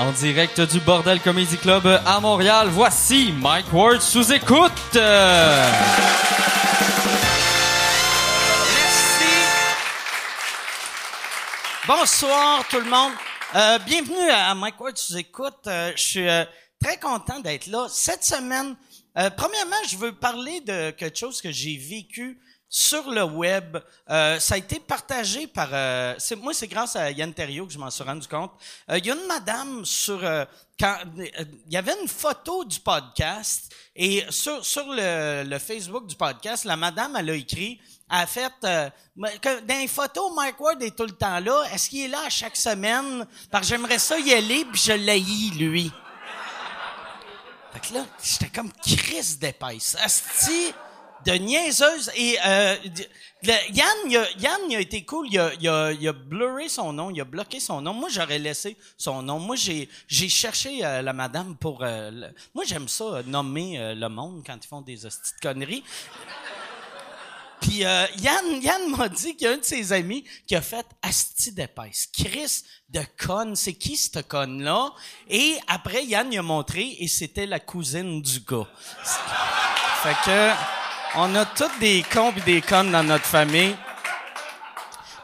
En direct du Bordel Comedy Club à Montréal, voici Mike Ward sous écoute. Merci. Bonsoir tout le monde. Euh, bienvenue à Mike Ward sous écoute. Euh, je suis euh, très content d'être là. Cette semaine, premièrement, je veux parler de quelque chose que j'ai vécu sur le web. Euh, ça a été partagé par... euh, moi, c'est grâce à Yann Terriot que je m'en suis rendu compte. Euh, Il y a une madame sur... euh, euh, il y avait une photo du podcast et sur, sur le, le Facebook du podcast, la madame, elle a écrit, a fait... euh, dans les photos, Mike Ward est tout le temps là. Est-ce qu'il est là à chaque semaine? Parce que j'aimerais ça y aller, puis je l'haïs, lui. Fait que là, j'étais comme Chris d'épaisse. Asti de niaiseuse. Et euh, Yann, Yann, il a été cool. Il a, il, a, il a blurré son nom, il a bloqué son nom. Moi, j'aurais laissé son nom. Moi, j'ai, j'ai cherché euh, la madame pour... euh, Moi, j'aime ça, euh, nommer euh, le monde quand ils font des hosties de conneries. Puis euh, Yann, Yann m'a dit qu'il y a un de ses amis qui a fait Asti d'épaisse. Chris de conne, c'est qui cette conne-là? Et après, Yann il a montré et c'était la cousine du gars. fait que on a toutes des cons et des connes dans notre famille.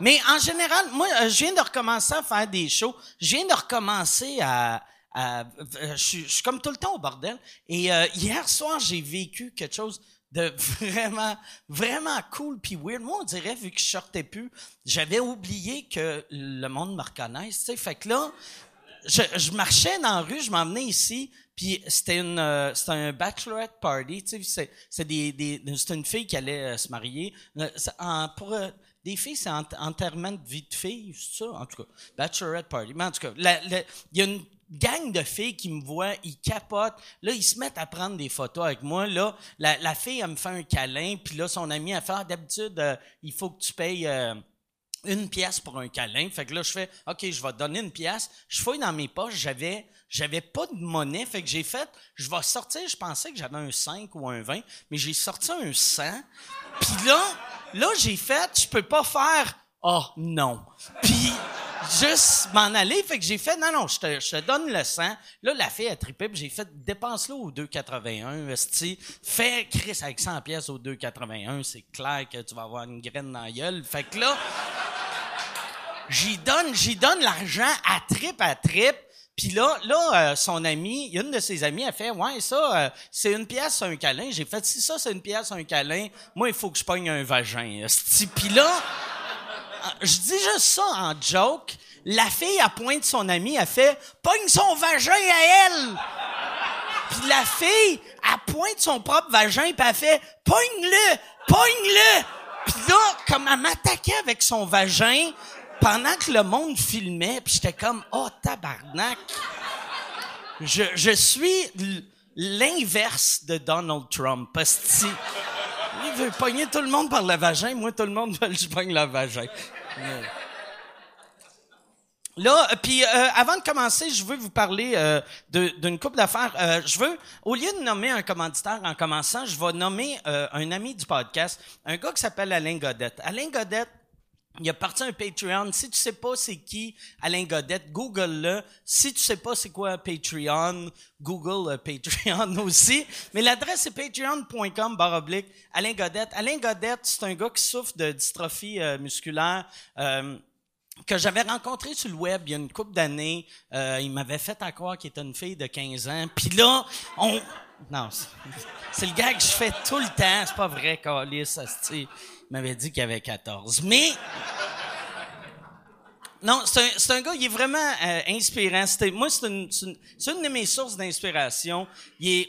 Mais en général, moi, euh, je viens de recommencer à faire des shows. Je viens de recommencer à... euh, je, suis, je suis comme tout le temps au bordel. Et euh, hier soir, j'ai vécu quelque chose de vraiment, vraiment cool puis weird. Moi, on dirait, vu que je sortais plus, j'avais oublié que le monde me reconnaisse. Tu sais, fait que là, je, je marchais dans la rue, je m'emmenais ici, puis c'était une euh, c'était un bachelorette party, tu sais, c'est c'est des, des c'est une fille qui allait euh, se marier. Euh, en- pour euh, des filles, c'est ent- enterrement de vie de fille, c'est ça, en tout cas, bachelorette party. Mais en tout cas, il y a une gang de filles qui me voient, ils capotent. Là, ils se mettent à prendre des photos avec moi. Là, la, fille, elle me fait un câlin, puis là, son ami, elle fait, ah, d'habitude, euh, il faut que tu payes... une pièce pour un câlin. Fait que là, je fais, OK, je vais te donner une pièce. Je fouille dans mes poches, j'avais, j'avais pas de monnaie. Fait que j'ai fait, je vais sortir, je pensais que j'avais un 5 ou un 20, mais j'ai sorti un 100. Puis là, là, j'ai fait, je peux pas faire, oh, non. Puis, juste m'en aller. Fait que j'ai fait, non, non, je te, je te donne le 100. Là, la fille a trippé, j'ai fait, dépense-le au 2,81. esti. Fais Chris avec 100 pièces au 2,81. C'est clair que tu vas avoir une graine dans la gueule. Fait que là, j'y donne, j'y donne l'argent à trip à trip. Puis là, là, euh, son ami, une de ses amies a fait, ouais, ça, euh, c'est une pièce, un câlin. J'ai fait, si ça, c'est une pièce, un câlin, moi, il faut que je pogne un vagin. Puis là, euh, je dis juste ça en joke. La fille, à pointe son ami, a fait, pogne son vagin à elle. Puis la fille, elle pointe son propre vagin, puis elle fait « Pogne-le! Pogne-le! » Puis là, comme elle m'attaquait avec son vagin, pendant que le monde filmait, puis j'étais comme « Oh, tabarnak! » Je, je suis l'inverse de Donald Trump. Parce il veut pogner tout le monde par le vagin, moi, tout le monde veut que je pogne le vagin. Là, puis euh, avant de commencer, je veux vous parler euh, d'une couple d'affaires. Euh, je veux, au lieu de nommer un commanditaire en commençant, je vais nommer euh, un ami du podcast, un gars qui s'appelle Alain Godette. Alain Godette, il a parti un Patreon. Si tu sais pas c'est qui Alain Godette, Google-le. Si tu sais pas c'est quoi Patreon, Google Patreon aussi. Mais l'adresse c'est patreon.com barre oblique Alain Godette. Alain Godette, c'est un gars qui souffre de dystrophie euh, musculaire. euh, que j'avais rencontré sur le web il y a une couple d'années. Euh, il m'avait fait à croire qu'il était une fille de 15 ans. Puis là, on... Non, c'est- le gars que je fais tout le temps. C'est pas vrai, Calis. asti. M'avait dit qu'il avait 14. Mais... Non, c'est un, un gars, il est vraiment euh, inspirant. Moi, c'est une, une, une de mes sources d'inspiration. Il est,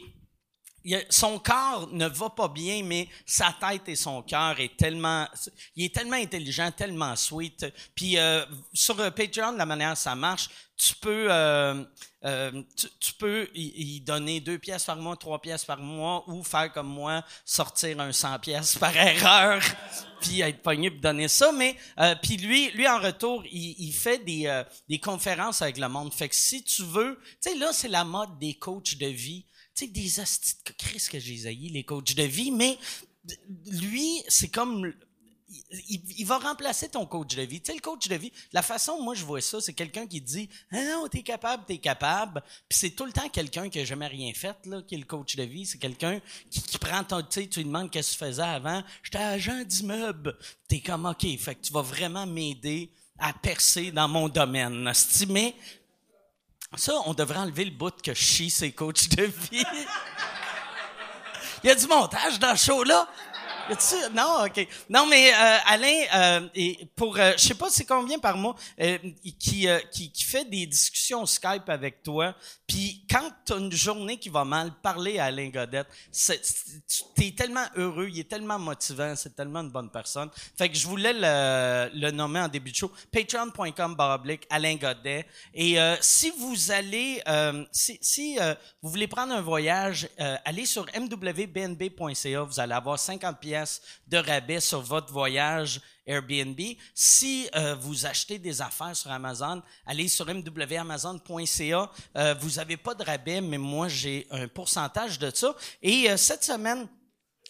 son corps ne va pas bien, mais sa tête et son cœur est tellement, il est tellement intelligent, tellement sweet. Puis euh, sur euh, Patreon, la manière dont ça marche, tu peux, euh, euh, tu, peux y, donner deux pièces par mois, trois pièces par mois, ou faire comme moi, sortir un 100 pièces par erreur, puis être pogné pour donner ça. Mais euh, puis lui, lui en retour, il, fait des, euh, des conférences avec le monde. Fait que si tu veux, tu sais là, c'est la mode des coachs de vie sais, des hosties de Chris que j'ai haï, les coachs de vie, mais lui, c'est comme il, va remplacer ton coach de vie. Tu sais, le coach de vie, la façon moi je vois ça, c'est quelqu'un qui dit ah non, t'es capable, t'es capable. Puis c'est tout le temps quelqu'un qui a jamais rien fait, là, qui est le coach de vie. C'est quelqu'un qui, prend ton, tu sais, tu lui demandes qu'est-ce que tu faisais avant. J'étais agent d'immeuble. T'es comme OK, fait que tu vas vraiment m'aider à percer dans mon domaine. Mais ça, on devrait enlever le bout que chie ses coachs de vie. Il y a du montage dans ce show-là. Non, ok. Non, mais euh, Alain, euh, et pour, euh, je sais pas c'est combien par mois, euh, qui, euh, qui qui fait des discussions Skype avec toi. Puis quand t'as une journée qui va mal, parler à Alain Godette. T'es tellement heureux, il est tellement motivant, c'est tellement une bonne personne. Fait que je voulais le, le nommer en début de show. Patreon.com baroblique Alain Godet. Et euh, si vous allez, si, si vous voulez prendre un voyage, allez sur mwbnb.ca. Vous allez avoir 50 pièces de rabais sur votre voyage Airbnb. Si euh, vous achetez des affaires sur Amazon, allez sur mwamazon.ca. Euh, vous n'avez pas de rabais, mais moi j'ai un pourcentage de ça. Et euh, cette semaine,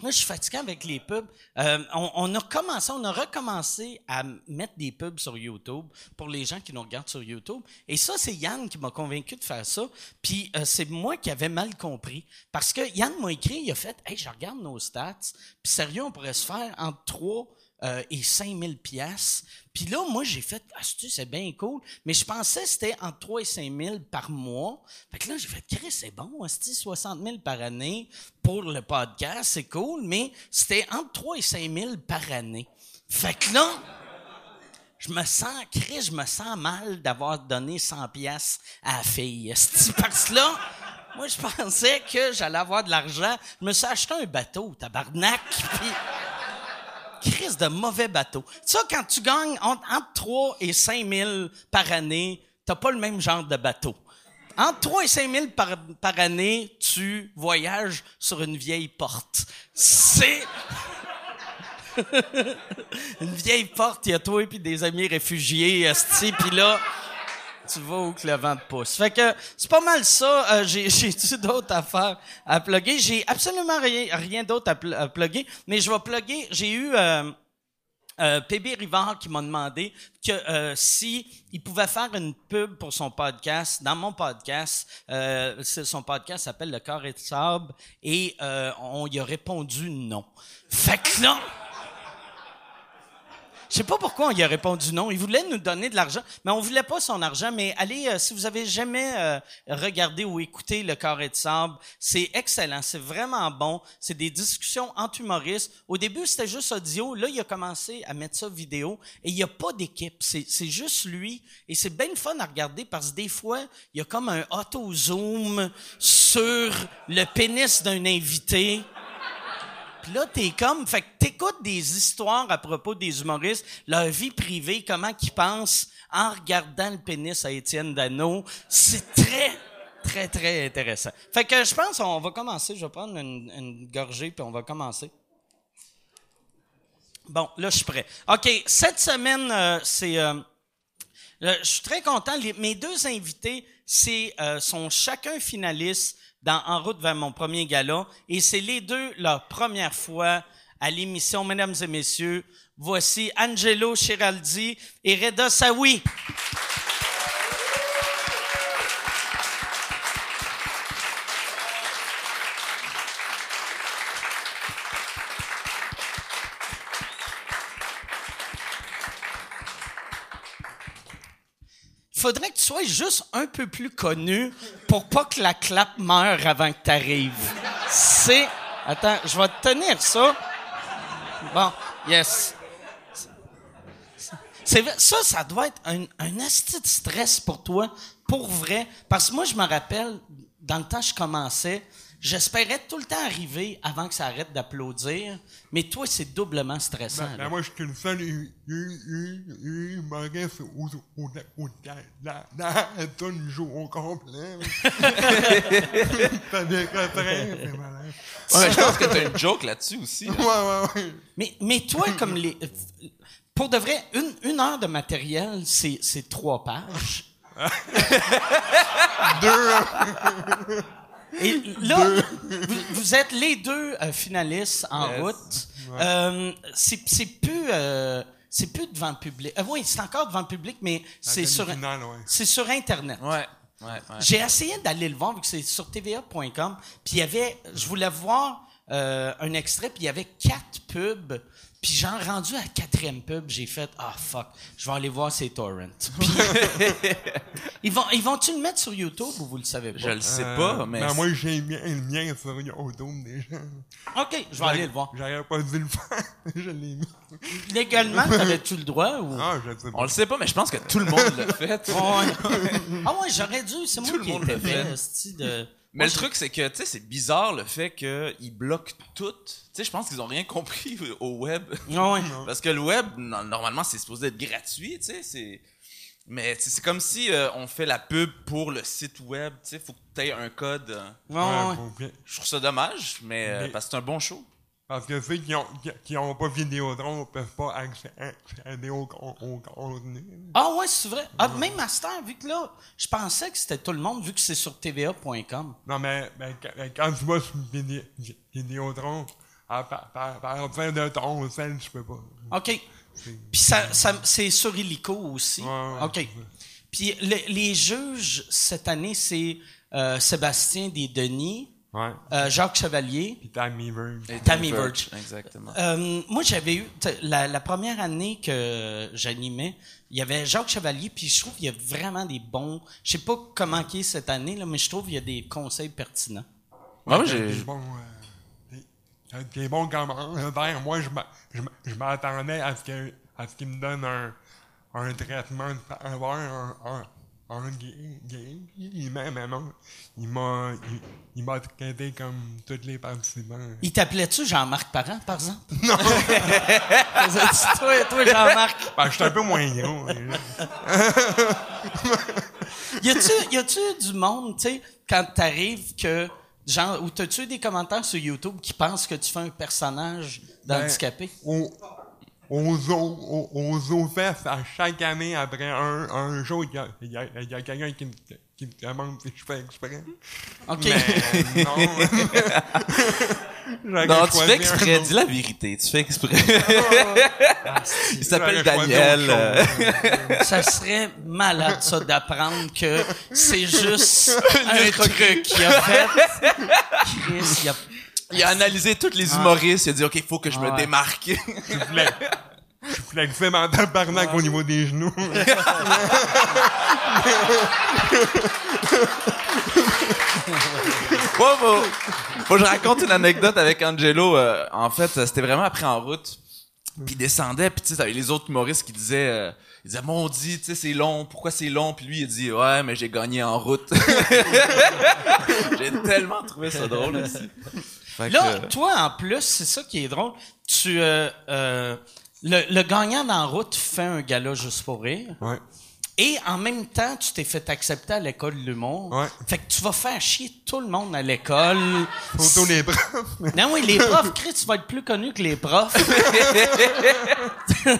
Là, je suis fatigué avec les pubs. Euh, on, a commencé, on a recommencé à mettre des pubs sur YouTube pour les gens qui nous regardent sur YouTube. Et ça, c'est Yann qui m'a convaincu de faire ça. Puis euh, c'est moi qui avais mal compris. Parce que Yann m'a écrit, il a fait Hey, je regarde nos stats. Puis sérieux, on pourrait se faire entre 3 euh, et 5000 pièces. Puis là, moi, j'ai fait, ah, c'est bien cool. Mais je pensais que c'était entre 3 et 5000 par mois. Fait que là, j'ai fait, Chris, c'est bon, c'est 60 000 par année pour le podcast, c'est cool. Mais c'était entre 3 et 5000 par année. Fait que là, je me sens, Chris, je me sens mal d'avoir donné 100 pièces à la fille. Parce que là, moi, je pensais que j'allais avoir de l'argent. Je me suis acheté un bateau, tabarnak. Puis, crise de mauvais bateau. Ça, quand tu gagnes entre, entre 3 et 5 000 par année, t'as pas le même genre de bateau. Entre 3 et 5 000 par, par année, tu voyages sur une vieille porte. C'est... une vieille porte, il y a toi et puis des amis réfugiés, puis là, tu vas où que le vent pousse. Fait que c'est pas mal ça. Euh, j'ai j'ai d'autres affaires à plugger. J'ai absolument rien, rien d'autre à plugger, mais je vais plugger. J'ai eu euh, euh, PB Rivard qui m'a demandé que euh, si il pouvait faire une pub pour son podcast dans mon podcast. Euh, son podcast s'appelle Le Corps et de sable et euh, on y a répondu non. Fait que là. Je sais pas pourquoi on y a répondu non. Il voulait nous donner de l'argent, mais on voulait pas son argent. Mais allez, euh, si vous avez jamais euh, regardé ou écouté Le Carré de sable, c'est excellent. C'est vraiment bon. C'est des discussions entre. Au début, c'était juste audio. Là, il a commencé à mettre ça vidéo. Et il y a pas d'équipe. C'est, c'est juste lui. Et c'est bien fun à regarder parce que des fois, il y a comme un auto-zoom sur le pénis d'un invité. Là, t'es comme, fait que t'écoutes des histoires à propos des humoristes, leur vie privée, comment qu'ils pensent en regardant le pénis à Étienne Dano. C'est très, très, très intéressant. Fait que je pense on va commencer. Je vais prendre une, gorgée puis on va commencer. Bon, là, je suis prêt. OK, cette semaine, euh, c'est... euh, euh, je suis très content. Mes deux invités c'est, sont chacun finalistes En route vers mon premier gala. Et c'est les deux leur première fois à l'émission. Mesdames et messieurs, voici Angelo Chiraldi et Reda Sawi. Faudrait que tu sois juste un peu plus connu pour pas que la clap meure avant que tu arrives. C'est. Attends, je vais te tenir ça. Bon, yes. Ça, ça doit être un, un asti de stress pour toi, pour vrai. Parce que moi, je me rappelle, dans le temps je commençais, j'espérais tout le temps arriver avant que ça arrête d'applaudir. Mais toi, c'est doublement stressant. Ben, là. ben, moi, je suis le seul hu- hu- hu- humoriste au, au, au, au, dans, tonne joue au complet. T'as des refrains, c'est malade. Ouais, je pense que t'as une joke là-dessus aussi. Ouais, ouais, ouais. Mais, mais toi, comme les. Pour de vrai, une, une heure de matériel, c'est, c'est trois pages. Deux. Et là, vous, vous êtes les deux euh, finalistes en Yes. route. Euh, c'est c'est plus euh, c'est plus devant le public. Euh, oui, c'est encore devant le public, mais c'est sur ouais. c'est sur internet. Ouais, ouais, ouais. J'ai essayé d'aller le voir vu que c'est sur tva.com. Puis il y avait, je voulais voir euh, un extrait, puis il y avait quatre pubs. Puis j'en rendu à la quatrième pub, j'ai fait ah fuck, je vais aller voir ces torrents. Ils vont ils vont tu le mettre sur YouTube ou vous le savez pas? Je le sais Euh, pas, mais. ben, moi, j'ai mis le mien sur YouTube déjà. Ok, je vais aller le voir. J'aurais pas dû le faire. je l'ai mis. Légalement, t'avais-tu le droit ou? Ah, je sais pas. On le sait pas, mais je pense que tout le monde l'a fait. Ah ouais, j'aurais dû, c'est moi Tout le qui monde étais fait. fait, esti, de Mais Moi, le je- truc, c'est que, tu sais, c'est bizarre le fait qu'ils bloquent tout. Tu sais, je pense qu'ils ont rien compris au web. Ah ouais. Parce que le web, no- normalement, c'est supposé être gratuit, tu sais, c'est... Mais tu sais, c'est comme si euh, on fait la pub pour le site web, tu sais, faut que tu aies un code. euh. Ouais, ouais. Je trouve ça dommage, mais euh, Mais- parce que c'est un bon show. Parce que ceux qui ont, qui, ont pas Vidéotron peuvent pas accé- accéder au, au contenu. Ah ouais, c'est vrai. Ah, même Master, vu que là, je pensais que c'était tout le monde, vu que c'est sur tva.com. Non, mais, mais quand, tu vas sur Vidé- Vidéotron, à par, par, par fin de ton sel, tu peux pas. OK. Puis ça, ça, c'est sur Illico aussi. Ouais, ouais, OK. Puis le- les juges, cette année, c'est euh, Sébastien Desdenis, Ouais. euh, Jacques Chevalier. Pis Tammy Verge. Et Tammy Verge. Exactement. Euh, moi, j'avais eu la, la première année que j'animais, il y avait Jacques Chevalier, puis je trouve qu'il y a vraiment des bons. Je sais pas comment qui est cette année là, mais je trouve qu'il y a des conseils pertinents. Ouais, j'ai... des bons, euh, des- des bons commentaires. Moi, je m'a- je m'a- je m'attendais à ce qu'il me donne un, un traitement de faveur, un, un, il m'a, il m'a, il, traité comme tous les participants. Il t'appelait-tu Jean-Marc Parent, par exemple? Non! toi, toi, Jean-Marc. Ben, je suis un peu moins gros. Y a-tu, y a-tu du monde, tu sais, quand t'arrives que, genre, ou t'as-tu eu des commentaires sur YouTube qui pensent que tu fais un personnage d'handicapé? Au- aux aux, aux à chaque année, après un, un jour, il y a, il y a, il y a quelqu'un qui me, qui me demande si je fais exprès. OK. Mais non. Non, tu fais exprès, dis la vérité, tu fais exprès. Il s'appelle Daniel. Ça serait malade, ça, d'apprendre que c'est juste un truc qu'il a fait. Chris, il a... Il a analysé tous les humoristes, il a dit, OK, il faut que je me démarque. Je voulais- je suis flexible en tabarnak au niveau des genoux. Moi, faut, faut que je raconte une anecdote avec Angelo. euh, en fait, c'était vraiment après en route. Puis il descendait, puis tu sais, t'avais les autres humoristes qui disaient, euh, ils disaient, mon dit, tu sais, c'est long, pourquoi c'est long? Puis lui, il dit, ouais, mais j'ai gagné en route. j'ai tellement trouvé ça drôle aussi. Fait Là, toi, en plus, c'est ça qui est drôle. Tu, euh, euh, le, le gagnant d'en route fait un gala juste pour rire. Ouais. Et en même temps, tu t'es fait accepter à l'école de l'humour. Ouais. Fait que tu vas faire chier tout le monde à l'école. Surtout les profs. Non, oui, les profs, Chris, tu vas être plus connu que les profs.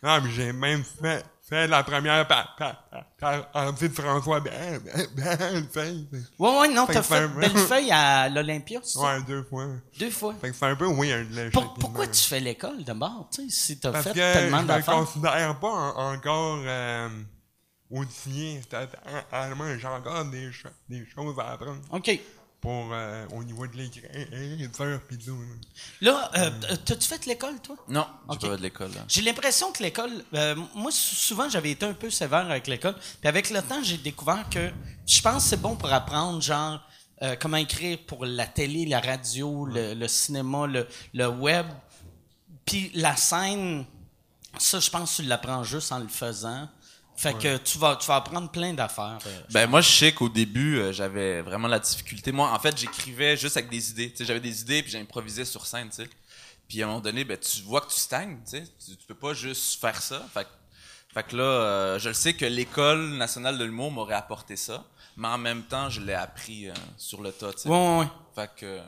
Non, mais j'ai même fait, fait la première par, par, partie de François Ben, ben, ben, Feuille. Ouais, ouais, non, Fait t'as fait un- Bellefeuille à l'Olympia, c'est? Ouais, deux fois. Deux fois. Fait que c'est un peu weird, là. Pour- pourquoi tu fais l'école d'abord, tu sais, si t'as fait que je tellement me d'affaires? considère pas en- encore euh, outillé. Allemand, j'ai encore des, des choses à apprendre OK. Pour, euh, au niveau de l'écriture pis tout. Là, euh, t'as-tu fait l'école, toi? non, j'ai Ok. pas de l'école. J'ai l'impression que l'école, euh, moi sou- souvent j'avais été un peu sévère avec l'école, puis avec le temps j'ai découvert que je pense que c'est bon pour apprendre genre euh, comment écrire pour la télé, la radio, le, le cinéma, le, le web, puis la scène. Ça, je pense que tu l'apprends juste en le faisant. Fait que tu vas tu vas apprendre plein d'affaires. euh. Ben moi je sais qu'au début euh, j'avais vraiment la difficulté. Moi en fait j'écrivais juste avec des idées. Tu sais, j'avais des idées puis j'improvisais sur scène. Tu sais. Puis à un moment donné ben tu vois que tu stagnes. Tu, sais. tu, peux pas juste faire ça. Fait, que- fait que là euh, je le sais que l'école nationale de l'humour m'aurait apporté ça, mais en même temps je l'ai appris sur le tas. Tu sais. Ouais, ouais, ouais. Fait que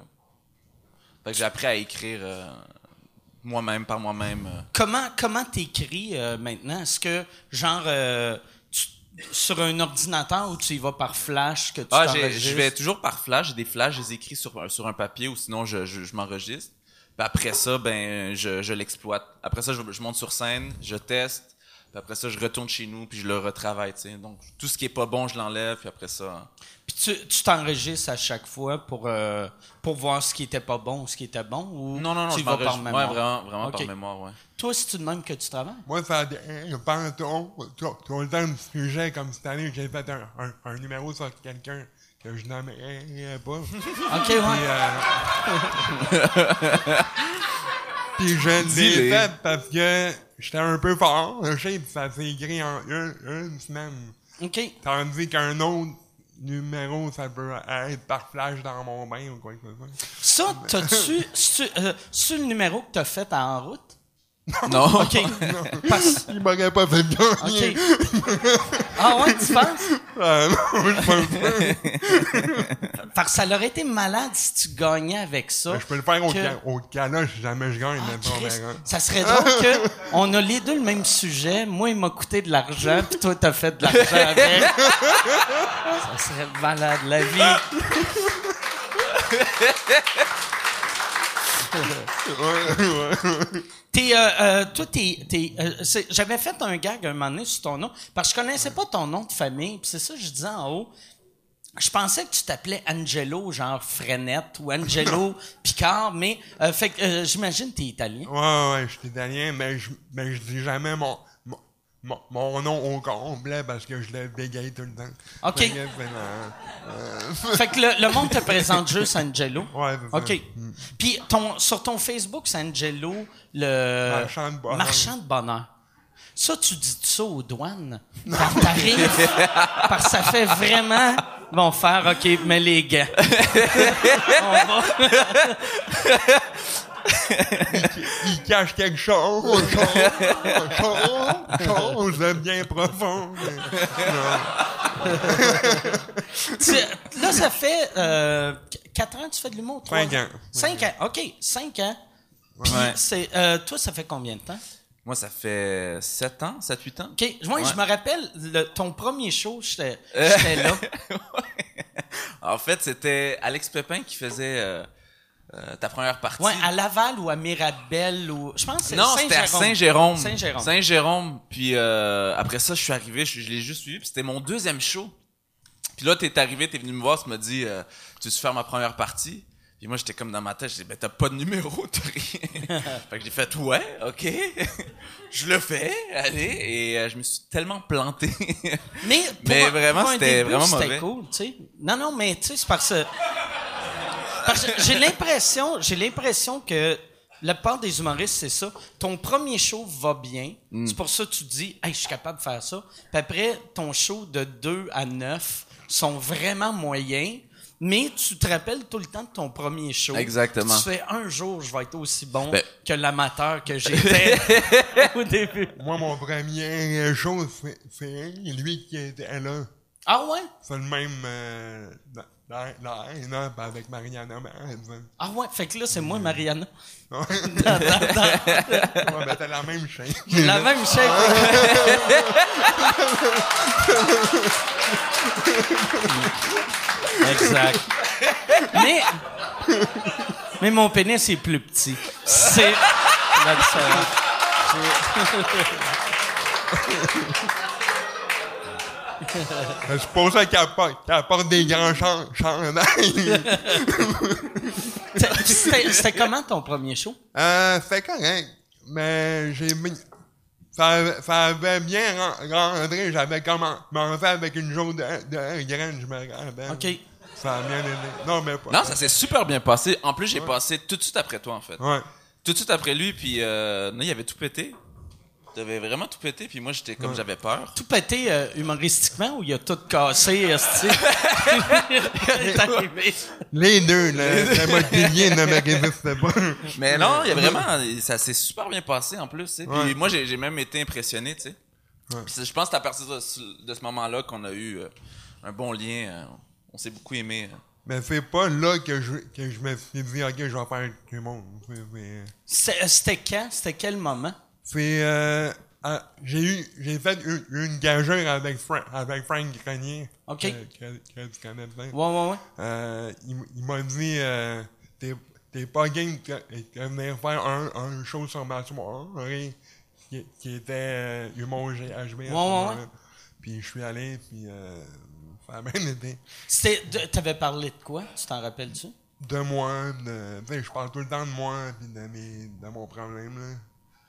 fait que j'ai appris à écrire euh, moi-même par moi-même. euh. Comment comment t'écris euh, maintenant? Est-ce que genre euh, tu sur un ordinateur ou tu y vas par flash que tu Ah, je vais toujours par flash. J'ai des flashs, je les écris sur, sur un papier ou sinon je, je, je m'enregistre. Après ça, ben, je, je l'exploite. Après ça, je, je monte sur scène, je teste. Puis après ça, je retourne chez nous puis je le retravaille, tu sais. Donc, tout ce qui est pas bon, je l'enlève. Puis après ça... Puis tu tu t'enregistres à chaque fois pour, euh, pour voir ce qui était pas bon ou ce qui était bon ou Non, non, non, tu je vas par mémoire? Ouais, vraiment, vraiment Ok. par mémoire, ouais. Toi, c'est-tu de même que tu travailles? Moi, ça dépend tout, le temps du sujet. Comme cette année, j'ai fait un, un, un numéro sur quelqu'un que je nommerai pas. OK, Puis, ouais. euh, Puis je l'ai fait parce que j'étais un peu fort. Je sais, puis ça s'est écrit en une, une semaine. OK. Tandis qu'un autre numéro, ça peut être par flash dans mon bain ou quoi que ce soit. Ça, t'as-tu... c'est-tu, euh, le numéro que t'as fait en route? Non. OK. Parce- Il m'aurait pas fait gagner. OK. Ah ouais, tu penses? Ah non, je pense pas. Parce que ça aurait été malade si tu gagnais avec ça. Je peux le faire au, Que- ca- au cala si jamais je gagne. Ah, Christ, vraiment. ça serait drôle que on a les deux le même sujet. Moi, il m'a coûté de l'argent, puis toi, t'as fait de l'argent avec. ça serait malade, la vie. T'es, euh, euh, toi, t'es, t'es, euh, c'est- j'avais fait un gag un moment donné sur ton nom, parce que je connaissais pas ton nom de famille, puis c'est ça que je disais en haut. Je pensais que tu t'appelais Angelo, genre Frenette, ou Angelo Picard, mais euh, fait que, euh, j'imagine que t'es italien. Ouais, ouais, je suis italien, mais je, mais je dis jamais mon, mon, nom au complet parce que je le bégaye tout le temps. OK. Fait que, euh, Fait que le, le monde te présente juste Angelo. Ouais. OK. Puis ton, sur ton Facebook, c'est Angelo, le Marchand de bonheur. marchand de bonheur. Ça, tu dis ça aux douanes? Quand t'arrives, parce que ça fait vraiment... Vont faire, OK, mets les gants. On va... il cache quelque chose, chose, chose, chose de bien profond. Tu- là, ça fait euh, qu- quatre ans que tu fais de l'humour? trois Cinq ans. Cinq ans. OK, cinq ans. Puis, Ouais. c'est, euh, toi, ça fait combien de temps? Moi, ça fait 7 ans, 7-8 ans. OK. Moi, Ouais. je me rappelle, le- ton premier show, j'étais j'étais là. En fait, c'était Alex Pépin qui faisait euh, euh, ta première partie. Ouais, à Laval ou à Mirabel ou... Je pense que c'est non, c'était à Saint-Jérôme. Saint-Jérôme. Saint-Jérôme. Puis euh, après ça, je suis arrivé, je, je l'ai juste suivi. Puis c'était mon deuxième show. Puis là, t'es arrivé, t'es venu me voir, tu m'as dit, euh, tu veux faire ma première partie? Puis moi, j'étais comme dans ma tête, j'ai dit, ben t'as pas de numéro, t'as rien. fait que j'ai fait, ouais, ok. je le fais, allez. Et euh, je me suis tellement planté. Mais, Mais vraiment, c'était vraiment c'était mauvais. cool, tu sais. Non, non, mais tu sais, c'est parce que... parce que j'ai l'impression, j'ai l'impression que la part des humoristes, c'est ça. Ton premier show va bien. Mm. C'est pour ça que tu te dis, hey, je suis capable de faire ça. Puis après, ton show de 2 à 9 sont vraiment moyens. Mais tu te rappelles tout le temps de ton premier show. Exactement. Tu fais un jour, je vais être aussi bon Ben- que l'amateur que j'étais au début. Moi, mon premier show, c'est c'est lui qui était là. Ah ouais? C'est le même euh, dans, dans, dans line-up avec Mariana Mann. Ah ouais? Fait que là, c'est moi, Mariana. Ouais, Dans- dans- dans- Ouais, ben, t'as la même chaîne. La même shape. exact. Mais, mais mon pénis est plus petit. C'est la différence. C'est pour ça qu'elle porte, qu'elle porte des grands chan- chandails. C'était- C'était c'était comment ton premier show? euh, c'est correct. Mais j'ai mis. Ça, ça avait bien ren- rentré. J'avais commencé avec une jaune de, de graine, je me rappelle. OK. Ça a bien aidé. Non, mais pas. non, ça s'est super bien passé. En plus, j'ai passé tout de suite après toi, en fait. Ouais. Tout de suite après lui, puis euh, non, il avait tout pété. Il avait vraiment tout pété, puis moi, j'étais comme, j'avais peur. Tout pété euh, humoristiquement ou il a tout cassé, esti? Arrivé. Les deux, là. Pilier ne pas. Mais non, il y a vraiment, ça s'est super bien passé en plus. tu sais. Puis Ouais. moi, j'ai j'ai même été impressionné, tu sais. Ouais. Puis c'est- je pense que c'est à partir de, ce- de ce moment-là qu'on a eu euh, un bon lien. euh, on s'est beaucoup aimé. euh. Mais c'est pas là que je, que je me suis dit, OK, je vais faire tout le monde. C'est- c'est- C'est- C'était quand? C'était quel moment? C'est euh, ah, j'ai eu, j'ai fait une, une gageure avec, Fra- avec Frank Grenier. OK. Que, que, que tu connais bien. Ouais, ouais, ouais. Euh, il, m'a dit, euh, t'es, t'es pas game de venir faire un, un show sur ma soirée qui, qui était euh, humour GHB. ouais, moment-là. ouais. Puis je suis allé, puis euh, ça a bien été. C'était, t'avais parlé de quoi? Tu t'en rappelles-tu? De moi, de, tu sais, je parle tout le temps de moi, puis de, mes, de mon problème, là.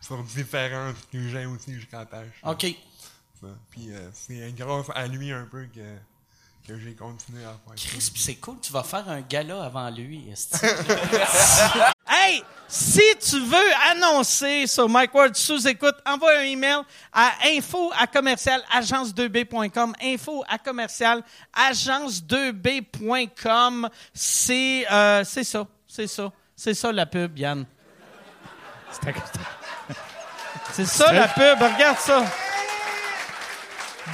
Sur différents sujets aussi, je rattache. OK. ça. Puis euh, c'est grâce à lui un peu que, que j'ai continué à faire. Chris, c'est cool, tu vas faire un gala avant lui. hey, si tu veux annoncer sur Mike Ward sous écoute, envoie un email à info à commercial agence2b.com. Info à commercial agence2b.com. C'est euh, c'est ça, c'est ça, c'est ça la pub, Yann. C'est ça la pub, regarde ça.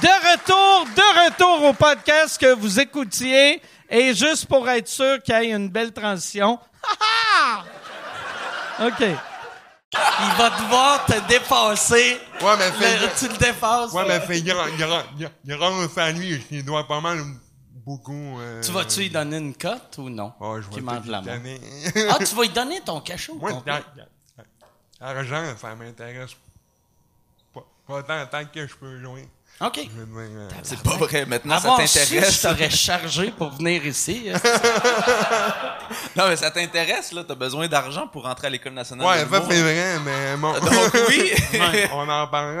De retour, de retour au podcast que vous écoutiez. Et juste pour être sûr qu'il y ait une belle transition. Ha, ha! OK. Il va devoir te dépasser. Ouais, mais Le- c'est tu le dépasses. ouais, mais c'est grand, grand, grand, à lui, je lui dois pas mal beaucoup. Euh, Tu vas-tu lui donner une cote ou non? Ouais, je vais la lui main. donner. Ah, tu vas lui donner ton cachot? Moi, la- l'argent, ça m'intéresse pas tant, que je peux jouer. OK. Je euh, C'est pas vrai. Maintenant, ça Avoir je t'intéresse. t'aurais chargé pour venir ici. hein. Non, mais ça t'intéresse, là. T'as besoin d'argent pour rentrer à l'École nationale Ouais, ça l'humour. c'est vrai, mais bon. Donc, oui. On en parle.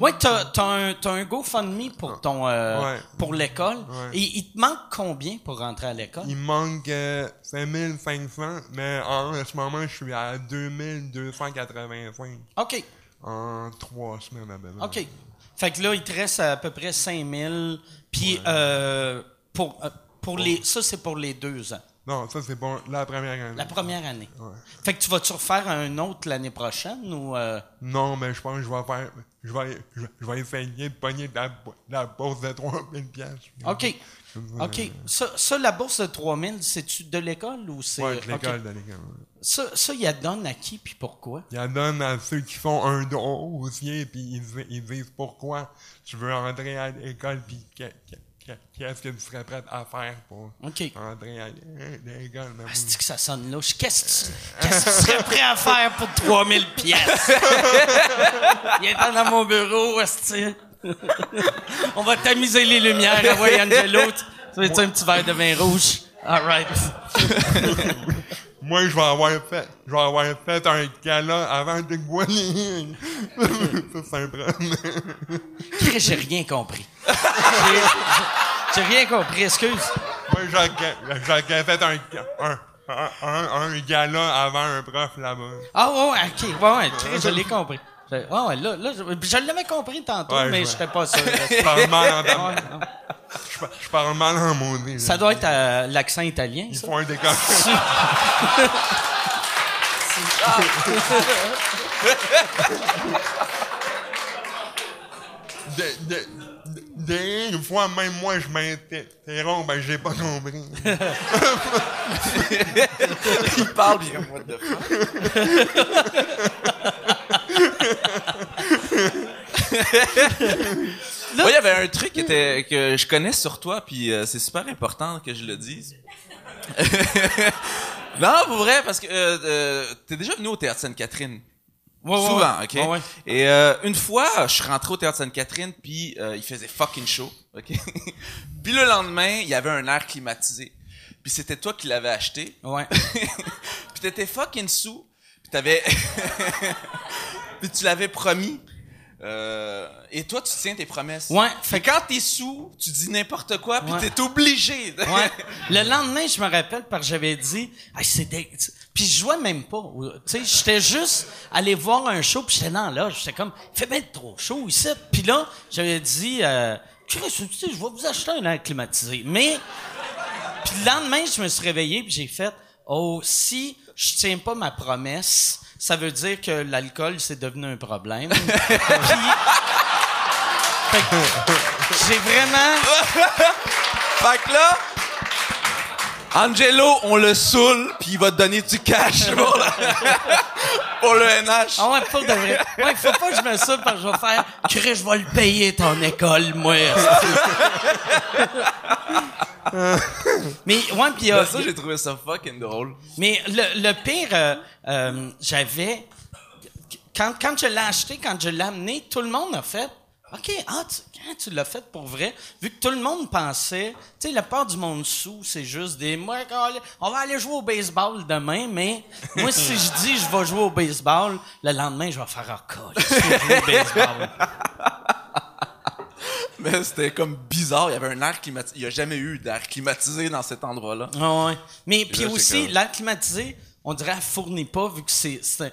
Oui, t'as, t'as un, t'as un GoFundMe pour ton, euh, Ouais. pour l'école. Ouais. Et il te manque combien pour rentrer à l'école? Il me manque euh, 5500, mais en, ce moment, je suis à 2285 OK. En trois semaines à près. OK. Fait que là, il te reste à peu près 5000. Puis, euh, pour, euh, pour les, ça, c'est pour les deux ans. Non, ça c'est pour la première année. La première année. Ouais. Fait que tu vas-tu refaire un autre l'année prochaine ou. euh, Non, mais je pense que je vais faire. Je vais, je vais, je vais essayer de pogner de la, la bourse de 3000 piastres. OK. OK. Ça, ça, la bourse de 3000, c'est-tu de l'école ou c'est. Ouais, de l'école, de l'école. Ça, ça, il la donne à qui puis pourquoi? Il la donne à ceux qui font un dossier, puis ils, ils disent pourquoi tu veux entrer à l'école, puis que- que- que- qu'est-ce que tu serais prêt à faire pour OK. entrer à l'école. Ah, c'est que ça sonne louche? Qu'est-ce que tu, que serais prêt à faire pour 3000 pièces? Il est dans mon bureau, esti. On va tamiser les lumières. Ah ouais, Angelo, tu veux-tu un petit verre de vin rouge? All right. Moi, je vais avoir fait, je vais avoir fait un gala avant de gouaner. c'est un problème. Chris, J'ai rien compris. J'ai, rien compris, excuse. Moi, j'ai fait un, un, un, un, un gala avant un prof là-bas. Ah ouais, ok. Ouais, je l'ai compris. Je- Ouais, ouais, là, là, je, je l'avais compris tantôt, Ouais, mais je je serais pas sûr. Je parle mal en, Ouais, je, je parle mal en maudit. Ça doit être euh, l'accent italien, Ils ça. font un décor. De, de, de, des fois, même moi, je m'interromps, ben, j'ai pas compris. Il parle bien, what the il y avait un truc qui était, que je connais sur toi, puis euh, c'est super important que je le dise. non, pour vrai, parce que euh, euh, t'es déjà venu au Théâtre Sainte-Catherine. Ouais, ouais, Souvent, ouais. OK? Ouais, ouais. Et euh, une fois, je suis rentré au Théâtre Sainte-Catherine, puis euh, il faisait fucking chaud, OK? puis le lendemain, il y avait un air climatisé. Puis c'était toi qui l'avais acheté. Ouais. puis t'étais fucking sous. Puis t'avais... puis tu l'avais promis. Euh, et toi, tu tiens tes promesses. Ouais, Fait quand t'es sous, tu dis n'importe quoi, puis Ouais. t'es obligé. Ouais. Le lendemain, je me rappelle parce que j'avais dit, Hey, c'est dé- puis je jouais même pas. Tu sais, j'étais juste allé voir un show, puis j'étais dans là, j'étais comme, il fait bien trop chaud ici. Puis là, j'avais dit, euh, Chris, tu sais, je vais vous acheter un air climatisé. Mais puis le lendemain, je me suis réveillé, puis j'ai fait, oh, si je tiens pas ma promesse, ça veut dire que l'alcool c'est devenu un problème. Puis- j'ai vraiment Fait que là, Angelo, on le saoule, puis il va te donner du cash. pour la- Pour le NH. Ah ouais, pour de vrai. Ouais, faut pas que je me ça parce que je vais faire, Chris, je vais le payer ton école, moi. mais, ouais, pis, euh, ça, j'ai trouvé ça fucking drôle. mais le, le pire, euh, euh, j'avais, quand, quand je l'ai acheté, quand je l'ai amené, tout le monde a fait, OK, ah, tu, quand tu l'as fait pour vrai, vu que tout le monde pensait, tu sais, la part du monde sous, c'est juste des, moi, on va aller jouer au baseball demain, mais moi, si je dis je vais jouer au baseball, le lendemain, je vais faire je vais jouer au baseball. Mais c'était comme bizarre. Il y avait un air climatisé. Il y a jamais eu d'air climatisé dans cet endroit-là. Ah ouais. Mais puis aussi, comme- l'air climatisé, on dirait, elle fournit pas, vu que c'est, c'est,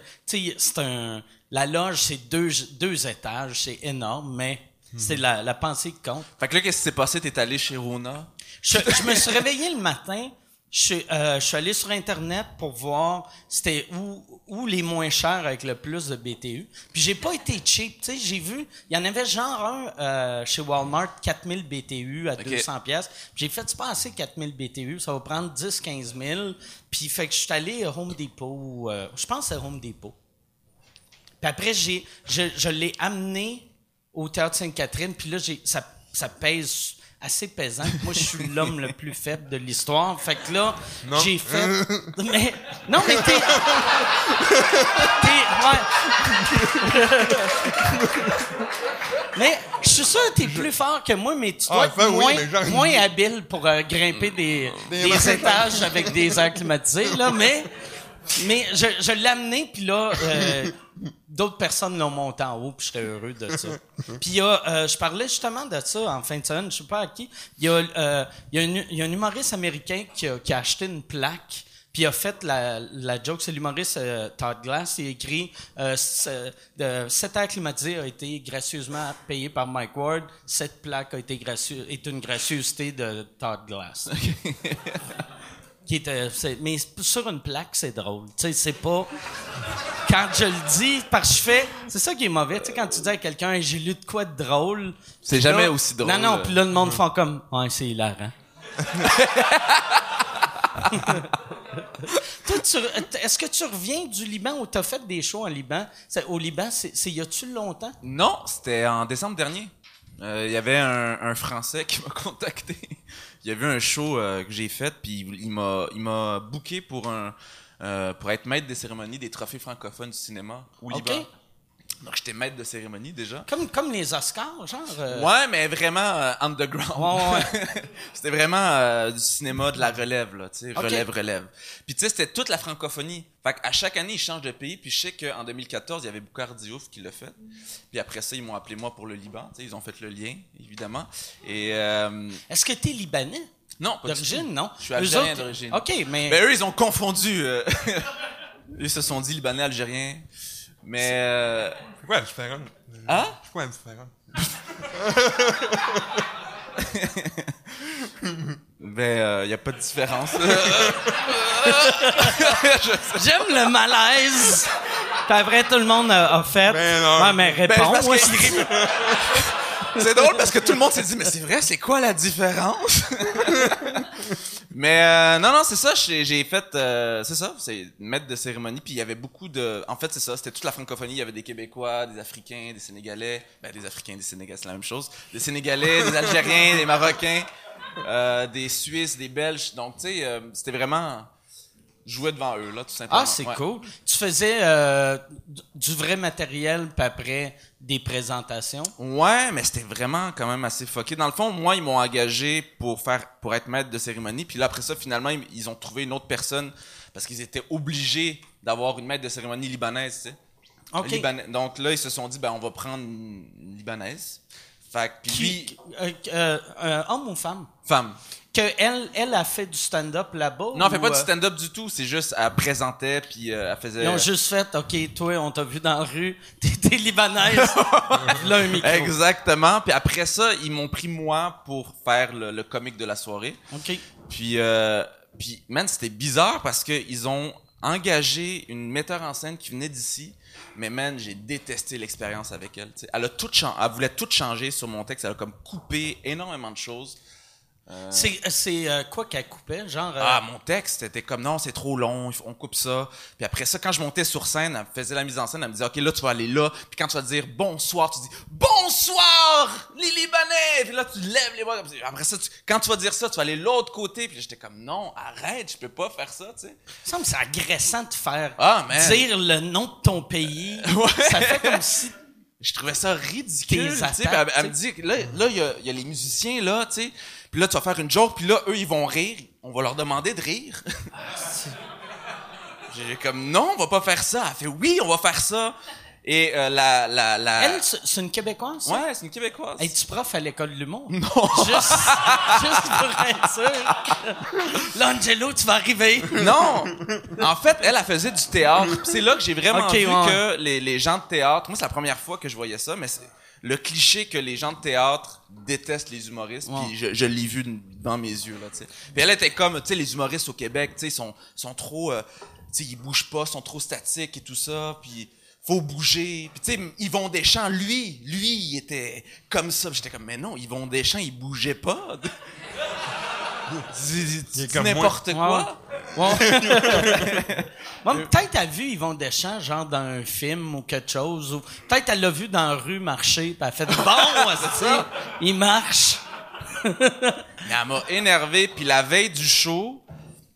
un- la loge, c'est deux, deux étages, c'est énorme, mais c'est la, la pensée qui compte. Fait que là, qu'est-ce qui s'est passé? T'es allé chez Rona? Je, je me suis réveillé le matin. Je, suis- euh, je suis allé sur Internet pour voir c'était où, où les moins chers avec le plus de BTU. Puis j'ai pas été cheap. Tu sais, j'ai vu, il y en avait genre un euh, chez Walmart, 4000 BTU à 200 pièces. J'ai fait, c'est pas assez 4000 BTU, ça va prendre 10-15 000. Puis fait que je suis allé à Home Depot, euh, je pense que c'est Home Depot. Puis après, j'ai, je, je l'ai amené au Théâtre Sainte-Catherine, puis là, j'ai, ça, ça pèse assez pesant. Moi, je suis l'homme le plus faible de l'histoire. Fait que là, j'ai fait... Mais, non, mais t'es... t'es... Ouais. mais je suis sûr que t'es plus fort que moi, mais tu dois Ah, être enfin, oui, moins, moins habile pour euh, grimper des, Des étages avec des airs climatisés, là, mais... Mais je, je l'ai amené, puis là, euh, d'autres personnes l'ont monté en haut, puis j'étais heureux de ça. Puis il y a, euh, je parlais justement de ça en fin de semaine, je sais pas à qui. Il y a, euh, il y a, un, il y a un humoriste américain qui a, qui a acheté une plaque, puis il a fait la, la joke, c'est l'humoriste euh, Todd Glass, il a écrit euh, ce- de- Cet air climatisé a été gracieusement payé par Mike Ward, cette plaque a été gracieuse, est une gracieuseté de Todd Glass. qui était, c'est- mais sur une plaque, c'est drôle. Tu sais, c'est pas. Quand je le dis, parce que je fais. C'est ça qui est mauvais. Tu sais, quand tu dis à quelqu'un, j'ai lu de quoi de drôle. C'est jamais là- aussi drôle. Non, non, puis là, le monde font comme. Ouais, c'est hilarant. Est-ce que tu reviens du Liban ou t'as fait des shows en Liban? Au Liban, c'est, y a-tu longtemps? Non, c'était en décembre dernier. Euh, Il y avait un, un Français qui m'a contacté. Il y avait un show euh, que j'ai fait, puis il m'a il m'a booké pour un euh, pour être maître des cérémonies des trophées francophones du cinéma au. Liban. Donc j'étais maître de cérémonie déjà. Comme, comme les Oscars, genre. euh, Ouais, mais vraiment euh, underground. Ouais, c'était vraiment euh, du cinéma de la relève, là, tu sais, relève, relève. Puis tu sais, c'était toute la francophonie. Fait à chaque année, ils changent de pays. Puis je sais qu'en 2014, il y avait Boukhar Diouf qui l'a fait. Puis après ça, ils m'ont appelé moi pour le Liban. Tu sais, ils ont fait le lien, évidemment. Et Est-ce que t'es Libanais? non, D'origine, non? Je suis algérien autres- d'origine. OK, mais. Ben eux, ils ont confondu. Eux se sont dit libanais, algérien. Mais euh, C'est quoi la différence? Hein? C'est quoi la différence? ben, il y a pas de différence. J'aime le malaise. Puis après, tout le monde a, a fait. Ben non. ouais, mais réponds. moi, que- c'est- C'est drôle parce que tout le monde s'est dit, mais c'est vrai, c'est quoi la différence? mais euh, non, non, c'est ça, j'ai fait, euh, c'est ça, c'est maître de cérémonie, puis il y avait beaucoup de... En fait, c'est ça, c'était toute la francophonie, il y avait des Québécois, des Africains, des Sénégalais, ben des Africains, des Sénégalais, c'est la même chose, des Sénégalais, des Algériens, des Marocains, euh, des Suisses, des Belges, donc tu sais, euh, c'était vraiment... Jouer devant eux, là, tout simplement. Ah, c'est Ouais. cool. Tu faisais euh, du- vrai matériel, puis après, des présentations? Ouais, mais c'était vraiment quand même assez fucké. Dans le fond, moi, ils m'ont engagé pour faire, pour être maître de cérémonie. Puis là, après ça, finalement, ils, ils ont trouvé une autre personne parce qu'ils étaient obligés d'avoir une maître de cérémonie libanaise, tu sais. Donc là, ils se sont dit, ben, on va prendre une libanaise. Fait que, puis lui, euh, euh, homme ou femme? femme. Elle, a fait du stand-up là-bas? Non, elle fait pas du euh, stand-up du tout. C'est juste, elle présentait, puis euh, elle faisait. Ils ont juste fait, OK, toi, on t'a vu dans la rue, t'es t'es libanaise, là, un micro. Exactement. Puis après ça, ils m'ont pris moi pour faire le, le comique de la soirée. OK. Puis, euh, puis man, c'était bizarre parce que ils ont engagé une metteur en scène qui venait d'ici. Mais man, j'ai détesté l'expérience avec elle. tu sais. Elle a tout elle voulait tout changer sur mon texte. Elle a comme coupé énormément de choses. C'est, c'est euh, quoi qu'elle coupait? Genre. euh, Ah, mon texte était comme non, c'est trop long, on coupe ça. Puis après ça, quand je montais sur scène, elle me faisait la mise en scène, elle me disait OK, là tu vas aller là. Puis quand tu vas dire bonsoir, tu dis bonsoir les Libanais. Puis là tu lèves les bras. Après ça, tu- quand tu vas dire ça, tu vas aller l'autre côté. Puis j'étais comme non, arrête, je peux pas faire ça, tu sais. Il me semble agressant de faire Ah, dire le nom de ton pays. Ça fait comme si. je trouvais ça ridicule. Tes tu sais. Puis Elle, elle me dit, là, là, il y a, y a les musiciens, là, tu sais. Puis là, tu vas faire une joke, puis là, eux, ils vont rire. On va leur demander de rire. J'ai comme, non, on va pas faire ça. Elle fait, oui, on va faire ça. Et euh, la, la, la... Elle, c'est une Québécoise? ça? Ouais, c'est une Québécoise. Es-tu prof à l'école de l'humour? Non. Juste, juste pour être sûr. Là, Angelo, tu vas arriver. Non! En fait, elle, elle faisait du théâtre. C'est là que j'ai vraiment vu ouais. que les, les gens de théâtre... Moi, c'est la première fois que je voyais ça, mais c'est le cliché que les gens de théâtre détestent les humoristes. Puis je, je l'ai vu dans mes yeux, là, tu sais. Puis elle était comme, tu sais, les humoristes au Québec, tu sais, sont, sont trop... euh, tu sais, ils bougent pas, sont trop statiques et tout ça, puis faut bouger. Puis tu sais, Yvon Deschamps, lui, lui, il était comme ça. J'étais comme, mais non, Yvon Deschamps, il bougeait pas. N'importe quoi. Peut-être elle a vu Yvon Deschamps, genre dans un film ou quelque chose. Ou peut-être elle l'a vu dans la rue marcher, puis elle a fait Bon, c'est ça, il marche. Mais elle m'a énervé, puis la veille du show,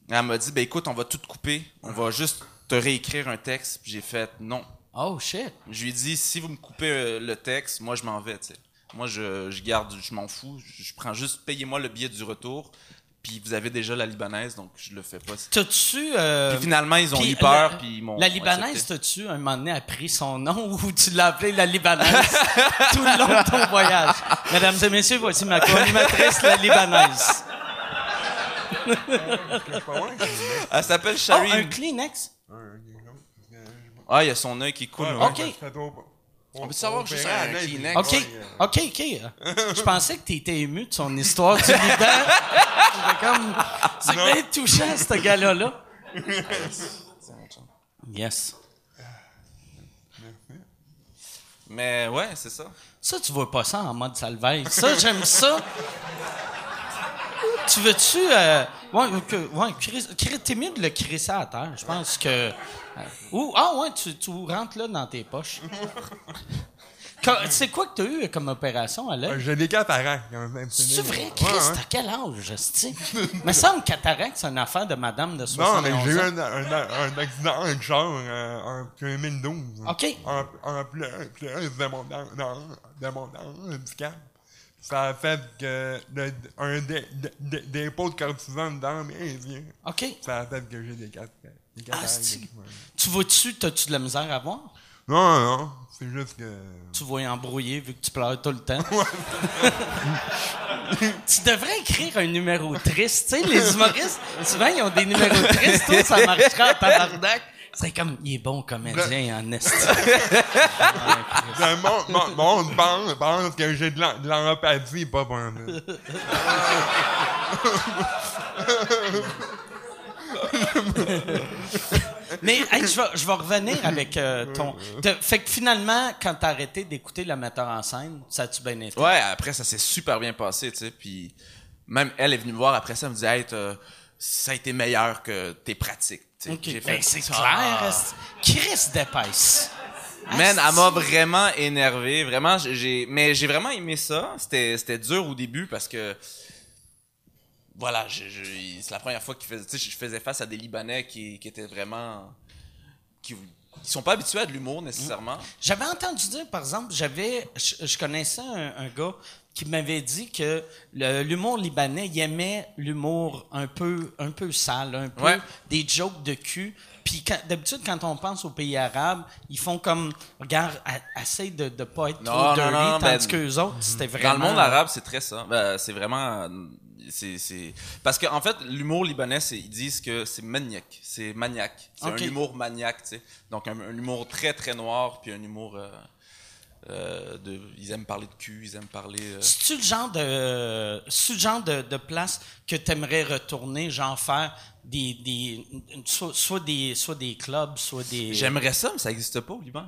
elle m'a dit, ben écoute, on va tout couper, on va juste te réécrire un texte. Puis j'ai fait, non. Oh shit. Je lui ai dit, si vous me coupez euh, le texte, moi je m'en vais, tu sais. Moi je, je garde, je m'en fous, je, je prends juste, payez-moi le billet du retour, puis vous avez déjà la libanaise, donc je le fais pas. T'as-tu. euh, Puis finalement, ils ont eu peur, la- puis ils m'ont La Libanaise, t'as-tu un moment donné appris son nom ou tu l'as appelé la Libanaise tout le long de ton voyage? Mesdames et messieurs, voici ma co-animatrice, la Libanaise. Elle s'appelle Oh, Shari. un Kleenex? Ah, il y a son œil qui coule. Ouais, ouais. Ok. On peut savoir juste un Kleenex. OK, OK, OK. Je pensais que tu étais ému de son histoire du Liban. J'étais comme, c'est bien touchant, ce gars-là. Yes. Mais ouais, c'est ça. Ça, tu vois pas ça en mode salveille. Ça, j'aime ça. Tu veux-tu... Euh, ouais, ouais t'es mieux de le crisser à terre. Je pense que... euh, ou, ah ouais, tu, tu rentres là dans tes poches. C'est quoi que t'as eu comme opération à euh, l'œil? J'ai des cataractes. C'est vrai, Ouais, Chris, ouais. t'as quel âge, esti? me semble cataracte, c'est une affaire de madame de Non, 71 mais j'ai eu un, un, un accident avec char euh, en 2012. OK. En, en plus, plus de mon, dans, dans, de mon handicap. Ça a fait que le, un dé- dé- dépôt de cortisone dans mes yeux. OK. Ça a fait que j'ai des cat- des. Asti. ouais. Tu vois-tu, t'as-tu de la misère à voir? Non, non, c'est juste que... Tu vois embrouillé vu que tu pleures tout le temps. tu devrais écrire un numéro triste. Tu sais, les humoristes, souvent, ils ont des numéros tristes. Toi, ça marcherait en tabarnak. C'est comme, il est bon comédien en esti. Le monde, monde, monde pense, pense que j'ai de l'en- de l'empathie, pas pour un Mais hey, je, vais, je vais revenir avec euh, ton... te- fait que finalement, quand t'as arrêté d'écouter le metteur en scène, ça a-tu bien été? Ouais, après, ça s'est super bien passé, tu sais. Puis même elle est venue me voir après ça, elle me dit, hey, t'as- ça a été meilleur que tes pratiques. tu sais. OK. J'ai Ben, c'est Ah. clair. Chris d'épaisse. Man, Asti. elle m'a vraiment énervé, vraiment. j'ai- mais j'ai vraiment aimé ça. C'était, c'était dur au début parce que, voilà, c'est la première fois que sais, je faisais face à des Libanais qui, qui étaient vraiment, qui, qui sont pas habitués à de l'humour nécessairement. J'avais entendu dire, par exemple, j'avais, je, je connaissais un, un gars qui m'avait dit que l'humour libanais, il aimait l'humour un peu, un peu sale, un peu Ouais. des jokes de cul. Puis d'habitude, quand on pense aux pays arabes, ils font comme, regarde, a- essaye de ne pas être Non, trop non, dirty, non, tandis ben, qu'eux autres, c'était vraiment... Dans le monde arabe, c'est très ça. Ben, c'est vraiment, c'est, c'est, parce que en fait, l'humour libanais, ils disent que c'est maniaque, c'est maniaque, c'est un humour maniaque, tu sais. Donc un, un humour très très noir, puis un humour, euh, euh, de, ils aiment parler de cul, ils aiment parler. euh, C'est-tu le genre de, c'est-tu le genre de, de place que tu aimerais retourner, genre faire des, des soit, soit des, soit des clubs, soit des. J'aimerais ça, mais ça n'existe pas au Liban.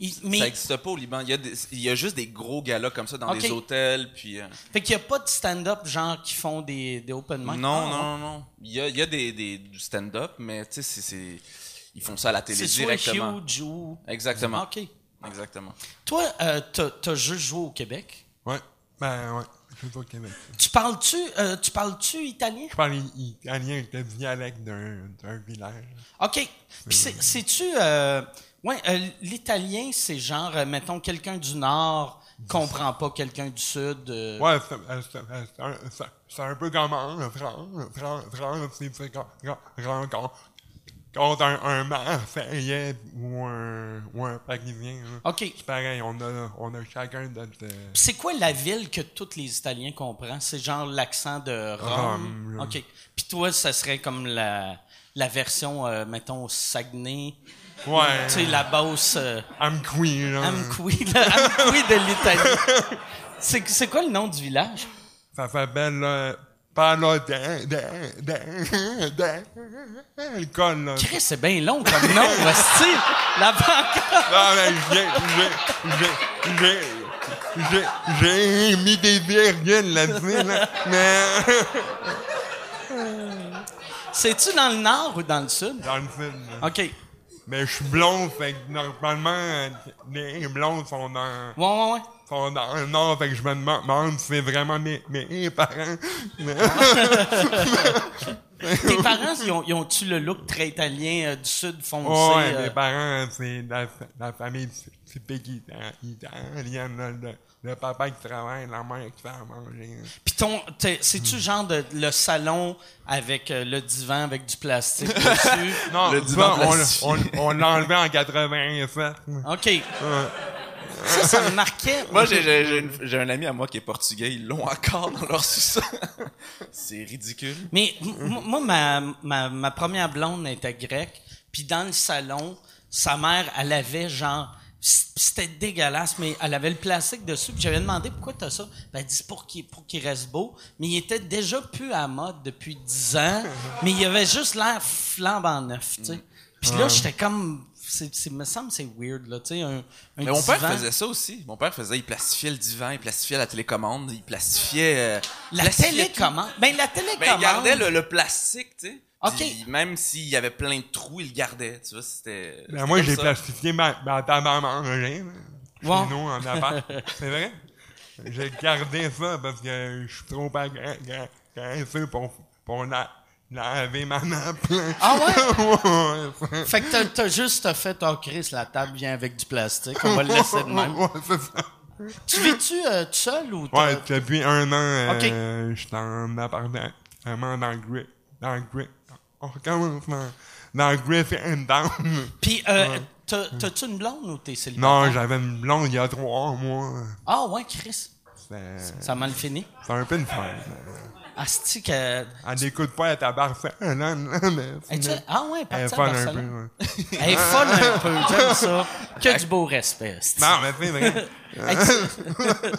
Il- mais, Ça n'existe pas au Liban. Il y, a des- il y a juste des gros galas comme ça dans Ok. des hôtels. Puis, euh, fait qu'il y a pas de stand-up genre qui font des, des open mic? non, Ah, non, non, non. Il y a, il y a des, des, du stand-up, mais tu sais, c'est- c'est- ils font ça à la télé C'est soit directement. huge ou. Exactement. OK. Exactement. Toi, euh, t'as, t'as juste joué au Québec? Ouais. Ben, ouais. Je suis au Québec. Tu parles-tu, euh, tu parles-tu italien? Je parle italien avec le dialecte d'un d'un village. OK. Puis c'est, c'est-tu. Euh, ouais, euh, l'italien, c'est genre, euh, mettons, quelqu'un du Nord comprend pas quelqu'un du Sud. euh, Ouais, c'est un- un peu comme un franc, franc, franc, c'est c'est quand un, un Marseillais ou un, ou un Parisien, là. OK. c'est pareil, on a, on a chacun notre... euh, C'est quoi la ville que tous les Italiens comprennent? C'est genre l'accent de Rome? OK. Puis toi, ça serait comme la, la version, euh, mettons, Saguenay. Ouais, Tu sais, la basse euh, Amqui, là. Amqui, là, Amqui de l'Italie. C'est, c'est quoi le nom du village? Ça s'appelle, là, de, de, le col, là. Chris, c'est bien long comme nom, hostie. La pancarte. Non, mais j'ai, j'ai, j'ai, j'ai, j'ai, mis des virgules là-dessus, là, mais, C'est-tu dans le nord ou dans le sud? dans le là. OK. Mais je suis blond, fait que normalement, les blondes sont dans, ouais, ouais. sont dans le nord, fait que je me demande si c'est vraiment mes, mes parents. Tes parents, ils ont- ils ont-tu le look très italien euh, du sud foncé? ouais, euh, mes parents, c'est la, la famille typique ita- italienne, là, le, papa qui travaille, la mère qui fait à manger. là. Puis ton, t'es- c'est-tu genre de le salon avec euh, le divan avec du plastique dessus? Non, Le divan on, plastifié. on, on l'a enlevé en 87. OK. Ça, ça me marquait. Moi, j'ai- j'ai j'ai une- j'ai un ami à moi qui est portugais. Ils l'ont encore dans leur sous-sol. C'est ridicule. Mais m- moi, ma, ma, ma première blonde était grecque. Puis dans le salon, sa mère, elle avait genre... C'était dégueulasse, mais elle avait le plastique dessus. Puis j'avais demandé pourquoi t'as ça? Ben, elle dit pour qu'il pour qu'il reste beau. Mais il était déjà plus à la mode depuis 10 ans. mais il avait juste l'air flambant neuf, tu sais. Puis là, j'étais comme... C'est, c'est, me semble que c'est weird, là, tu sais, un, un Mais mon père faisait ça aussi. Mon père faisait, il plastifiait le divan, il plastifiait la télécommande, il plastifiait. euh, La plastifiait télécommande. Ben, la télécommande. Ben, il gardait le, le plastique, tu sais. Ok. Puis même s'il y avait plein de trous, il le gardait. Tu vois, c'était. Ben, moi, j'ai plastifié ma, ma table à manger, là, chez Wow. nous, en appart. C'est vrai? J'ai gardé ça parce que je suis trop agressé pour, pour la, laver ma nappe. Ah ouais? ouais, Fait que t'as, juste fait, oh Chris, la table vient avec du plastique, on va le laisser de même. ouais, c'est ça. Tu vis-tu euh, tout seul ou t'as- Ouais, depuis un an, euh, Ok. je suis en appartement dans le Grit. Dans le. On recommence dans, dans Griffin Down. Puis, euh, t'as, t'as-tu une blonde ou t'es célibataire? Non, j'avais une blonde il y a trois mois. Ah ouais, Chris. Ça a mal fini? c'est un peu une fête. Asti que... Elle n'écoute pas être à Barcelone, là, mais Es-tu- Ah ouais, elle est folle un peu. Ouais. Elle est folle un peu, j'aime ça. Que du beau respect, asti. Non, mais c'est vrai.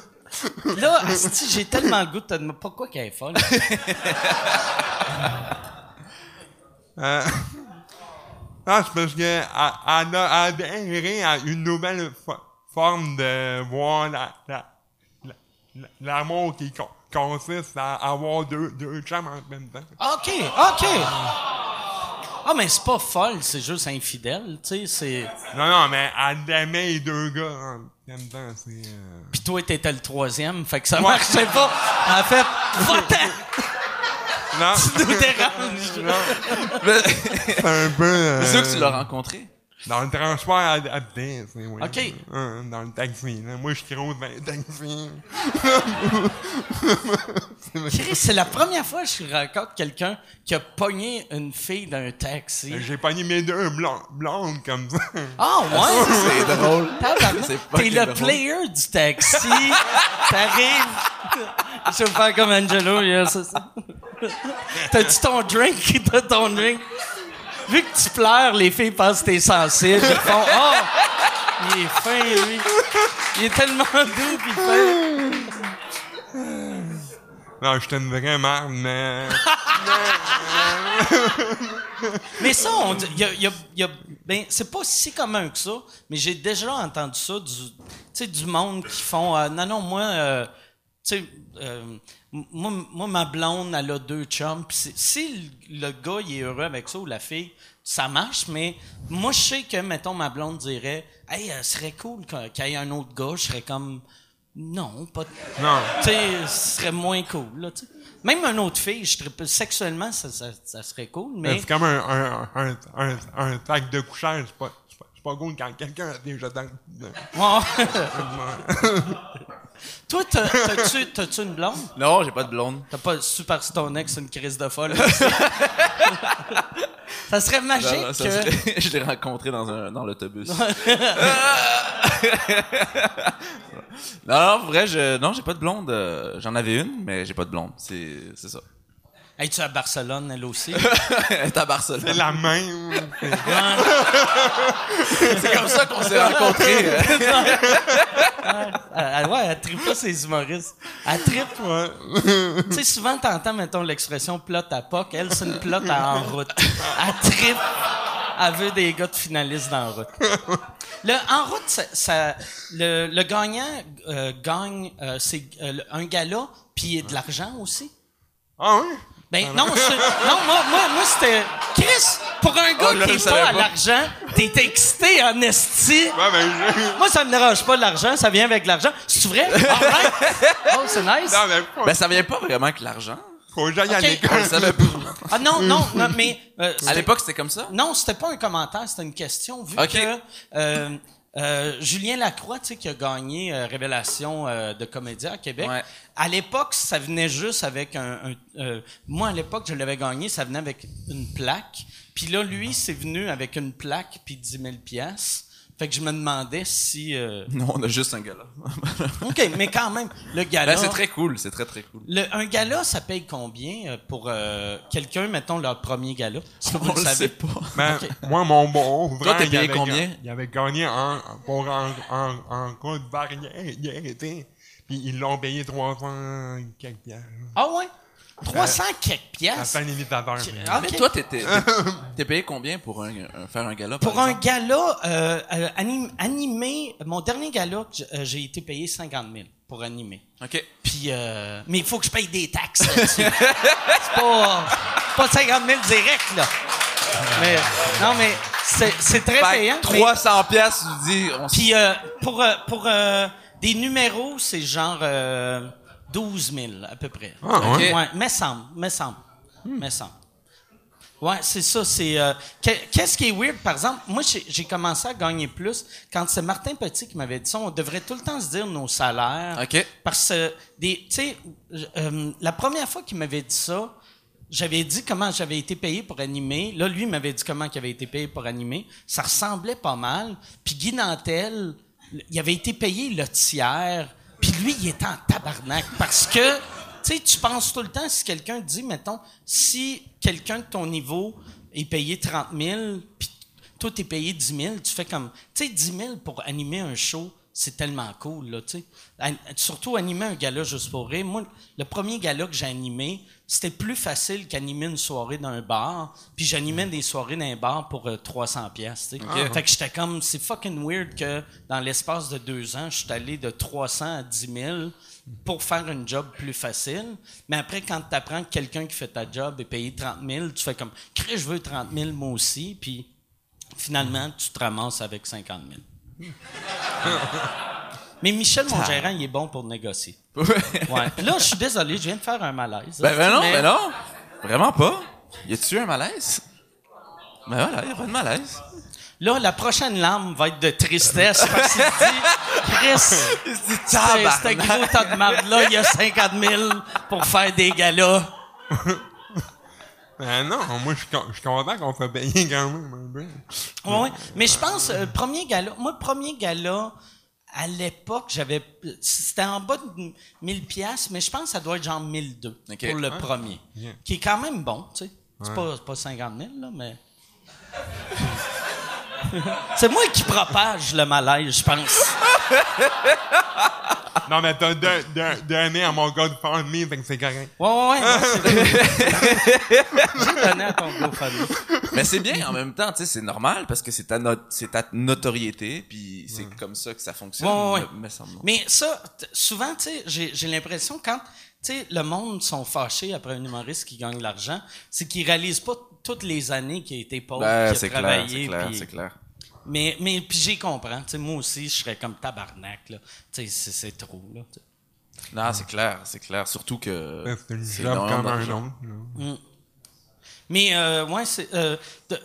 Là, Asti, j'ai tellement le goût de te demander pourquoi qu'elle est folle. Euh, Ah, c'est parce que elle, elle a adhéré à une nouvelle fo- forme de voir la, la, la- la- l'amour qui con- consiste à avoir deux, deux chambres en même temps. OK, OK. Ah, mais c'est pas folle, c'est juste infidèle, tu sais, c'est... Non, non, mais elle aimait les deux gars en même temps. C'est, euh... Pis toi, t'étais le troisième, fait que ça marchait pas. En fait! Non, Tu nous déranges. Mais- c'est un peu... euh, C'est sûr que tu l'as rencontré? Dans le transport adapté, c'est oui. OK. Hein, dans le taxi. Là. Moi, je croise dans le taxi. Chris, c'est la première fois que je rencontre quelqu'un qui a pogné une fille d'un taxi. J'ai pogné mes deux blondes, blondes comme ça. Ah, ouais? C'est drôle. T'es le drôle. player du taxi. T'arrives. Je vais faire comme Angelo, yeah, c'est ça. T'as-tu ton drink? T'as ton drink? Vu que tu pleures, les filles pensent que t'es sensible. Ils font, oh! Il est fin, lui. Il est tellement doux, pis fin. Non, j'étais une vraie merde, mais... Mais ça, on y a, y a- y a Ben, c'est pas si commun que ça, mais j'ai déjà entendu ça du, tu sais, du monde qui font, euh, non, non, moi, euh, tu sais, euh, moi, moi, ma blonde, elle a deux chums. Pis si le le gars, il est heureux avec ça ou la fille, ça marche, mais moi, je sais que, mettons, ma blonde dirait, hey, euh, ce serait cool qu'il y ait un autre gars, je serais comme, non, pas, Non. tu sais, ce serait moins cool, là. Même une autre fille, je trippe- sexuellement, ça, ça, ça serait cool, mais. C'est comme un, un, un, un, un de couchage. C'est pas, pas, pas cool quand quelqu'un a déjà dans. Toi, t'as- t'as-tu, t'as-tu une blonde? Non, j'ai pas de blonde. T'as pas super si ton ex une crise de folle. ça serait magique Non, non, ça que. serait- je l'ai rencontré dans, un, dans l'autobus. non, non, en vrai, je, non, j'ai pas de blonde. euh, J'en avais une, mais j'ai pas de blonde. C'est, c'est ça. Es-tu à Barcelone, elle aussi? Elle est à Barcelone. C'est la même. C'est comme ça qu'on s'est rencontrés. Elle, elle- ouais, elle tripe pas ses humoristes. Elle tripe. Ouais. Tu sais, souvent, t'entends, mettons, l'expression plot à POC. Elle, c'est une plot à en route. Elle tripe. Elle veut des gars de finalistes dans en route. Le en route, le, gagnant euh, gagne euh, c'est euh, un gala puis de l'argent aussi. Ah oui? Ben non, c'est- non moi, moi, moi c'était Chris pour un gars Oh, là, qui est pas à l'argent, t'es excité en esti. Ouais, ben, je... Moi, ça me dérange pas l'argent, ça vient avec l'argent. C'est vrai? Oh, c'est nice. Non, mais Ben, ça vient pas vraiment avec l'argent. faut que j'aille à Ok. Je l'école. Ah non, non, non, mais euh, À l'époque, c'était comme ça? non, c'était pas un commentaire, c'était une question. Vu que euh, euh, Julien Lacroix, tu sais, qui a gagné euh, Révélation euh, de comédien à Québec, Ouais. à l'époque, ça venait juste avec un... un- euh, moi, à l'époque, je l'avais gagné, ça venait avec une plaque. Puis là, lui, c'est venu avec une plaque puis 10 000 piastres. Fait que je me demandais si... euh, Non, on a juste un gars là. OK, mais quand même, le gala... Ben, c'est très cool, c'est très très cool. le- un gala, ça paye combien euh, pour euh, quelqu'un, mettons, leur premier gala? Vous On le le sait pas. Ben, moi, mon beau Toi, t'es il payé combien? Il avait gagné un, pour un, un, un coup de variété. Puis ils l'ont payé 300 quelques piastres. Ah ouais? 300 quelques piastres? imitateur. Ah, Mais toi, t'étais, t'es, payé combien pour un, un- faire un gala? Pour un gala euh, euh, anim- animé, mon dernier gala, euh, j'ai été payé 50 000 pour animer. OK. Puis, euh, mais il faut que je paye des taxes là-dessus. c'est pas, pas 50 000 direct, là. Mais, non, mais c'est, c'est très Fait payant. que mais- 300 pièces, tu dis, on Puis euh, pour, euh, pour euh, des numéros, c'est genre euh, 12 000 à peu près. Ah, ouais? Ouais, me semble, me semble, me semble. Ouais, c'est ça. C'est euh, que- qu'est-ce qui est weird, par exemple. Moi, j'ai commencé à gagner plus quand c'est Martin Petit qui m'avait dit ça. On devrait tout le temps se dire nos salaires. OK. Parce que des, tu sais, euh, la première fois qu'il m'avait dit ça, j'avais dit comment j'avais été payé pour animer. Là, lui il m'avait dit comment il avait été payé pour animer. Ça ressemblait pas mal. Puis Guy Nantel, il avait été payé le tiers. Puis lui, il était en tabarnak parce que, tu sais, tu penses tout le temps si quelqu'un dit, mettons, si quelqu'un de ton niveau est payé 30 000, puis toi, t'es payé 10 000, tu fais comme, tu sais, 10 000 pour animer un show, c'est tellement cool, là, tu sais. Surtout animer un gala juste pour rire. Moi, le premier gala que j'ai animé, c'était plus facile qu'animer une soirée dans un bar. Puis j'animais des soirées dans un bar pour euh, 300 pièces. Fait que j'étais comme, c'est fucking weird que dans l'espace de deux ans, je suis allé de 300 à 10 000 pour faire une job plus facile. Mais après, quand tu apprends que quelqu'un qui fait ta job est payé 30 000, tu fais comme, Crée, je veux 30 000 moi aussi. Puis finalement, tu te ramasses avec 50 000. Mais Michel, mon gérant, il est bon pour négocier. Ouais. Là, je suis désolé, je viens de faire un malaise. Ben, ben non, Mais- ben non. Vraiment pas. Y a-tu un malaise? Ben voilà, y a pas de malaise. Là, la prochaine larme va être de tristesse parce qu'il dit, Chris, c'est ce gros tas de marde-là, il y a 50 000 pour faire des galas. Ben non, moi, je suis content qu'on soit payé quand même. un peu. Ouais, ouais. Mais je pense, euh, premier gala, moi, le premier gala, à l'époque, j'avais, c'était en bas de 1000 pièces, mais je pense que ça doit être genre 1002 Ok. pour le premier. Qui est quand même bon, tu sais. C'est pas, pas 50 000, là, mais. c'est moi qui propage le malaise, je pense. Non, mais t'as deux, deux, donné à mon gars de famille, fait que c'est correct. Ouais, ouais, ouais. J'ai donné à ton GoFundMe. Mais c'est bien en même temps, tu sais, c'est normal parce que c'est ta not- c'est ta notoriété, puis c'est comme ça que ça fonctionne. Ouais, ouais, me- me semble. Mais ça, souvent, tu sais, j'ai, j'ai l'impression quand, tu sais, le monde sont fâchés après un humoriste qui gagne de l'argent, c'est qu'ils réalisent pas toutes les années qu'il a été pauvre, Ben, qu'il a c'est clair, travaillé. c'est clair, c'est clair. Mais, mais puis j'y comprends. Tu sais, moi aussi, je serais comme tabarnak, là. Tu sais, c'est, trop, là. Non, c'est clair, c'est clair. Surtout que. Ouais, C'est une job comme un autre. là. Mais, euh, ouais, c'est. euh, euh,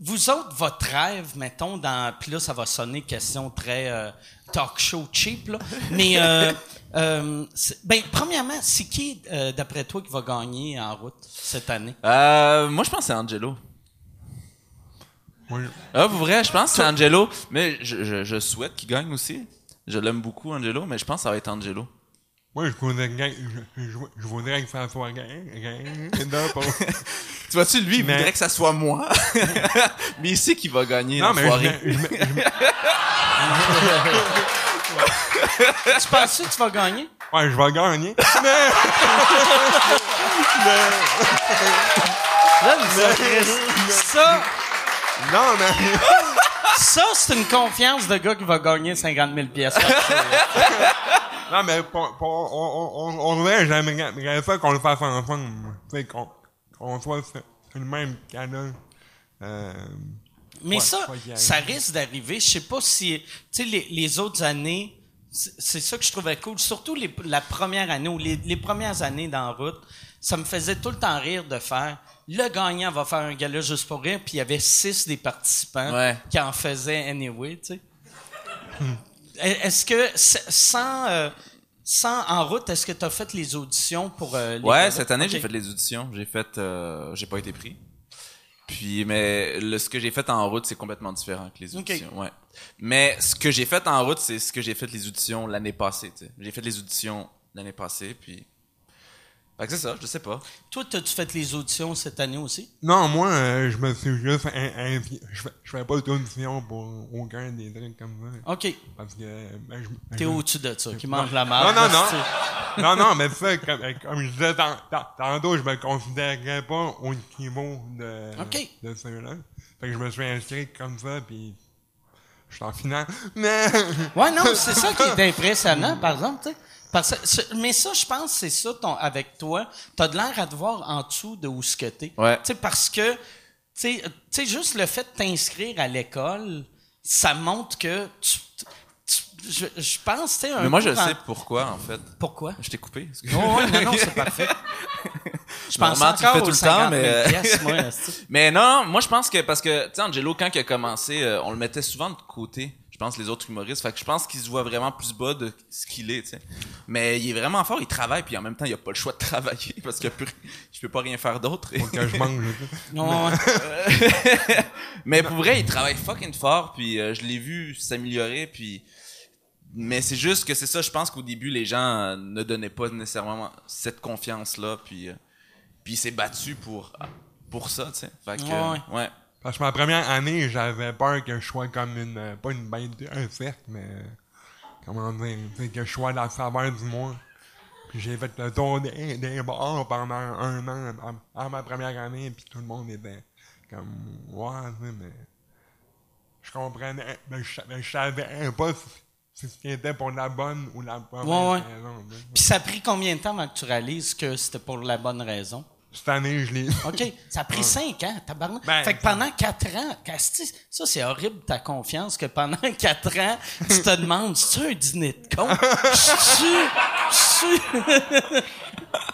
vous autres, votre rêve, mettons, dans. Puis là, ça va sonner question très euh, talk show cheap, là. Mais, euh, euh, ben, premièrement, c'est qui, euh, d'après toi, qui va gagner en route cette année? Euh, moi, je pense que c'est Angelo. Oui. Ah, pour vrai, je pense que c'est Angelo. Mais je, je, je souhaite qu'il gagne aussi. Je l'aime beaucoup, Angelo, mais je pense que ça va être Angelo. Moi, je voudrais, que- je, je, je voudrais que ça soit pour- Tu vois-tu, lui, il Mais- voudrait que ça soit moi. mais il sait qu'il va gagner Non, mais me- je, tu penses que tu vas gagner? ouais, je vais gagner. Mais, Là, Chris, ça, non, mais, ça, c'est une confiance de gars qui va gagner 50 000 pièces. non, mais, pour, pour, on, on, on, on j'aimerais ça qu'on le fasse ensemble. Tu sais, qu'on, qu'on soit sur le même canal. Euh, Mais Ouais, ça, ça risque d'arriver. Je sais pas si, tu sais, les, les autres années, c'est ça que je trouvais cool. Surtout les, la première année ou les, les premières années dans la route, ça me faisait tout le temps rire de faire. Le gagnant va faire un gala juste pour rire, puis il y avait six des participants Ouais. qui en faisaient anyway, tu sais. Est-ce que sans euh, sans en route, est-ce que tu as fait les auditions pour euh, les Ouais, cette année, j'ai fait les auditions. J'ai fait, euh, j'ai pas été pris. Puis, mais le, ce que j'ai fait en route, c'est complètement différent que les auditions. Ouais. Mais ce que j'ai fait en route, c'est ce que j'ai fait les auditions l'année passée. tu sais. J'ai fait les auditions l'année passée, puis. Fait que c'est ça, je sais pas. Toi, as-tu fait les auditions cette année aussi? non, moi, euh, je me suis juste, in- invi- je fais, je fais pas d'audition pour aucun des trucs comme ça. OK. Parce que, ben, je, T'es au-dessus de ça, qui mange la Non, marde. non, non. c'est- non, non, mais ça, comme, euh, comme je disais tant- tant- tantôt, je me considérais pas au niveau de, Ok. de ceux-là. Fait que je me suis inscrit comme ça, puis je suis en finale. Mais, Ouais, non, c'est ça qui est impressionnant, par exemple, tu sais. Parce que, mais ça, je pense, c'est ça, ton, avec toi. T'as de l'air à te voir en dessous de où ce que t'es. Ouais. Tu sais, parce que, tu sais, juste le fait de t'inscrire à l'école, ça montre que tu, je, je pense, tu sais, un Mais moi, je sais pourquoi, en fait. Pourquoi? Je t'ai coupé. excuse. Oh, ouais, non, non, c'est parfait. Je pense Normalement, tu le fais tout le temps, 50 000 mais- pièces, moi. Mais non, moi je pense que parce que tu sais Angelo quand il a commencé, euh, on le mettait souvent de côté. Je pense les autres humoristes, fait que je pense qu'il se voit vraiment plus bas de ce qu'il est. Mais il est vraiment fort, il travaille puis en même temps il a pas le choix de travailler parce que je peux pas rien faire d'autre. que je mange. Non, ouais. Mais pour vrai, il travaille fucking fort, puis euh, je l'ai vu s'améliorer, puis... Mais c'est juste que c'est ça, je pense qu'au début, les gens euh, ne donnaient pas nécessairement cette confiance-là, puis, euh, puis il s'est battu pour, pour ça, tu sais. Fait que, euh, Ouais. Parce que ma première année, j'avais peur que je sois comme une, euh, pas une bête, un cercle, mais, comment dire, que je sois la saveur du mois. Puis j'ai fait le tour des, des bars pendant un an, à, à ma première année, puis tout le monde était comme, ouais, mais, je comprenais, mais je, mais je savais pas si, si c'était pour la bonne ou la Ouais, ouais. raison. Puis ça a pris combien de temps avant que tu réalises que c'était pour la bonne raison? Cette année, je l'ai. OK. Ça a pris cinq ans, tabarnak. Ben, fait que pendant quatre ans, Casti, ça, c'est horrible, ta confiance, que pendant quatre ans, tu te demandes, c'est-tu un dîner de con? Je suis...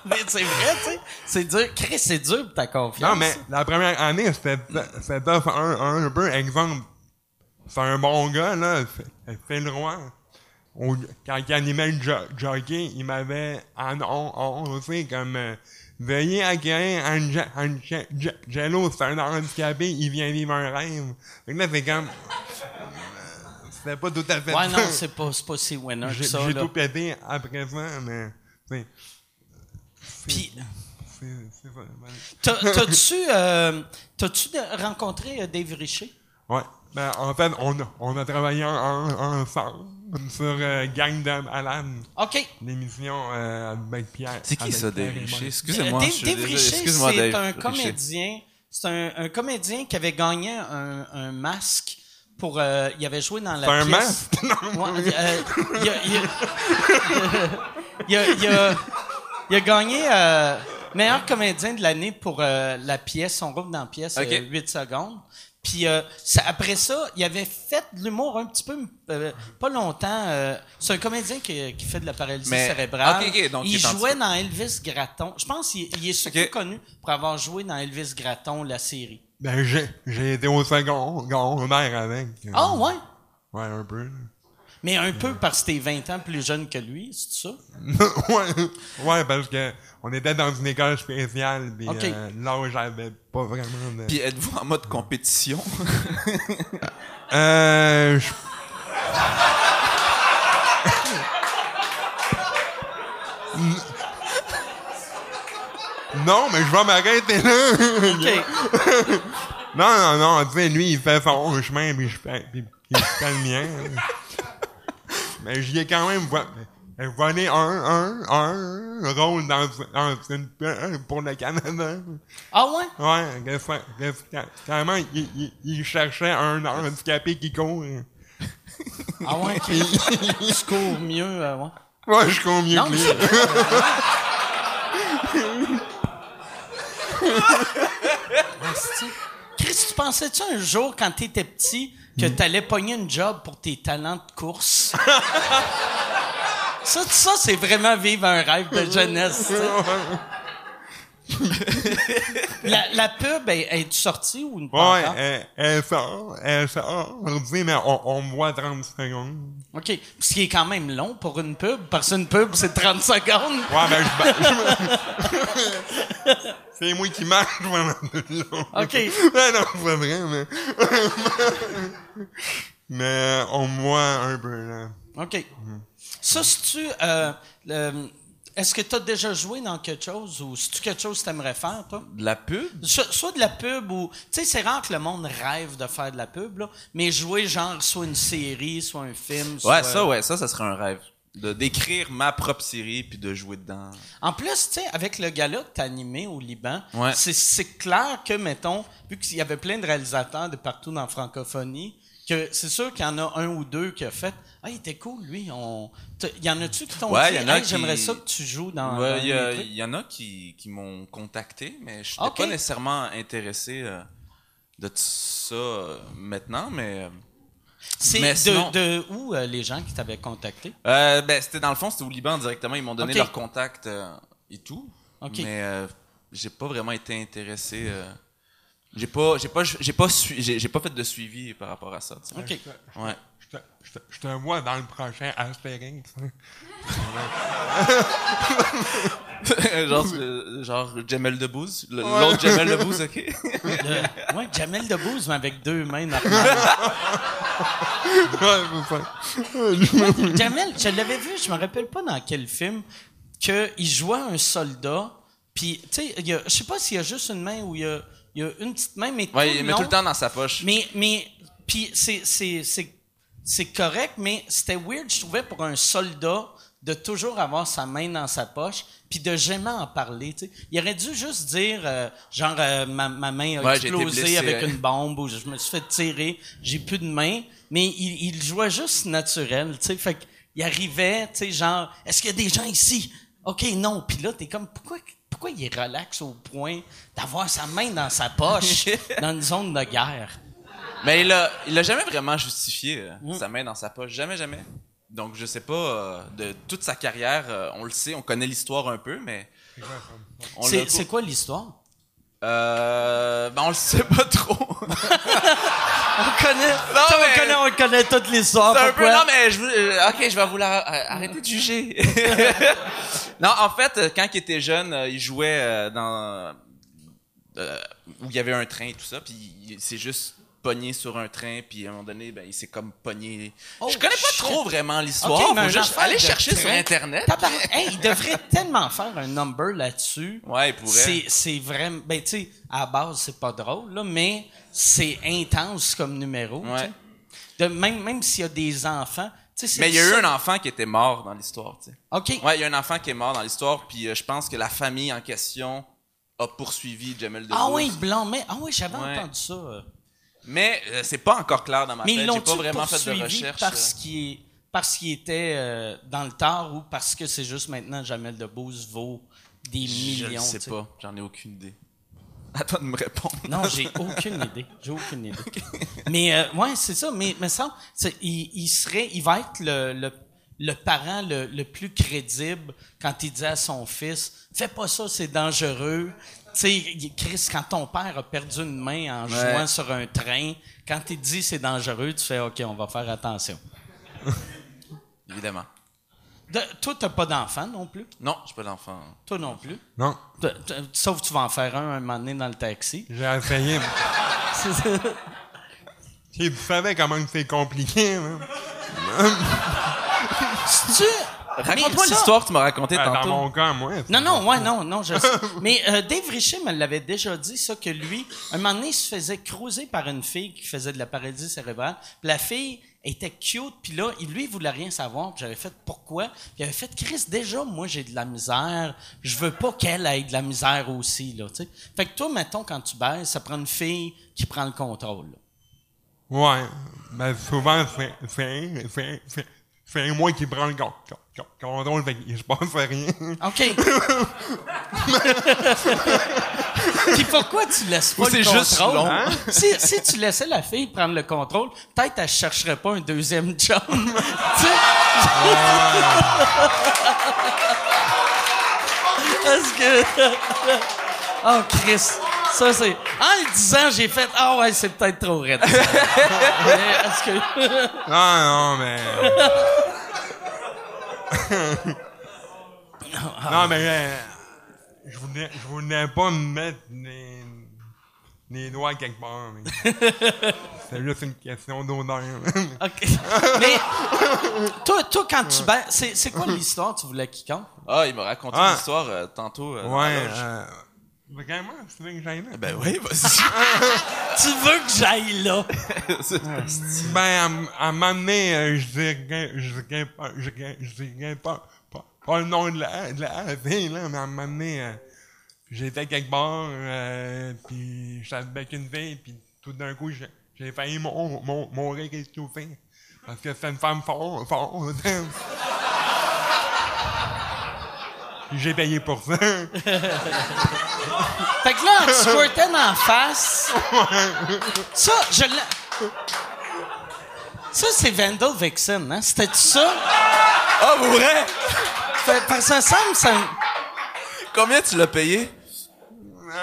Mais c'est vrai, tu sais. C'est dur. Chris, c'est dur pour ta confiance. Non, mais la première année, c'était c'était tough. un, un, un peu. Exemple, c'est un bon gars, là, c'est- c'est le roi. Quand il animait le jo- jockey, il m'avait annoncé comme euh, Veuillez Ange- Ange- Je- Jello, c'est un handicapé, il vient vivre un rêve. Fait que là, c'est comme. euh, C'était pas tout à fait Ouais, non, c'est pas, pas si winner que J'ai ça, j'ai tout pété après ça, mais. Puis, C'est t'as- t'as-tu, euh, rencontré euh, Dave Richer? Ouais. Ben, en fait, on a, on a travaillé en, en- ensemble. sur euh, Gang de Malade, OK. l'émission euh, avec Pierre. C'est qui avec ça, Pierre Dave et Richer? moi. Excusez-moi. Dave, je suis Dave désolé. Richer, Excuse-moi, c'est Dave un Richer. comédien. C'est un, un comédien qui avait gagné un, un masque pour. euh, il avait joué dans la C'est un pièce. masque? Non. Ouais, euh, il, a, il a- il a- il a- il a gagné euh, meilleur comédien de l'année pour euh, la pièce. On roule dans la pièce Ok. euh, 8 secondes. Puis euh, ça- après ça, il avait fait de l'humour un petit peu, euh, pas longtemps. euh, c'est un comédien qui, qui fait de la paralysie Mais- cérébrale. donc il jouait dans Elvis Gratton. Je pense qu'il il est surtout connu pour avoir joué dans Elvis Gratton, la série. Ben, j'ai, j'ai été au second, secondaire avec. euh, Ah ouais? Ouais, un peu. Mais un peu parce que t'es 20 ans plus jeune que lui, c'est ça? ouais, ouais, parce que on était dans une école spéciale, pis Ok. euh, là où j'avais pas vraiment de... Puis êtes-vous en mode compétition? Euh, je- non, mais je vais m'arrêter là. OK. Non, non, non, tu sais, lui, il fait son chemin, puis je fais, puis, puis je fais le mien. Mais j'y ai quand même vo- volé un, un, un rôle dans, dans une pub pour le Canada. Ah ouais? Ouais, carrément, il, il, il cherchait un handicapé qui court. Ah ouais, OK. tu cours mieux, euh, ouais. Ouais, je cours mieux Non, que lui. Chris, tu pensais-tu un jour, quand t'étais petit, que t'allais pogner une job pour tes talents de course? ça, ça c'est vraiment vivre un rêve de jeunesse. la, la pub, elle, elle est sortie ou une pas Ouais, elle, elle sort, elle sort, on dit, mais on, on me voit 30 secondes. OK. Ce qui est quand même long pour une pub, parce qu'une pub, c'est 30 secondes. Ouais, ben, je, je me- C'est moi qui marche pendant le long. OK. Ben non, c'est pas vrai, mais... mais on me voit un peu, là. OK. Ça, si tu euh, le- est-ce que tu as déjà joué dans quelque chose ou c'est-tu quelque chose que tu aimerais faire, toi? De la pub? Soit, soit de la pub ou. Tu sais, c'est rare que le monde rêve de faire de la pub, là, mais jouer genre soit une série, soit un film. soit- Ouais, ça, ouais, ça, ça serait un rêve. De d'écrire ma propre série puis de jouer dedans. En plus, tu sais, avec le gala que t'as animé au Liban, Ouais. c'est clair que, mettons, vu qu'il y avait plein de réalisateurs de partout dans la francophonie, que c'est sûr qu'il y en a un ou deux qui a fait Ah, il était cool, lui. On... Il y en a-tu qui t'ont Ouais, dit il y en a Hey, qui- j'aimerais ça que tu joues dans. Ouais, il y, en a qui, qui m'ont contacté, mais je n'étais Ok. pas nécessairement intéressé euh, de tout ça euh, maintenant, mais... euh, C'est mais de, sinon- de où euh, les gens qui t'avaient contacté? Euh, ben, c'était dans le fond, c'était au Liban directement. Ils m'ont donné leur contact euh, et tout. Ok. Mais euh, j'ai pas vraiment été intéressé. euh, j'ai pas, j'ai pas, j'ai pas, j'ai, pas fait de suivi par rapport à ça. OK. Ouais. Je te, je, te, je te vois dans le prochain Astérix. genre, euh, genre Jamel Debbouze, le- l'autre Jamel Debbouze, ok? Le- ouais, Jamel Debbouze, mais avec deux mains normales. Ouais, c'est ça. Jamel, je l'avais vu, je me rappelle pas dans quel film, qu'il jouait un soldat, puis, tu sais, il y a- je sais pas s'il y a juste une main ou il y a, il y a une petite main, mais tout Ouais, le il met long- tout le temps dans sa poche. Mais, mais, puis c'est, c'est, c'est, c'est correct, mais c'était weird, je trouvais, pour un soldat de toujours avoir sa main dans sa poche, puis de jamais en parler. Il aurait dû juste dire, euh, genre, euh, ma, ma main a Ouais, explosé blessé, avec une bombe, ou je me suis fait tirer, j'ai plus de main, mais il, il jouait juste naturel, tu sais. Fait qu'il arrivait, tu sais, genre, est-ce qu'il y a des gens ici? OK, non. Puis là, t'es comme, pourquoi, pourquoi il est relax au point d'avoir sa main dans sa poche dans une zone de guerre? Mais il a, il a jamais vraiment justifié euh, Mm. sa main dans sa poche, jamais, jamais. Donc je sais pas euh, de toute sa carrière, euh, on le sait, on connaît l'histoire un peu, mais C'est, l'a- c'est quoi l'histoire? Euh, ben on le sait pas trop. On connaît, Non, ça, mais- on connaît, on connaît toute l'histoire. C'est un peu, non, mais je ok, je vais vous la, arrêtez de juger. non, en fait, quand il était jeune, il jouait dans, euh, où il y avait un train et tout ça, puis il s'est juste pogné sur un train, puis à un moment donné, ben, il s'est comme pogné. Oh, je connais pas shit. trop vraiment l'histoire, Ok, mais faut un juste aller chercher sur. Internet. Hey, il devrait tellement faire un number là-dessus. Ouais, il pourrait. C'est, vraiment, ben, tu sais, à la base, c'est pas drôle, là, mais c'est intense comme numéro. Ouais. De, même, même s'il y a des enfants, Mais il y a eu ça. un enfant qui était mort dans l'histoire. OK. Ouais, il y a un enfant qui est mort dans l'histoire, puis euh, je pense que la famille en question a poursuivi Jamel Debbouze. Ah oui, blanc, mais ah oui, j'avais Ouais. entendu ça. Mais euh, c'est pas encore clair dans ma Mais ils tête. J'ai pas vraiment fait de recherche. parce euh. qu'il parce qu'il était euh, dans le tard ou parce que c'est juste maintenant Jamel Debbouze vaut des Je millions. ne sais? pas, j'en ai aucune idée. À toi de me répondre. Non, j'ai aucune idée. J'ai aucune idée. Mais euh, ouais, c'est ça. Mais mais ça, il, il serait, il va être le, le, le parent le, le plus crédible quand il dit à son fils, fais pas ça, c'est dangereux. Tu sais, Chris, quand ton père a perdu une main en Ouais. jouant sur un train, quand il dit c'est dangereux, tu fais OK, on va faire attention. Évidemment. De, toi, t'as pas d'enfant non plus? Non, je suis pas l'enfant. Toi non plus? Non, Sauf que tu vas en faire un un moment donné dans le taxi. j'ai essayé. Tu savais comment c'est compliqué, hein? Tu- Raconte-moi l'histoire que tu m'as racontée Ben, Dans tantôt. mon cas, moi. Non, non, ouais, non, non, je sais. Mais euh, Dave Richer me l'avait déjà dit, ça, que lui, un moment donné, il se faisait cruiser par une fille qui faisait de la paralysie cérébrale. Puis la fille était cute, puis là, il, lui, il voulait rien savoir. Puis j'avais fait pourquoi. Puis il avait fait, Chris, déjà, moi, j'ai de la misère. Je veux pas qu'elle ait de la misère aussi, là, tu sais. Fait que toi, mettons, quand tu baises, ça prend une fille qui prend le contrôle, là. Ouais. Ben, souvent, c'est, c'est, c'est, c'est, c'est moi qui prends le con- con- con- contrôle, fait qu'il se passe rien. OK. Puis pourquoi tu laisses pas Ou le c'est contrôle? juste long. hein? Si, si tu laissais la fille prendre le contrôle, peut-être elle chercherait pas un deuxième chum. tu sais? Parce que... Oh, Chris. Ça, c'est... En le disant, j'ai fait... Ah ouais, c'est peut-être trop raide. Mais est-ce que... Ah non, mais. non, mais euh, je voulais, je voulais pas me mettre les, les doigts quelque part. mais C'est juste une question d'odeur. OK. Mais toi, toi quand tu baises... C'est, c'est quoi l'histoire que tu voulais qu'il compte? Ah, il m'a raconté Ah. l'histoire euh, tantôt. euh, dans ouais. Vraiment, c'est vrai que j'aille là. Ben oui, vas-y. Tu veux que j'aille là? Ben, à, à un moment donné, euh, je dirais, je dirais pas, je dirais, je dirais pas, pas, pas le nom de la, de la fille, là, mais à un moment donné, euh, j'étais quelque part, euh, puis j'étais avec une fille, puis tout d'un coup, j'ai, failli mon, mon, mourir étouffé. Parce que c'est une femme forte, forte. J'ai payé pour ça. Fait que là, tu squirtais en face. Ça, je l'ai. Ça, c'est Vandal Vixen, hein? C'était ça? Ah, pour vrai? Fait- Parce que ça semble, ça. Combien tu l'as payé?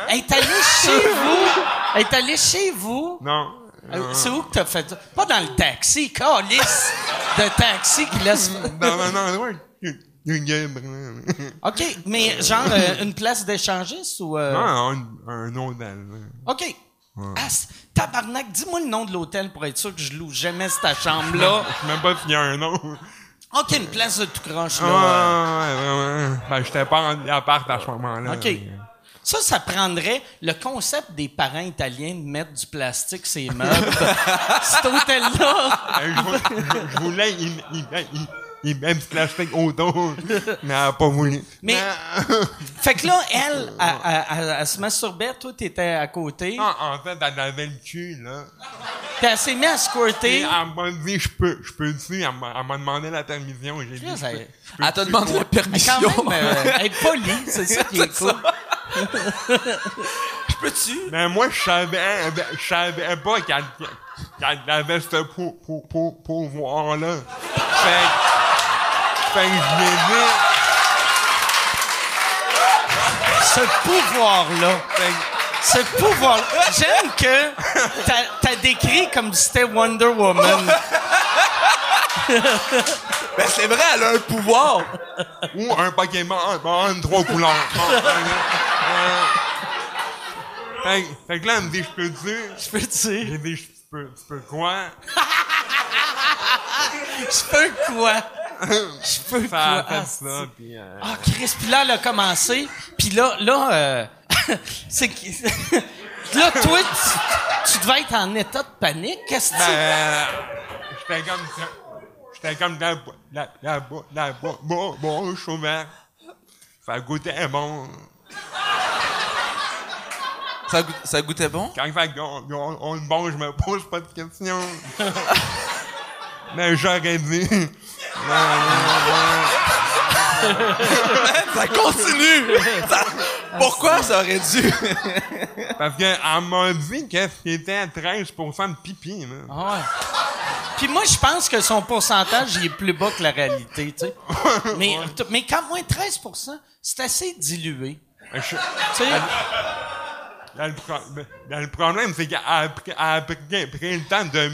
Elle est allée chez vous? Elle est allée chez vous? Non. Euh, C'est où que t'as fait ça? Pas dans le taxi, calice de taxi qui laisse. Dans un endroit, il y a une OK, mais genre euh, une place d'échangiste ou. euh, Non, un, un hôtel. OK. Ah, tabarnak, dis-moi le nom de l'hôtel pour être sûr que je loue jamais cette chambre-là. Je sais même pas s'il y a un nom. OK, une place de tout croche, Ah, là. euh. ouais, ouais, ouais. Ben, j'étais pas en appart à ce moment-là. OK. mais, Ça, ça prendrait le concept des parents italiens de mettre du plastique sur les meubles. Cet hôtel-là. euh, je- je voulais, il, plastique autour, mais elle a pas voulu. Mais- Fait que là, elle, elle, se masturbait, toi, t'étais à côté. Non, en fait, elle avait le cul, là. Puis elle s'est mise à squirter. elle m'a dit, je peux, je peux dessus. Elle m'a demandé la permission. J'ai dit, elle- t'a demandé la Mais permission. quand même, euh, elle est polie, c'est ça qui est cool. Je peux-tu? Mais moi, je savais, je savais pas qu'elle qu'elle avait ce pou- pou- pou- pouvoir-là. Fait, que- fait que je lui ai dit, Ce pouvoir-là. fait que- Ce pouvoir J'aime que t'as, décrit comme si c'était Wonder Woman. Ben c'est vrai, elle a un pouvoir. ou un Pokémon en trois couleurs. Fait, que- fait que là, elle me dit, je peux dessus. Je peux dire. Peux, tu peux quoi? Je peux quoi? Je peux Ça quoi? fait ça, puis... euh, Ah, Chris, puis là, elle a commencé. Puis là, là, euh, c'est là, toi, tu, tu devais être en état de panique. Qu'est-ce que ben, tu... euh, j'étais comme... J'étais comme la, bo- la, la, la, bo- bo- bouche ouverte. Ça goûtait bon. Ça, goût- ça goûtait bon? Quand fait qu'on on, on bon, je me pose pas de questions. Mais j'aurais dit. Ça continue! Ça- Pourquoi ça aurait dû? Parce qu'elle m'a dit que c'était 13% de pipi. Là. Ah ouais. Puis moi, je pense que son pourcentage il est plus bas que la réalité, tu sais. Mais, mais quand moins 13% c'est assez dilué. Je- Tu sais, Là, le, pro- là, le problème, c'est qu'elle a pris, elle a pris, pris le temps de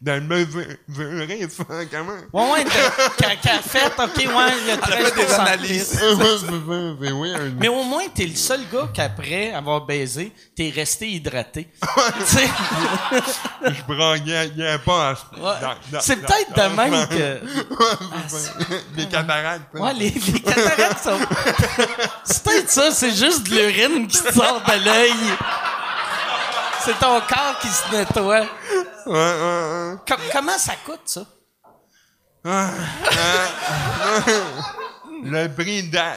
de mesurer ça, comment? ouais, ouais, de- qu'elle qu'elle a fait, OK, ouais, il y a 13 fait des analyses. Mais au moins, t'es le seul gars qu'après avoir baisé, t'es resté hydraté. tu sais, je braguais il y a pas. ouais. dans- dans- c'est dans- peut-être de dans- même que... Les cataractes. hein. Ouais, les, les cataractes sont... c'est peut-être ça, c'est juste de l'urine qui te sort de l'œil. C'est ton corps qui se nettoie. Ouais, ouais, ouais. Com- comment ça coûte, ça? Ah, ah, Le prix d'a-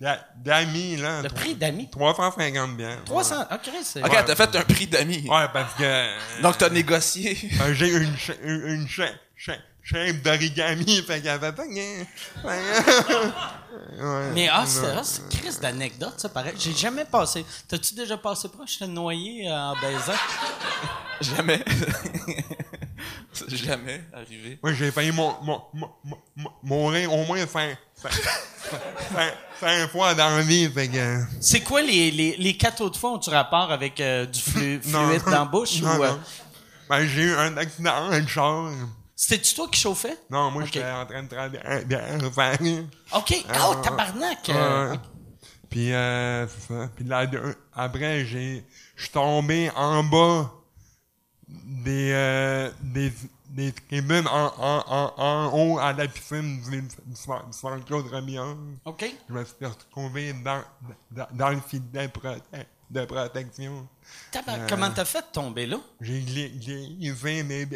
d'a- d'amis, là. Le prix d'amis? 350 biens. 300... OK, c'est... Ok, t'as fait un prix d'amis. Ouais, parce que. Donc t'as négocié. Euh, j'ai une, cha- une, une chaîne d'origami, fait qu'elle fait pas. Mais ah, c'est ah, c'est une crise d'anecdote, ça, pareil. J'ai jamais passé... T'as-tu déjà passé proche de noyer euh, en baisant? Jamais. Jamais arrivé. Moi, j'ai failli mon, mon, mon, mon- mourir au moins cinq, cinq, cinq, cinq fois dans la vie, fait que... C'est quoi les, les, les quatre autres fois ont-tu rapport avec euh, du flu- Non. fluide dans la bouche? Non, ou, euh, non. Ben, j'ai eu un accident, un char. C'était-tu toi qui chauffais? Non, moi, j'étais en train de travailler de. OK. Oh, tabarnak! euh, Ouais. Puis, euh. Puis là, après, j'ai, je suis tombé en bas des, euh, des, des tribunes en, en, en, en haut à la piscine du, du, Centre- du Centre Claude Remillard. OK. Je me suis retrouvé dans, dans, dans le filet prote- de protection. Tabarnak, Comment t'as fait de tomber là? J'ai glissé mes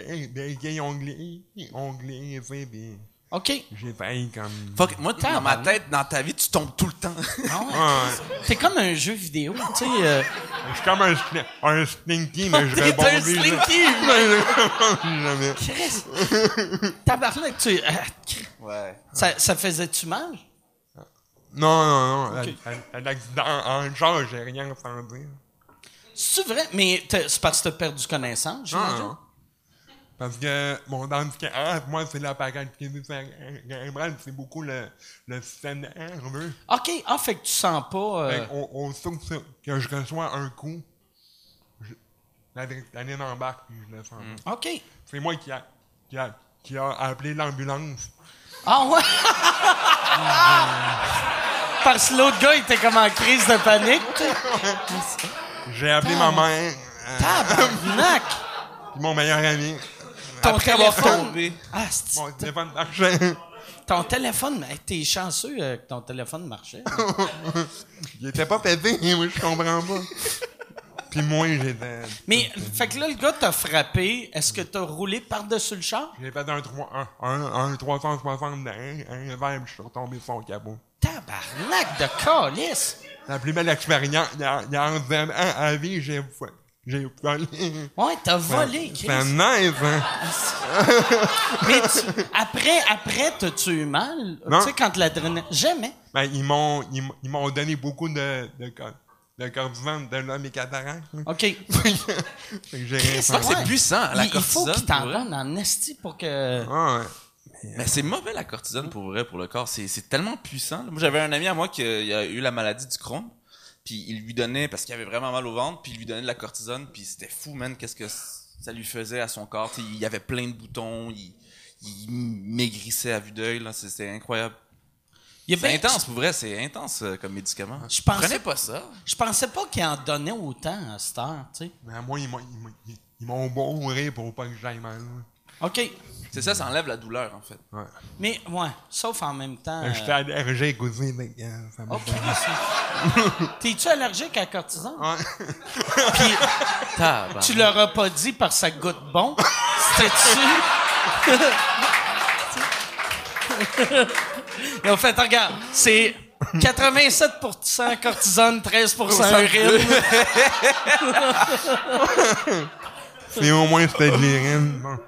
ont glissé, puis OK. j'ai failli comme... Fuck, moi, dans ma tête, dans ta vie, tu tombes tout le temps. Ah ouais? Ouais. T'es comme un jeu vidéo, tu sais. euh, Je suis comme un, sli- un slinky, mais je T'es réponds un slinky! jamais. Chris! Tabarnak, tu... euh, Ouais. ça, ça faisait-tu mal? Non, non, non. Ok. À- à- à L'accident en char, j'ai rien ressenti. C'est vrai? Mais c'est parce que t'as perdu connaissance, Non, j'imagine? non. Parce que mon handicap, moi, c'est l'appareil cérébral, c'est beaucoup le, le système nerveux. OK. Ah, fait que tu sens pas... euh, Fait on sent que, je reçois un coup, je- l'adrénaline embarque, puis je le sens. OK. C'est moi qui a, qui a, qui a appelé l'ambulance. Ah ouais? Parce que l'autre gars, il était comme en crise de panique. J'ai appelé ma mère, euh, Tabarnak! mon meilleur ami. Ton Après avoir téléphone... tombé. Ah, c'est- Mon téléphone marchait. ton téléphone... hey, T'es chanceux euh, que ton téléphone marchait. Il était pas pété, moi, je comprends pas. Puis moi, j'étais. Mais, fait que là, le gars t'a frappé. Est-ce que t'as roulé par-dessus le char? J'ai fait un, 3, un, un, un 360 d'un, un puis je suis retombé sur son capot. Tabarnak de calice! La plus belle expérience, il y a, il y a 11 ans à vie, j'ai j'ai volé. Ouais, t'as volé, C'est Chris. nice, hein? Mais tu- après, après, t'as-tu eu mal? Non. Tu sais, quand l'adrénaline... Jamais. Ben, ils m'ont, ils, m'ont- ils m'ont donné beaucoup de, de, cor- de cortisone, de là, mes cataractes. là. OK. Fait que j'ai rien Chris, fait. c'est puissant, la il, il faut cortisone, qu'il t'en donne en esti pour que... Ah, ouais. Mais c'est mauvais la cortisone pour vrai, pour le corps. C'est, tellement puissant. Moi, j'avais un ami à moi qui euh, il a eu la maladie du Crohn. Puis il lui donnait, parce qu'il avait vraiment mal au ventre, puis il lui donnait de la cortisone. Puis c'était fou, man, qu'est-ce que ça lui faisait à son corps. Il y avait plein de boutons, il, il maigrissait à vue d'œil. C'était incroyable. Il y a C'est intense, pour vrai, c'est intense euh, comme médicament. Je pensais- Prenez pas ça. Je pensais pas qu'il en donnait autant à cette heure, tu sais. Mais moi, ils m'ont, ils m'ont- ils- m'ont bourré pour pas que j'aille mal. OK. C'est ça, ça enlève la douleur, en fait. Ouais. Mais, ouais, sauf en même temps... Ben, J'étais euh, allergique que, euh, ça m'a OK. T'es-tu allergique à la cortisone? Ouais. Puis, Tabarnak. tu leur as pas dit parce que ça goûte bon? C'était-tu... Ils ont fait, regarde, c'est 87% cortisone, 13% urine. Si au moins c'était de l'urine. Bon.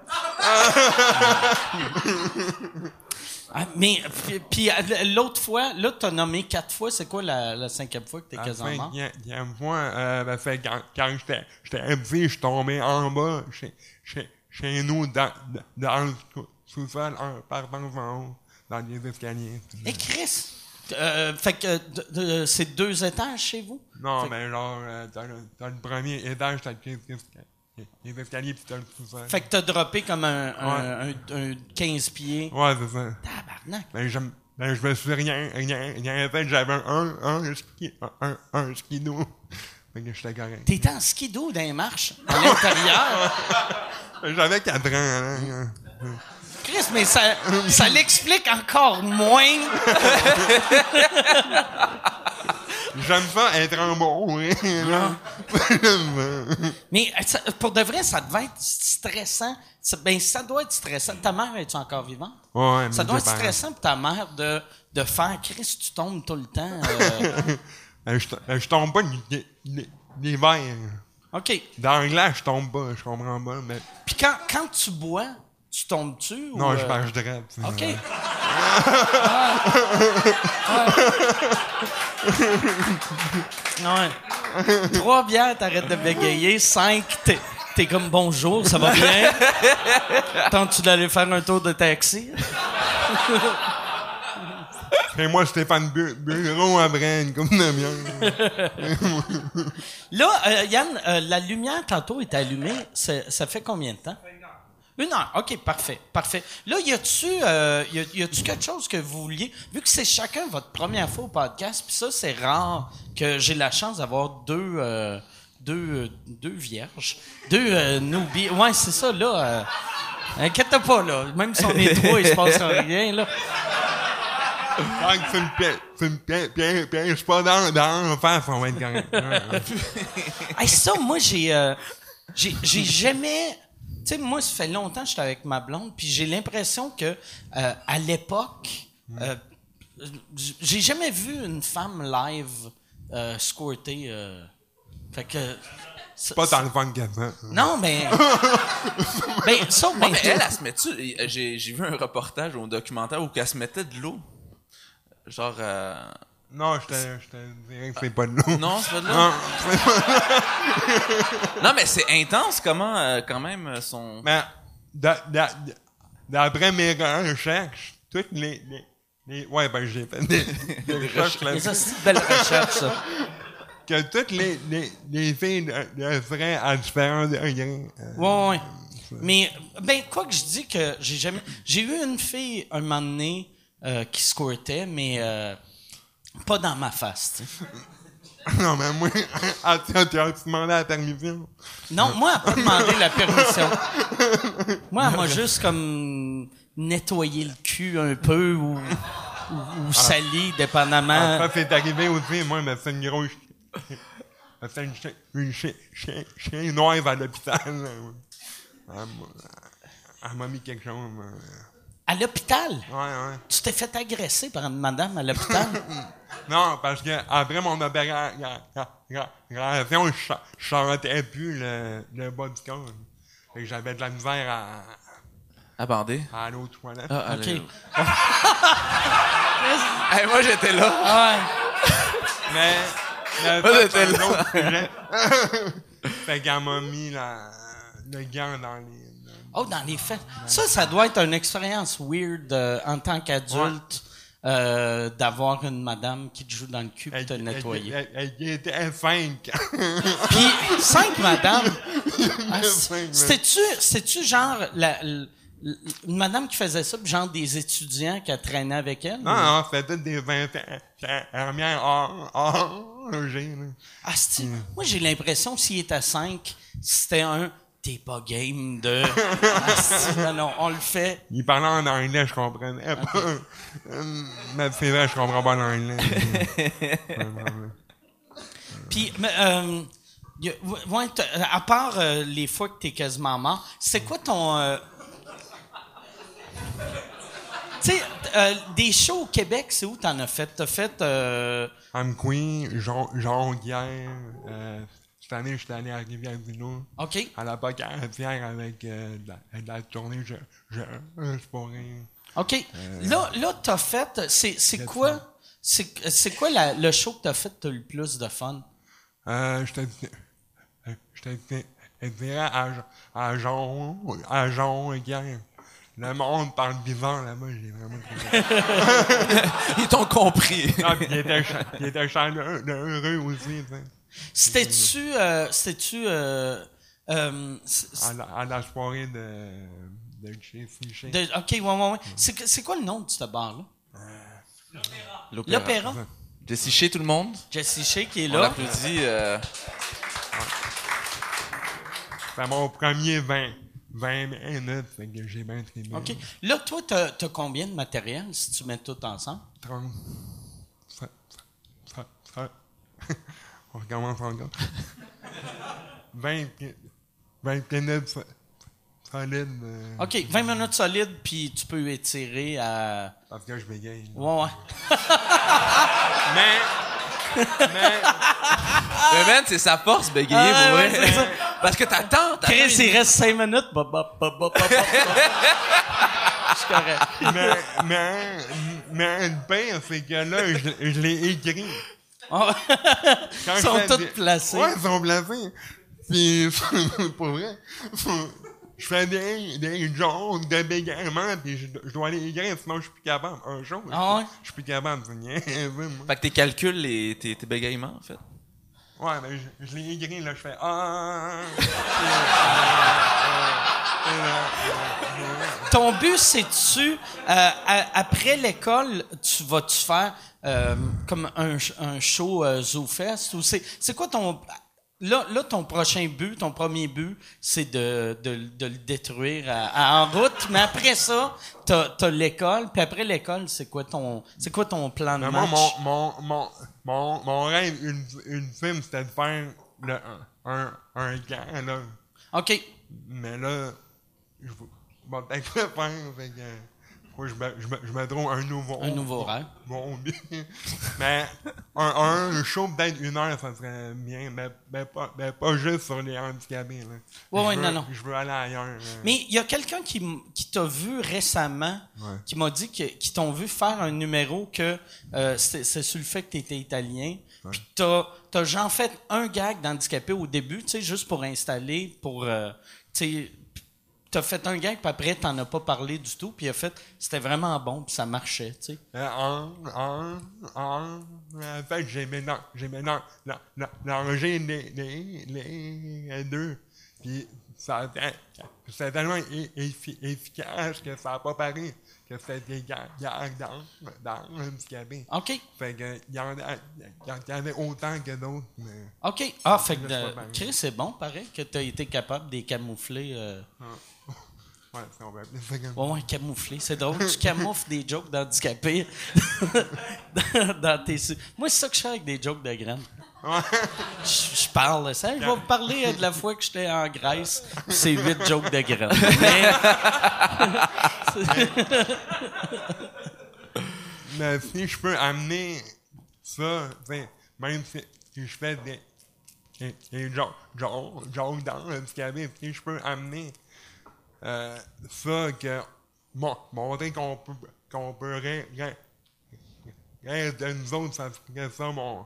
Ah, mais, puis, puis, euh, l'autre fois, là, t'as nommé quatre fois. C'est quoi la, la cinquième fois que t'es La quasiment mort? cinquième fois, euh, ben, fait, quand, quand j'étais, j'étais petit, je suis tombé en bas, chez, chez, chez nous, dans, dans le sous- sous-sol, un partant en haut, dans les escaliers. Et Chris, euh, fait que de- de- c'est deux étages chez vous? Non, Fait- mais genre, euh, dans, le, dans le premier étage, t'as les, esca- les escaliers, pis t'as le sous-sol. Fait que t'as droppé comme un, un, un- un 15 pieds. Ouais, c'est ça. Tabarnak. Ben, je, m- ben, je me suis rien, rien, rien fait, j'avais un, un, ski, un, un skidoo. Fait que j'étais correct. T'étais en skidoo dans les marches, à l'intérieur. J'avais 4 ans, là. Chris, mais ça, ça l'explique encore moins. J'aime ça être en bon. Mais euh, ça- pour de vrai, ça devait être stressant. Ça- Ben, ça doit être stressant. Ta mère, est encore vivante? Ouais, Ça doit être stressant pour ta mère de, de faire Chris, tu tombes tout le temps. euh. Ben, je, ben, je tombe pas l'hi- l'hi- l'hiver. OK. Dans glace, je tombe pas, je comprends pas, mais... Puis quand, quand tu bois, tu tombes-tu? ou, Non, je euh, marche direct. OK. ouais. Trois bières, t'arrêtes de bégayer. Cinq, t'es, t'es comme bonjour, ça va bien? Tentes-tu d'aller faire un tour de taxi? Et moi, Stéphane Bu- Bureau une coupe de bière. Là, euh, Yann, euh, la lumière tantôt est allumée. Ça fait combien de temps? Une heure. OK, parfait. Parfait. Là, y a-tu euh, y a, y quelque chose que vous vouliez? Vu que c'est chacun votre première fois au podcast, puis ça, c'est rare que j'ai la chance d'avoir deux, euh, deux, deux vierges. Deux euh, newbies. Ouais, c'est ça, là. Euh, inquiète pas, là. Même si on est trois, il se passe rien, là. Me pièges, pièges, pièges pas dans, dans la face, on va être correct. Hey, ça, moi, j'ai, j'ai, j'ai jamais. Tu sais, moi, ça fait longtemps que j'étais avec ma blonde, puis j'ai l'impression que euh, à l'époque, euh, j- j'ai jamais vu une femme live euh, squirter. euh, fait que. ça- pas dans le que ça. Non, mais. ben, ça, ben, Mais elle, elle se met-tu... J'ai, j'ai vu un reportage ou un documentaire où elle se mettait de l'eau. Genre... Non, je te, je te dirais que c'est pas de l'eau. Non, c'est pas de l'eau? Non, Non, mais c'est intense comment, euh, quand même, euh, son... mais d'a- d'a- d'après mes recherches, toutes les, les, les- ouais, ben j'ai fait des, des recherches mais ça, là-dessus, c'est une belle recherche, ça. que toutes les, les, les filles le, le feraient à différents degrés. Euh, Ouais, ouais. Mais, ben, quoi que je dis que j'ai jamais. J'ai eu une fille, un moment donné, euh, qui squirtait, mais euh, pas dans ma face, tu sais. Non, mais moi, ah, tu as demandé la permission. Non, moi, elle n'a pas demandé la permission. Moi, elle m'a juste comme nettoyé le cul un peu ou, ou, ou sali, dépendamment. Ah, ça, c'est arrivé aussi, moi, mais c'est une grosse. Fait une chien, une chien, chien, chien noire à l'hôpital. Elle m'a- Elle m'a mis quelque chose. mais- À l'hôpital, Ouais, ouais. tu t'es fait agresser par une madame à l'hôpital. Non, parce que après mon opération, je cha- je chantais plus le, le bas du corps. Que j'avais de la misère à, À bander. à aller aux toilettes. Ah, OK. Hey, moi, j'étais là. Ah Mais, mais Moi, ça, j'étais là. fait qu'elle m'a mis la, le gant dans les... Oh, dans les faits. Ça, ça doit être une expérience weird euh, en tant qu'adulte euh, d'avoir une madame qui te joue dans le cul pour te nettoyer. elle, était cinq. Puis, cinq madames. Ah, C'était-tu, c'était-tu genre la, la- une madame qui faisait ça, genre des étudiants qui traînaient avec elle? non, non, c'était des infirmières âgées. là. Ah, c'est- Moi, j'ai l'impression que s'il était cinq, c'était un t'es pas game de. Ah, non, non, on le fait. Il parlait en anglais, je comprenais pas. Hum, Mais c'est vrai, je comprends pas l'anglais. Puis, mais, euh, ouais, à part euh, les fois que t'es quasiment mort, c'est quoi ton. euh, euh, des shows au Québec, c'est où t'en as fait? T'as fait... Euh, Amqui, Jean, Jean Guerre, euh, cette année, j'étais allé à Rivière-du-Loup, OK. à la Bocatière avec euh, de, la, de la tournée Je, je, c'est pas rien. OK. Euh, là, là t'as fait... C'est, c'est quoi... C'est, c'est quoi la- le show que t'as fait t'as le plus de fun? Euh, je dirais à, à Jean, à Jean Guerre. Le monde parle bizarre là-bas, j'ai vraiment. Ils t'ont compris. Ah, puis il était, il était chaleureux aussi. C'était-tu... Euh, c'était-tu... Euh, euh, À la, à la soirée de, de chez Fiché. de- OK, ouais, ouais, ouais. C'est, que- c'est quoi le nom de ce bar-là? L'Opéra. Jesse Shea, tout le monde? Jesse Shea qui est On là. l'applaudit. euh, C'est mon premier 20, 20 minutes, fait que j'ai bien bien. OK. Là, toi, t'as, t'as combien de matériel si tu mets tout ensemble? 30. On recommence encore. 20, 20 minutes so- solides. euh, OK, 20 minutes solides, puis tu peux étirer à... Parce que je bégaye. Ouais, ouais. Mais, mais, Mais man, c'est sa force, bégayer, Ah, pour ouais, vrai. c'est ça. Parce que t'attends, t'attends. Chris, une- il reste 5 minutes. Bah, bah, bah, bah, bah, bah, bah. Je suis correct. mais, mais, mais le pire, c'est que là, je, je l'ai écrit. Oh. Ils sont tous des- placés. Ouais, ils sont placés. Puis, pour vrai, je fais des, des jokes de bégaiement, puis je, je dois les écrire, sinon je suis plus capable. Un jour, je, Ah ouais? je suis plus capable. Niaiseux, moi. Fait que tes calculs, les, tes, tes bégaiements, en fait. Ouais, mais je, je l'ai écrit, là, je fais Ah. Ton but, c'est-tu, euh, après l'école, tu vas-tu faire euh, comme un, un show euh, ZooFest? Ou c'est, c'est quoi ton... Là, là, ton prochain but, ton premier but, c'est de, de, de le détruire à- à- en route. Mais après ça, t'as, t'as l'école. Puis après l'école, c'est quoi ton, c'est quoi ton plan de Mais moi, match? mon, mon, mon, mon, mon rêve, une, une film, c'était de faire le, un, un, un gant, là. OK. Mais là, je vais je vais peut-être le faire, fait que. Faut que je me, je me, je me trouve un nouveau. Un nouveau rêve. Bon, bien. mais un, un show, peut-être une heure, ça serait bien. Mais, mais, pas, mais pas juste sur les handicapés. Là. Ouais, ouais, veux- non, non. Je veux aller ailleurs. là. Mais il y a quelqu'un qui, qui t'a vu récemment, Ouais. qui m'a dit que, qu'ils t'ont vu faire un numéro que euh, c'est, sur le fait que tu étais italien. Puis t'as, t'as genre fait un gag d'handicapé au début, tu sais, juste pour installer, pour, euh, tu sais, t'as fait un gag, puis après, t'en as pas parlé du tout, puis il a fait, c'était vraiment bon, puis ça marchait, tu sais. Euh, en, en, en, en fait, j'ai maintenant, j'ai maintenant, la- la- l'arrangé les, les, les, les deux. Puis, ça, a c'est tellement effi- efficace que ça n'a pas paru que c'était des gags dans, dans le handicapé. OK. Fait que, il y en a, y en avait autant que d'autres, mais. OK. Ah, fait que, euh. Chris, c'est bon, pareil, que t'as été capable de les camoufler. euh, Ouais, on comme Ouais, ouais, camouflé. C'est drôle. Tu camoufles des jokes d'handicapés dans, dans tes... Moi, c'est ça que je fais avec des jokes de graines. Je, je parle, ça. Je vais vous parler euh, de la fois que j'étais en Grèce. C'est huit jokes de graines. Mais, Mais si je peux amener ça, même si, si je fais des, des, des jokes, jokes, jokes dans le handicapé, si je peux amener euh, ça, que bon, montrer qu'on peut, qu'on peut rien, rien, rien de nous autres, ça serait ça mon,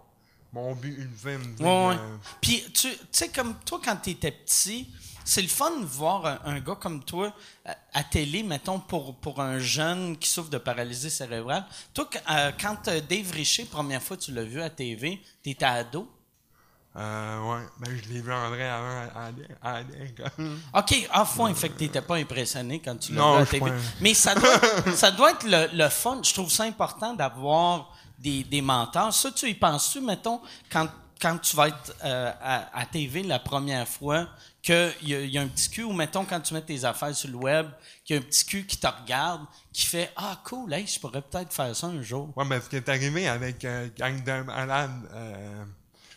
mon but ultime. ouais, ouais. que- Puis, tu sais, comme toi, quand tu étais petit, c'est le fun de voir un, un gars comme toi à, à télé, mettons, pour, pour un jeune qui souffre de paralysie cérébrale. Toi, qu- euh, quand euh, Dave Richer, première fois, tu l'as vu à TV, tu étais ado? Euh, ouais, ben je l'ai vu en vrai avant à, à, à. OK, à fond, fait que t'étais pas impressionné quand tu l'as vu à je TV. Mais ça doit, ça doit être le, le fun. Je trouve ça important d'avoir des, des mentors. Ça, tu y penses-tu, mettons, quand, quand tu vas être euh, à, à TV la première fois, qu'il y, y a un petit cul, ou mettons, quand tu mets tes affaires sur le web, qu'il y a un petit cul qui te regarde, qui fait « Ah, cool, hey, je pourrais peut-être faire ça un jour. Ouais, mais ce qui est arrivé avec euh, Gang de Malade, euh,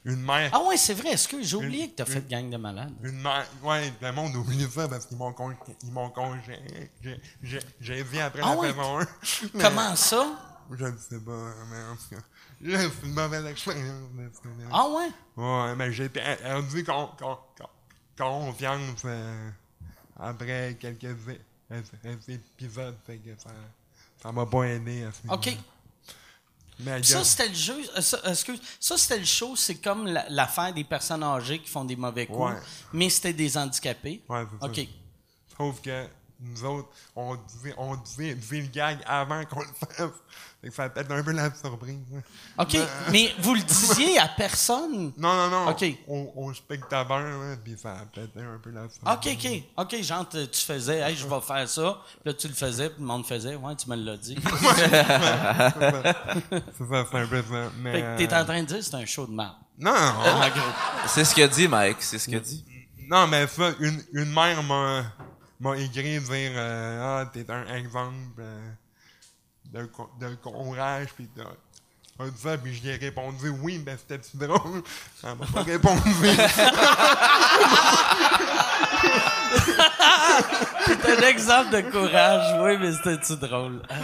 une mère. Ah ouais, c'est vrai. Est-ce que j'ai oublié que t'as fait gang de malades? Une mère. Ouais, le monde oublie ça parce qu'ils m'ont con... ils m'ont congé. J'ai, j'ai, j'ai vu après Ah la ouais? saison 1. Mais Comment ça? Je ne sais pas, mais en tout cas. C'est une mauvaise expérience. Ah ouais? Ouais, mais j'ai perdu con, con, con- confiance euh, après quelques épisodes. Fait que ça, ça m'a pas aidé à ce OK. Mais Ça, c'était le jeu. euh, Ça, excuse, ça, c'était le show. C'est comme la- l'affaire des personnes âgées qui font des mauvais coups. Ouais. Mais c'était des handicapés. Ouais. OK. Sauf que nous autres, on disait, on disait, disait le gag avant qu'on le fasse. Fait que ça a peut-être un peu la surprise. OK. Mais vous le disiez à personne? Non, non, non. OK. Au, au spectateur, hein, puis ça a peut-être un peu la surprise. OK, OK. OK, genre, tu tu faisais, hey, je vais faire ça. Puis là, tu le faisais, puis le monde faisait, ouais, tu me l'as dit. C'est ça, c'est un peu ça. Mais, fait que t'es euh, en train de dire que c'est un show de merde. Non, gros. C'est ce qu'il a dit, Mike. C'est ce qu'il a dit. non, mais ça, une, une mère m'a, m'a écrit dire euh, Ah, t'es un exemple euh, de, de courage, puis de. dit ça, puis j'y ai répondu oui, ben c'était drôle? Elle m'a pas répondu. C'est un exemple de courage, oui, mais c'était-tu drôle? Ah,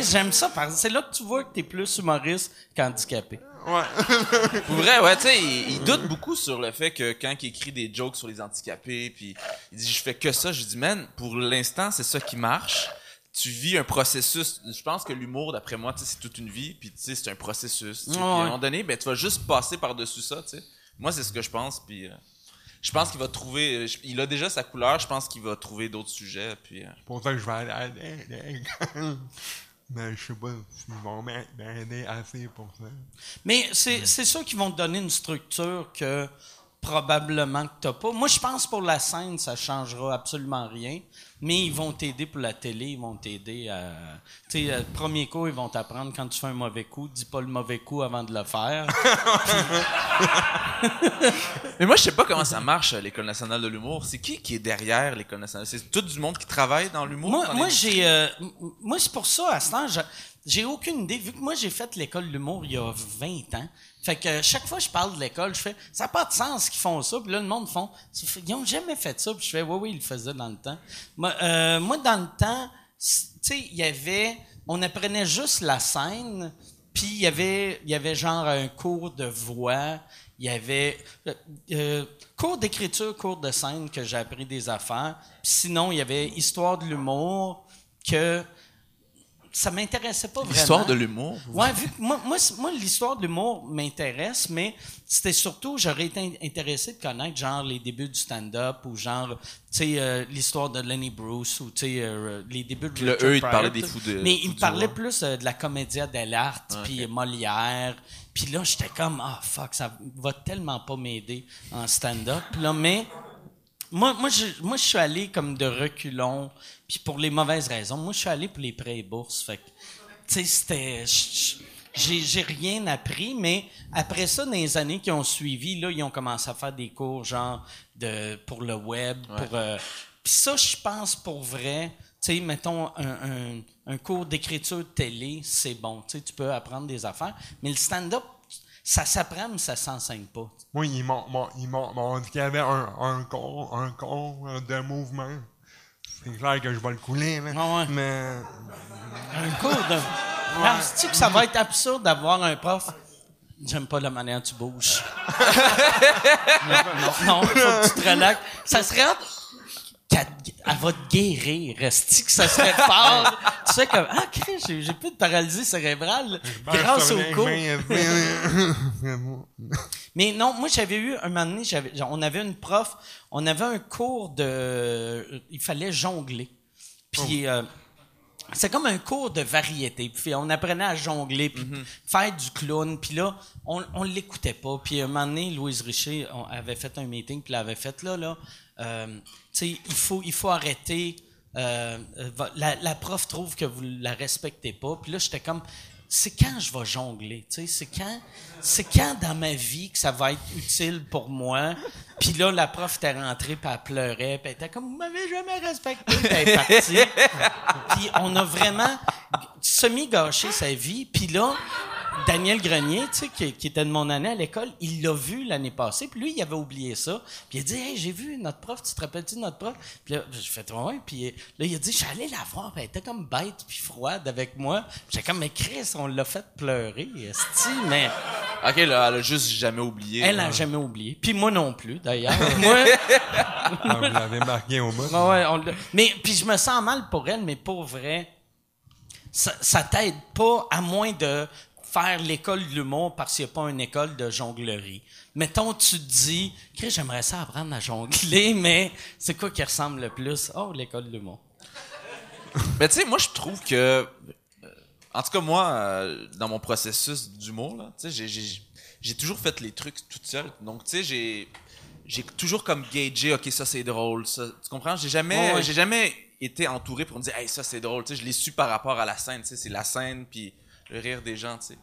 j'aime ça. que C'est là que tu vois que t'es plus humoriste qu'handicapé. Ouais. Pour vrai, ouais, tu sais, il, il doute beaucoup sur le fait que quand il écrit des jokes sur les handicapés, puis il dit je fais que ça, je dis man, pour l'instant c'est ça qui marche. Tu vis un processus. Je pense que l'humour, d'après moi, tu sais, c'est toute une vie, puis tu sais, c'est un processus. Puis à un moment donné, ben tu vas juste passer par dessus ça, tu sais. Moi, c'est ce que je pense, puis euh, je pense qu'il va trouver. je- il a déjà sa couleur. Je pense qu'il va trouver d'autres sujets, puis. euh, C'est pour ça que je vais aller. Mais je sais pas s'ils vont m'a- m'aider assez pour ça. Mais c'est c'est sûr qu'ils vont te donner une structure que probablement que t'as pas. Moi, je pense pour la scène, ça changera absolument rien. Mais ils vont t'aider pour la télé, ils vont t'aider à... Tu sais, premier coup, ils vont t'apprendre quand tu fais un mauvais coup, dis pas le mauvais coup avant de le faire. Mais moi, je sais pas comment ça marche, euh, l'École nationale de l'humour. C'est qui qui est derrière l'École nationale? C'est tout du monde qui travaille dans l'humour? Moi, moi j'ai, euh, moi, c'est pour ça, à ce temps, je- j'ai aucune idée. Vu que moi, j'ai fait l'école de l'humour il y a 20 ans. Fait que euh, chaque fois que je parle de l'école, je fais, ça n'a pas de sens qu'ils font ça. Puis là, le monde font, ils ont jamais fait ça. Puis je fais, oui, oui, ils le faisaient dans le temps. Moi, euh, dans le temps, tu sais, il y avait, on apprenait juste la scène. Puis il y avait, y avait genre un cours de voix. Il y avait euh, cours d'écriture, cours de scène que j'ai appris des affaires. Puis sinon, il y avait histoire de l'humour que ça m'intéressait pas vraiment. L'histoire de l'humour? Ouais, vu que moi, moi, moi, l'histoire de l'humour m'intéresse, mais c'était surtout, j'aurais été in- intéressé de connaître, genre, les débuts du stand-up ou genre, tu sais, euh, l'histoire de Lenny Bruce ou, tu sais, euh, les débuts de le Richard eux, il te Pryor, parlait des fous de- Mais fous il me du parlait roi. plus euh, de la comédia dell'arte, Ah, puis. Molière. Puis là, j'étais comme, ah, fuck, ça va tellement pas m'aider en stand-up. Là, mais moi, moi, je, moi, je suis allé comme de reculons, puis pour les mauvaises raisons. Moi, je suis allé pour les prêts et bourses. Fait que, tu sais, c'était. j'ai rien appris, mais après ça, dans les années qui ont suivi, là, ils ont commencé à faire des cours, genre, de, pour le web, pour. euh, puis ça, je pense pour vrai, tu sais, mettons, un, un, un cours d'écriture télé, c'est bon. Tu sais, tu peux apprendre des affaires, mais le stand-up, ça s'apprend, mais ça s'enseigne pas? Moi, ils m'ont, dit qu'il y avait un, un cours, un cours euh, de mouvement. C'est clair que je vais le couler, mais. Ah ouais. Mais. Un cours de. Sais-tu que ça va être absurde d'avoir un prof? J'aime pas la manière dont tu bouges. non, non, faut que tu te relaxes. Ça serait qu'elle elle va te guérir. Reste que ça serait fort? tu sais comme, ah, Chris, j'ai, j'ai plus de paralysie cérébrale grâce au cours. Mais non, moi j'avais eu un moment donné, j'avais, on avait une prof, on avait un cours de, il fallait jongler. Puis euh, c'est comme un cours de variété. Puis on apprenait à jongler, puis faire du clown. Puis là, on, on l'écoutait pas. Puis un moment donné, Louise Richer on avait fait un meeting, puis elle avait fait là, là, il faut, il faut arrêter. euh, euh, la, prof trouve que vous la respectez pas. Puis là, j'étais comme, c'est quand je vais jongler, c'est quand, c'est quand dans ma vie que ça va être utile pour moi. Puis là, la prof était rentrée, puis elle pleurait, puis elle était comme, vous m'avez jamais respecté, puis elle est partie. puis on a vraiment semi-gâché sa vie. Puis là, Daniel Grenier, tu sais, qui, qui était de mon année à l'école, il l'a vu l'année passée, puis lui, il avait oublié ça. Puis il a dit, hey, j'ai vu notre prof, tu te rappelles-tu de notre prof? Puis là, j'ai fait, ouais. Puis là, il a dit, j'allais la voir, puis elle était comme bête puis froide avec moi. J'ai comme, mais Chris, on l'a fait pleurer, esti, mais Ok, là, elle a juste jamais oublié. elle n'a jamais oublié. Puis moi non plus, d'ailleurs. moi, Ah, vous l'avez marqué au bout. Ouais, on mais puis je me sens mal pour elle, mais pour vrai, ça, ça t'aide pas à moins de faire l'école de l'humour parce qu'il n'y a pas une école de jonglerie. Mettons, tu te dis, Chris, j'aimerais ça apprendre à jongler, mais c'est quoi qui ressemble le plus? Oh, l'école de l'humour. Mais tu sais, moi, je trouve que. euh, En tout cas, moi, euh, dans mon processus d'humour, là, tu sais, j'ai- j'ai j'ai toujours fait les trucs toute seule. Donc, tu sais, j'ai j'ai toujours comme gagé, ok, ça c'est drôle, ça. Tu comprends? J'ai jamais, Ouais, ouais. j'ai jamais été entouré pour me dire, hey, ça c'est drôle. Tu sais, je l'ai su par rapport à la scène. Tu sais, c'est la scène puis le rire des gens. Tu sais.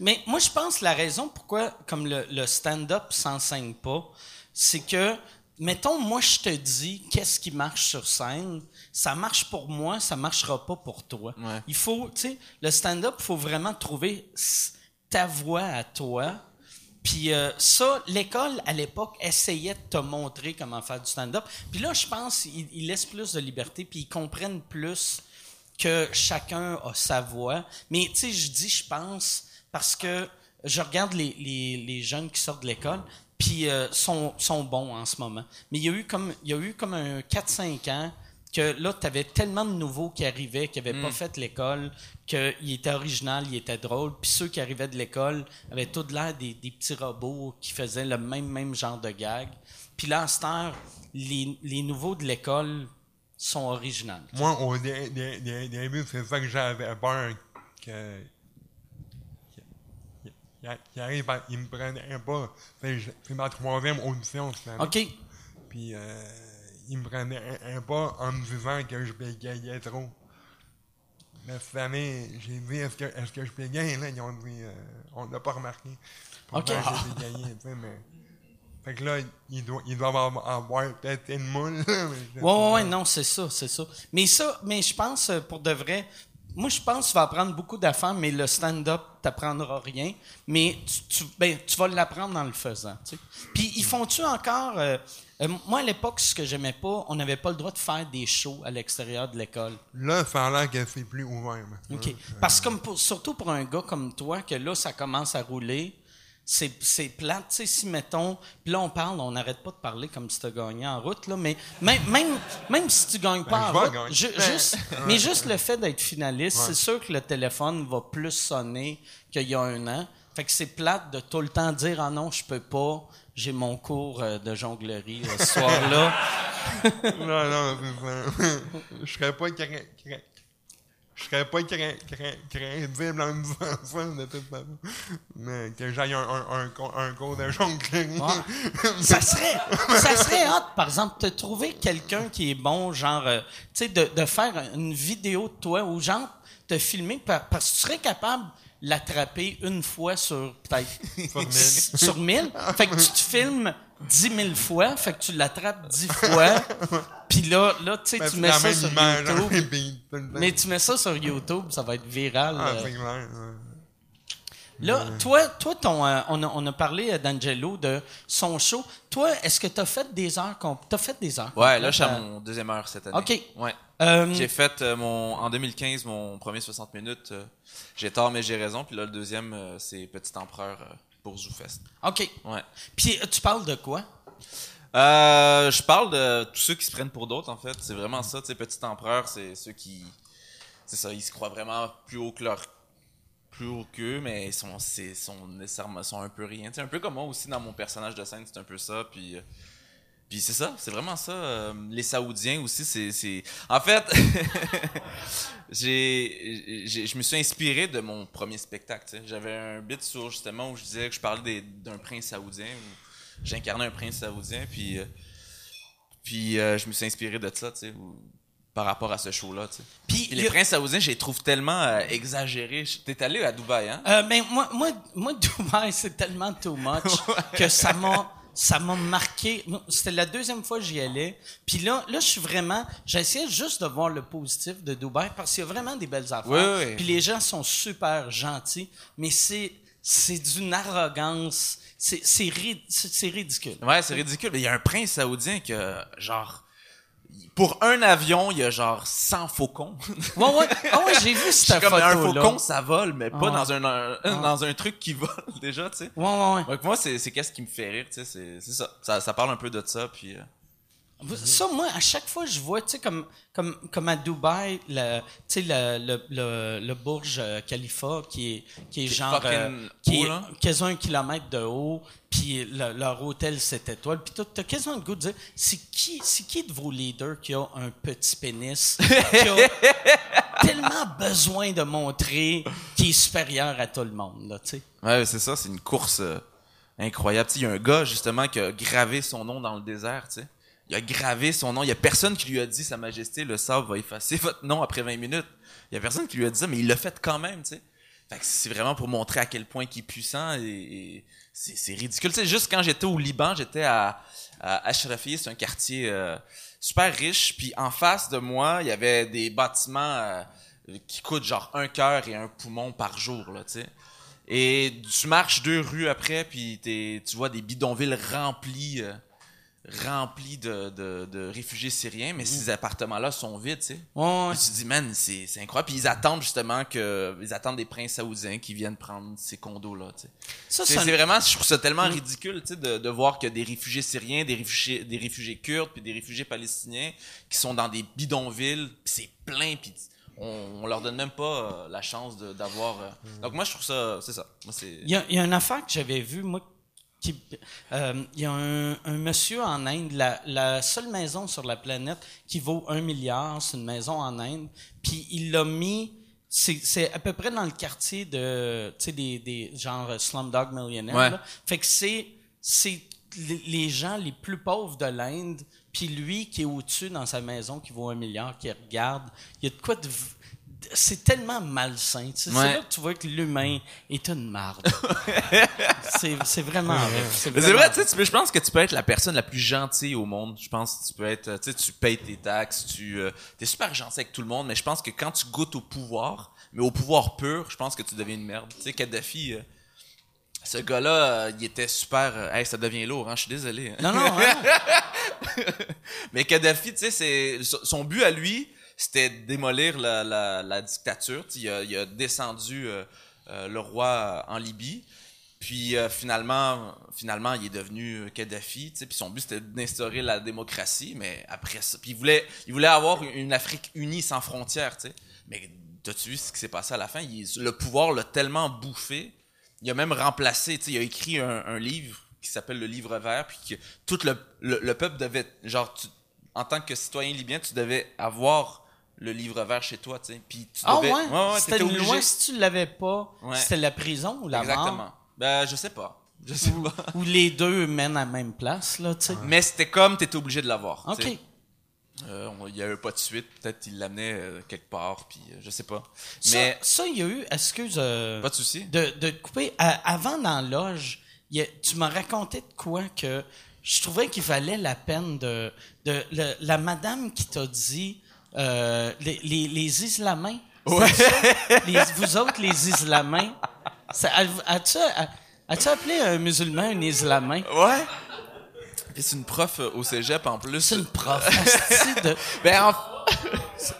Mais moi, je pense que la raison pourquoi, comme le, le stand-up s'enseigne pas, c'est que, mettons, moi, je te dis qu'est-ce qui marche sur scène, ça marche pour moi, ça marchera pas pour toi. Ouais. Il faut, tu sais, le stand-up, il faut vraiment trouver ta voix à toi. Puis euh, ça, l'école, à l'époque, essayait de te montrer comment faire du stand-up. Puis là, je pense qu'ils ils laissent plus de liberté, puis ils comprennent plus que chacun a sa voix. Mais tu sais, je dis je pense parce que je regarde les, les, jeunes qui sortent de l'école, puis euh, sont, sont bons en ce moment. Mais il y a eu comme, il y a eu comme un 4-5 ans que là, tu avais tellement de nouveaux qui arrivaient, qui n'avaient pas fait l'école, qu'il était original, il était drôle. Puis ceux qui arrivaient de l'école avaient tout l'air des, des petits robots qui faisaient le même, même genre de gag. Puis là, à cette heure, les, les nouveaux de l'école sont originaux. Moi, au dé- dé- dé- début, c'est ça que j'avais peur que. qu'il arrive, il me prenait pas. C'est c'est ma troisième audition, finalement. OK. Puis, euh, il me prenait un, un pas en me disant que je bégayais trop. Mais cette année, j'ai dit est-ce que, est que je bégaye là? Ils ont dit euh, on l'a pas remarqué. Pourtant, j'ai bégayé, tu sais, mais. Fait que là, ils doivent, doivent avoir, avoir peut-être une moule. je- Ouais, ouais, ouais, non, c'est ça, c'est ça. Mais ça, mais je pense, euh, pour de vrai, moi, je pense que tu vas apprendre beaucoup d'affaires, mais le stand-up, t'apprendras rien. Mais tu, tu, ben, tu vas l'apprendre en le faisant, tu sais. Puis, ils font-tu encore... euh, euh, moi, à l'époque, ce que j'aimais pas, on n'avait pas le droit de faire des shows à l'extérieur de l'école. Là, ça a l'air que c'est plus ouvert. maintenant. OK. Parce que comme pour- surtout pour un gars comme toi, que là, ça commence à rouler, c'est, c'est plate. Tu sais, si, mettons, puis là, on parle, on n'arrête pas de parler comme si tu gagné en route, là, mais même, même, même si tu gagnes pas Ben, en je vais route, juste, mais juste le fait d'être finaliste, c'est sûr que le téléphone va plus sonner qu'il y a un an. Fait que c'est plate de tout le temps dire, ah non, je peux pas, j'ai mon cours euh, de jonglerie euh, ce soir-là. non, non. Je serais pas Je serais pas cré- cré- crédible en disant ça, de toute façon. Mais que j'aille un, un, un, cours- un cours de jonglerie. Ouais. ça serait, ça serait hot, par exemple, de trouver quelqu'un qui est bon, genre, euh, tu sais, de, de faire une vidéo de toi ou genre, te filmer par- parce que tu serais capable l'attraper une fois sur peut-être Sur mille. Fait que tu te filmes dix mille fois, fait que tu l'attrapes dix fois. Puis là, là, tu sais, Ben, tu mets ça sur YouTube. Mais tu mets ça sur YouTube, ça va être viral. Ah, euh. Là, toi, toi ton, euh, on, a, on a parlé euh, d'Angelo de son show. Toi, est-ce que tu as fait des heures fait des heures Ouais, là, je suis à complètes, mon deuxième heure cette année. Ok. Ouais. euh, J'ai fait euh, mon en 2015 mon premier 60 minutes. euh, j'ai tort mais j'ai raison. Puis là le deuxième euh, c'est Petit Empereur euh, pour ZooFest. OK. Ouais. Puis euh, tu parles de quoi? Euh, je parle de tous ceux qui se prennent pour d'autres en fait. C'est vraiment ça. Tu sais, Petit Empereur, c'est ceux qui, c'est ça, ils se croient vraiment plus haut que leur, plus haut qu'eux, mais ils sont, c'est, sont un peu rien. Sais, un peu comme moi aussi dans mon personnage de scène, c'est un peu ça. Puis, euh, c'est ça, c'est vraiment ça. euh, les Saoudiens aussi, c'est, c'est, en fait, je me suis inspiré de mon premier spectacle. J'avais un bit sur justement où je disais que je parlais d'un prince saoudien. J'incarnais un prince saoudien, puis, euh, je me suis inspiré de ça, tu par rapport à ce show-là, tu sais. Puis, les a- princes saoudiens, je les trouve tellement euh, exagérés. T'es allé à Dubaï, hein? Euh, ben, moi, moi, moi, Dubaï, c'est tellement too much que ça m'a, ça m'a marqué. C'était la deuxième fois que j'y allais. Puis là, là, je suis vraiment. J'essayais juste de voir le positif de Dubaï parce qu'il y a vraiment des belles affaires. Oui, oui. Puis les gens sont super gentils, mais c'est c'est d'une arrogance. C'est c'est ri- ridicule. Ouais, c'est ridicule. Il y a un prince saoudien que, genre, pour un avion, il y a genre 100 faucons. Ouais, ouais. Ah ouais, j'ai vu cette comme photo un là. faucon, ça vole, mais pas Ah. dans un, un- dans un truc qui vole déjà, tu sais. Ouais, ouais, ouais. Donc moi, c'est c'est qu'est-ce qui me fait rire, tu sais, c'est c'est ça. ça. Ça parle un peu de ça, puis... euh, Ça, moi, à chaque fois, je vois, tu sais, comme, comme, comme à Dubaï, le, tu sais, le, le, le, le Burj euh, Khalifa, qui est, qui est genre, euh, qui haut, est là. quasiment un kilomètre de haut, puis le- leur hôtel, 7 étoiles, puis t'as- t'as quasiment le goût de dire, c'est qui, c'est qui de vos leaders qui a un petit pénis, qui a tellement besoin de montrer qu'il est supérieur à tout le monde, là, tu sais? Ouais, c'est ça, c'est une course euh, incroyable. Tu sais, il y a un gars, justement, qui a gravé son nom dans le désert, tu sais. Il a gravé son nom. Il y a personne qui lui a dit, Sa Majesté, le sable va effacer votre nom après 20 minutes. Il y a personne qui lui a dit ça, mais il l'a fait quand même, tu sais. C'est vraiment pour montrer à quel point il est puissant et, c'est, ridicule. Juste quand j'étais au Liban, j'étais à, à Ashrafi, c'est un quartier euh, super riche, puis en face de moi, il y avait des bâtiments euh, qui coûtent genre un cœur et un poumon par jour, là, tu. Et tu marches deux rues après, puis tu vois des bidonvilles remplis, euh, remplis de, de, de réfugiés syriens, mais ces appartements-là sont vides, tu sais. Ouais, ouais. Puis tu te dis, man, c'est incroyable. Puis ils attendent justement que. Ils attendent des princes saoudiens qui viennent prendre ces condos-là, tu sais. Ça, C'est vraiment, je trouve ça tellement ridicule, tu sais, de, de voir que des réfugiés syriens, des réfugiés, des réfugiés kurdes, puis des réfugiés palestiniens qui sont dans des bidonvilles, puis c'est plein, puis on, on leur donne même pas euh, la chance d'avoir. euh. Donc moi, je trouve ça, c'est ça. Moi. Il y, a, il y a une affaire que j'avais vue, moi, euh, il y a un, un monsieur en Inde, la, la seule maison sur la planète qui vaut un milliard, c'est une maison en Inde, puis il l'a mis, c'est, à peu près dans le quartier de, tu sais, des, des genre Slumdog Millionaire. Ouais. là. Fait que c'est, c'est les les gens les plus pauvres de l'Inde, puis lui qui est au-dessus dans sa maison, qui vaut un milliard, qui regarde, il y a de quoi de... C'est tellement malsain. C'est là que tu vois que l'humain est une marde. c'est, vraiment vrai. C'est je pense que tu peux être la personne la plus gentille au monde. Je pense que tu peux être, tu sais, tu payes tes taxes, tu euh, es super gentil avec tout le monde, mais je pense que quand tu goûtes au pouvoir, mais au pouvoir pur, je pense que tu deviens une merde. Tu sais, Kadhafi, euh, ce gars-là, euh, il était super. euh, hey, ça devient lourd, hein, je suis désolé. hein. Non, non, hein? Mais Kadhafi, tu sais, c'est son but à lui, c'était démolir la, la, dictature. Il a, descendu euh, euh, le roi en Libye. Puis euh, finalement, finalement, il est devenu Kadhafi. Puis son but c'était d'instaurer la démocratie, mais après ça, puis il voulait, il voulait avoir une Afrique unie sans frontières. tu sais. Mais t'as-tu vu ce qui s'est passé à la fin? Il- Le pouvoir l'a tellement bouffé. Il a même remplacé. Il a écrit un, livre qui s'appelle le livre vert, puis que tout le, le, le peuple devait, genre, en tant que citoyen libyen, tu devais avoir le livre vert chez toi, tu sais. Puis tu Ah devais, ouais? C'était t'étais une obligé. loi, si tu l'avais pas, Ouais. c'était la prison ou la Exactement. mort? Ben, je sais pas. Je sais pas. Ou les deux mènent à la même place, là, tu sais. Mais c'était comme t'étais obligé de l'avoir. OK. tu sais. Euh, il y a eu pas de suite. Peut-être il l'amenait euh, quelque part, puis euh, je sais pas. Mais ça, il y a eu, excuse, euh, pas de souci. de, de te couper. Avant dans loge, il y a- tu m'as raconté de quoi que je trouvais qu'il valait la peine de. de le- la madame qui t'a dit euh, les, les, les Islamins. Ouais. c'est ça? Les- vous autres, les Islamins. As-tu as-tu appelé un musulman un Islamin? Ouais. Puis c'est une prof euh, au cégep en plus. C'est une prof. de- Ben,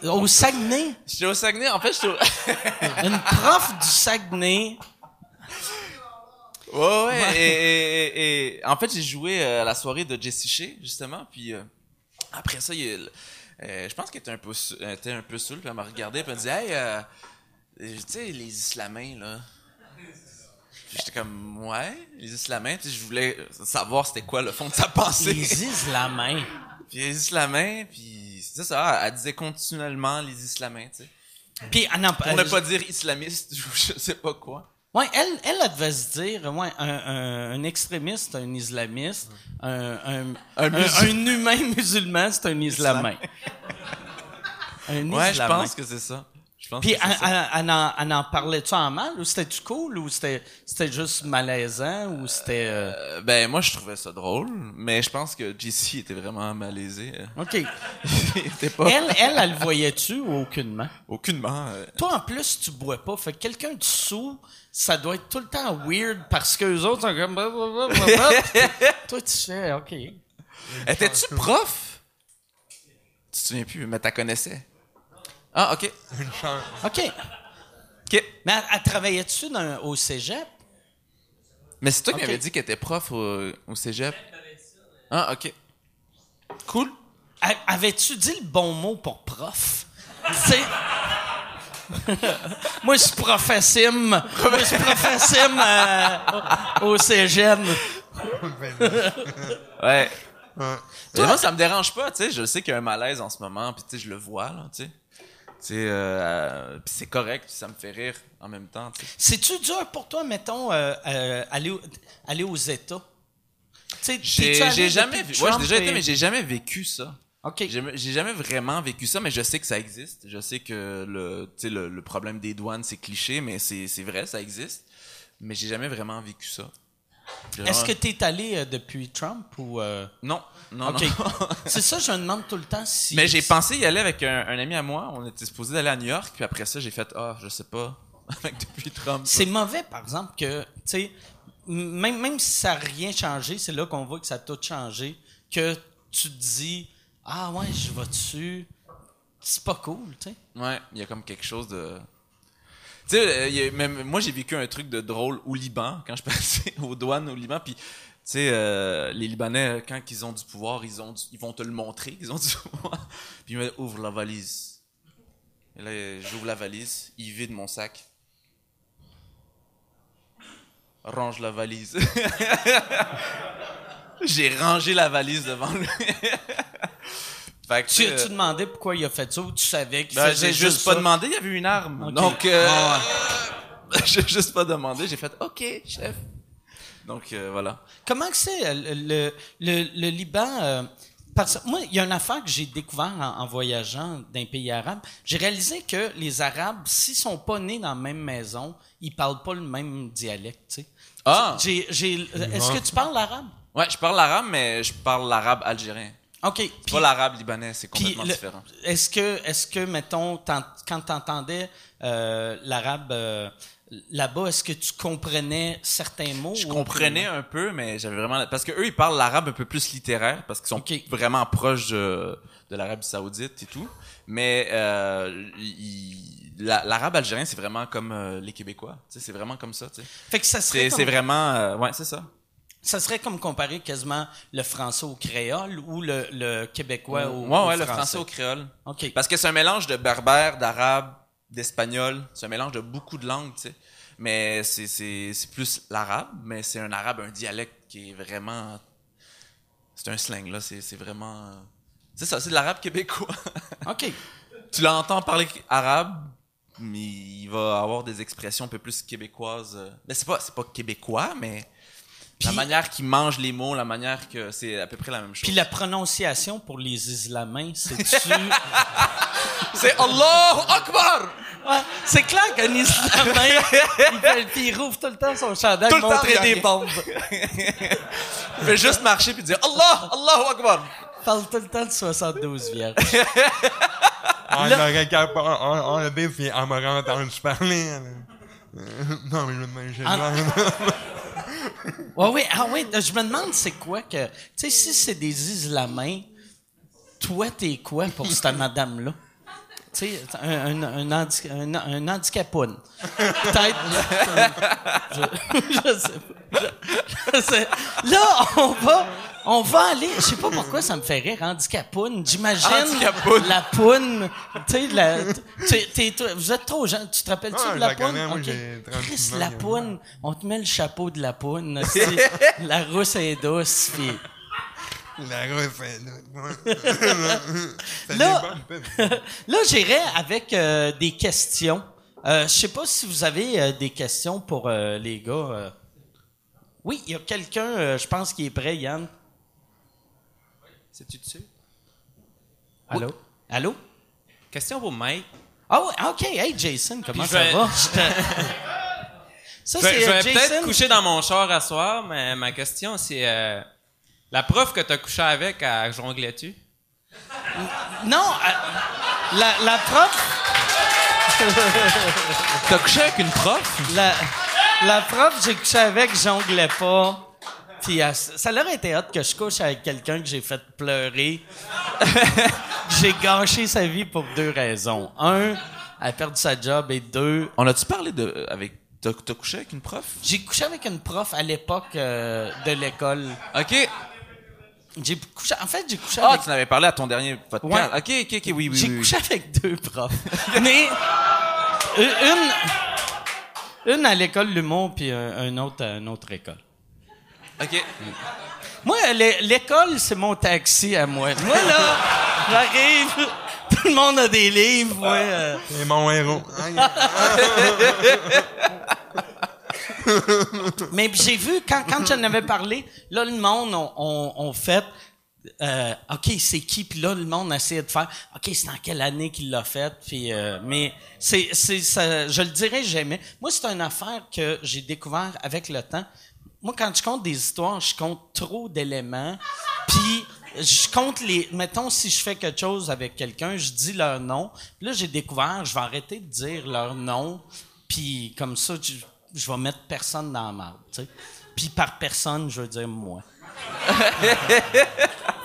en- au Saguenay. j'étais au Saguenay. En fait, j'étais au... Une prof du Saguenay. Ouais, ouais. Et, et- et- et- en fait, j'ai joué euh, à la soirée de Jessie Shea, justement. Puis euh, après ça, il, euh, je pense qu'elle était un peu, était un peu saoule. Puis elle m'a regardé. Puis elle me dit Hey, euh, tu sais, les Islamins, là. J'étais comme Ouais, les Islamins. Puis je voulais savoir c'était quoi le fond de sa pensée. Les Islamins. puis les Islamins, puis c'est ça. Elle disait continuellement les Islamins, tu sais. Puis, ah non, Pour euh, ne pas dire islamiste je sais pas quoi. Ouais, elle, elle, elle devait se dire, ouais, un, un, un extrémiste, un islamiste, un, un, un, musul- humain musulman, c'est un islamin. un Ouais, je pense que c'est ça. Je pense Puis, que c'est elle, ça. elle- elle en, elle en parlait-tu en mal ou c'était-tu cool ou c'était, c'était juste malaisant ou c'était. euh, Euh, ben, moi, je trouvais ça drôle, mais je pense que JC était vraiment malaisé. OK. Il était pas... Elle, elle, elle le voyait-tu ou aucunement? Aucunement. euh, Toi, en plus, tu bois pas. Fait que quelqu'un de sous, ça doit être tout le temps weird parce que les autres sont comme. Toi, tu fais, OK. Étais-tu prof? Tu te souviens plus, mais t'as connaissais. Ah, OK. Une chance. OK. OK. Mais elle, elle travaillait-tu dans- au cégep? Mais c'est toi qui Ok. m'avais dit qu'elle était prof au, au cégep. Ah, OK. Cool. A- Avais-tu dit le bon mot pour prof? tu sais. Moi, je suis professime. Moi, je suis professime euh, au cégep. Ouais. Mais moi, ça me dérange pas, tu sais. Je sais qu'il y a un malaise en ce moment, puis tu sais, je le vois, là, tu sais. Tu sais, euh, euh, puis c'est correct, puis ça me fait rire en même temps, tu sais. C'est-tu dur pour toi, mettons, euh, euh, aller, aller aux États? Tu sais, t'es-tu J'ai jamais vu. Ouais, j'ai déjà été, et- mais j'ai jamais vécu ça. OK. J'ai jamais vraiment vécu ça, mais je sais que ça existe. Je sais que le, le, le problème des douanes, c'est cliché, mais c'est vrai, ça existe. Mais j'ai jamais vraiment vécu ça. Est-ce que tu es allé euh, depuis Trump ou. euh, Non, non, non. C'est ça, je me demande tout le temps si. mais j'ai pensé y aller avec un, un ami à moi. On était supposé d'aller à New York, puis après ça, j'ai fait Ah, je sais pas. Avec depuis Trump. C'est mauvais, par exemple, que, tu sais, même, même si ça n'a rien changé, c'est là qu'on voit que ça a tout changé, que tu te dis, ah ouais, je vais dessus. C'est pas cool, tu sais. Ouais, il y a comme quelque chose de. Tu sais, euh, même moi j'ai vécu un truc de drôle au Liban quand je passais aux douanes au Liban, puis tu sais euh, les Libanais quand ils ont du pouvoir, ils ont ils vont te le montrer, ils ont du pouvoir. Puis ils me disent, ouvre la valise. Et là j'ouvre la valise, il vide mon sac. Range la valise. j'ai rangé la valise devant lui. Fait que, Tu euh, as-tu demandé pourquoi il a fait ça ou tu savais qu'il ben, faisait j'ai juste pas ça? demandé, il y avait une arme. Donc, euh, Ah j'ai juste pas demandé, j'ai fait OK, chef. Donc, euh, voilà. Comment que c'est euh, le, le, le Liban? euh, parce que moi, il y a une affaire que j'ai découvert en, en voyageant d'un pays arabe. J'ai réalisé que les Arabes, s'ils sont pas nés dans la même maison, ils parlent pas le même dialecte. tu sais. Ah! J'ai, j'ai, est-ce que tu parles l'arabe? Ouais, je parle l'arabe, mais je parle l'arabe algérien. OK. C'est pas l'arabe libanais, c'est complètement le- différent. Est-ce que, est-ce que, mettons, quand tu entendais l'arabe euh, là-bas, est-ce que tu comprenais certains mots? Je comprenais un peu, mais j'avais vraiment... Parce que eux, ils parlent l'arabe un peu plus littéraire, parce qu'ils sont vraiment proches de, de l'Arabie saoudite et tout. Mais euh, ils- la- l'arabe algérien, c'est vraiment comme euh, les Québécois. C'est vraiment comme ça, tu sais. Fait que ça serait, C'est comme, c'est vraiment... euh, ouais, c'est ça. Ça serait comme comparer quasiment le français au créole ou le, le québécois au, ouais, au ouais, le français au créole. OK. Parce que c'est un mélange de berbère, d'arabe, d'espagnol. C'est un mélange de beaucoup de langues, tu sais. Mais c'est, c'est, c'est plus l'arabe, mais c'est un arabe, un dialecte qui est vraiment. C'est un slang, là. C'est, c'est vraiment. C'est ça, c'est de l'arabe québécois. OK. tu l'entends parler arabe, mais il va avoir des expressions un peu plus québécoises. Mais c'est pas, c'est pas québécois, mais. La Puis- manière qu'il mange les mots, la manière que c'est à peu près la même chose. Puis la prononciation pour les Islamins, c'est-tu... C'est Allahu Akbar! Ouais, c'est clair qu'un Islamin, il, fait, puis il rouvre tout le temps son chandail Tout le pour temps, montrer a des bombes. Il fait juste marcher puis dire Allah, Allahu Akbar. Il parle tout le temps de 72 vierges. On qu'à pas on- enlever puis on m'aurait entendu parler. là. Euh, Non, mais je me j'ai Ah. Ouais, oui, ah oui, je me demande c'est quoi que... Tu sais, si c'est des Islamins, toi, t'es quoi pour cette madame-là? Tu sais, un, un, un, handi- un. Peut-être... Je, je sais pas. Je, je sais. Là, on va... On va aller, je sais pas pourquoi ça me fait rire, handicapoun. J'imagine Handicapoun. la poune, tu sais, la, t'es- t'es- toi, vous êtes trop jeune, tu te rappelles-tu Ah, de je la la poune? connais, moi, Ok. j'ai 36 Chris, la poune, on te met le chapeau de la poune, la rousse est douce, puis La rue fait là. Là- j'irai avec euh, des questions. Euh, je sais pas si vous avez euh, des questions pour euh, les gars. euh. Oui, il y a quelqu'un, euh, je pense, qui est prêt, Yann. C'est-tu dessus? Allô? Allô? Question pour Mike. Ah ouais, OK. Hey, Jason, comment Puis ça vais- va? Je te- Ça, Je vais, c'est je euh, vais peut-être coucher dans mon char à soir, mais ma question, c'est... euh, la prof que t'as couché avec, à jonglais-tu? Non, euh, la, la prof... T'as couché avec une prof? La, la prof, j'ai couché avec, jonglais pas. Puis elle- ça leur été hot que je couche avec quelqu'un que j'ai fait pleurer. j'ai gâché sa vie pour deux raisons. Un, elle a perdu sa job et deux, On a-tu parlé de. avec. T'as t'as couché avec une prof? j'ai couché avec une prof à l'époque euh, de l'école. Ok. J'ai couché, en fait, j'ai couché Ah, avec tu n'avais parlé à ton dernier podcast. Ouais. Ok, ok, ok, oui, oui. J'ai oui, oui. couché avec deux profs. Mais une, une à l'école l'humour puis un, un autre à une autre école. Ok. Moi, l'é- l'école, c'est mon taxi à moi. Moi, là, j'arrive, tout le monde a des livres, moi. euh, C'est mon héros. Mais j'ai vu, quand, quand j'en avais parlé, là, le monde, on, on, on fait, euh, OK, c'est qui? Puis là, le monde essayait de faire, OK, c'est en quelle année qu'il l'a fait? Puis, euh, mais c'est, c'est, ça, je le dirais jamais. Moi, c'est une affaire que j'ai découvert avec le temps. Moi, quand je compte des histoires, je compte trop d'éléments. Puis, je compte les. Mettons, si je fais quelque chose avec quelqu'un, je dis leur nom. Puis là, j'ai découvert, je vais arrêter de dire leur nom. Puis, comme ça, je, je vais mettre personne dans la marde, tu sais. Puis, par personne, je veux dire moi.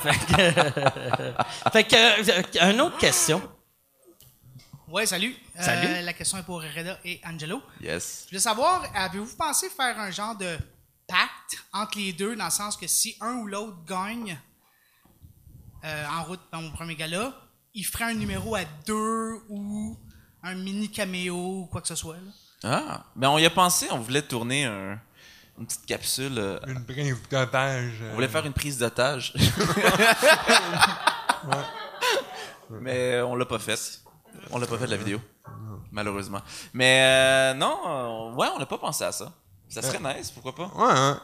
fait que. fait que. euh, une autre question. Ouais, salut. Euh, Salut. la question est pour Reda et Angelo. Yes. Je voulais savoir, avez-vous pensé faire un genre de pacte entre les deux, dans le sens que si un ou l'autre gagne euh, en route dans mon premier gala, il ferait un numéro à deux ou un mini caméo ou quoi que ce soit. là? Ah, ben on y a pensé, on voulait tourner un- une petite capsule. euh, Une prise d'otage. on voulait faire une prise d'otage. Mais euh, on l'a pas fait. On l'a pas fait de la vidéo. Malheureusement. Mais euh, non, euh, ouais, on n'a pas pensé à ça. Ça serait nice, pourquoi pas. Ouais, hein.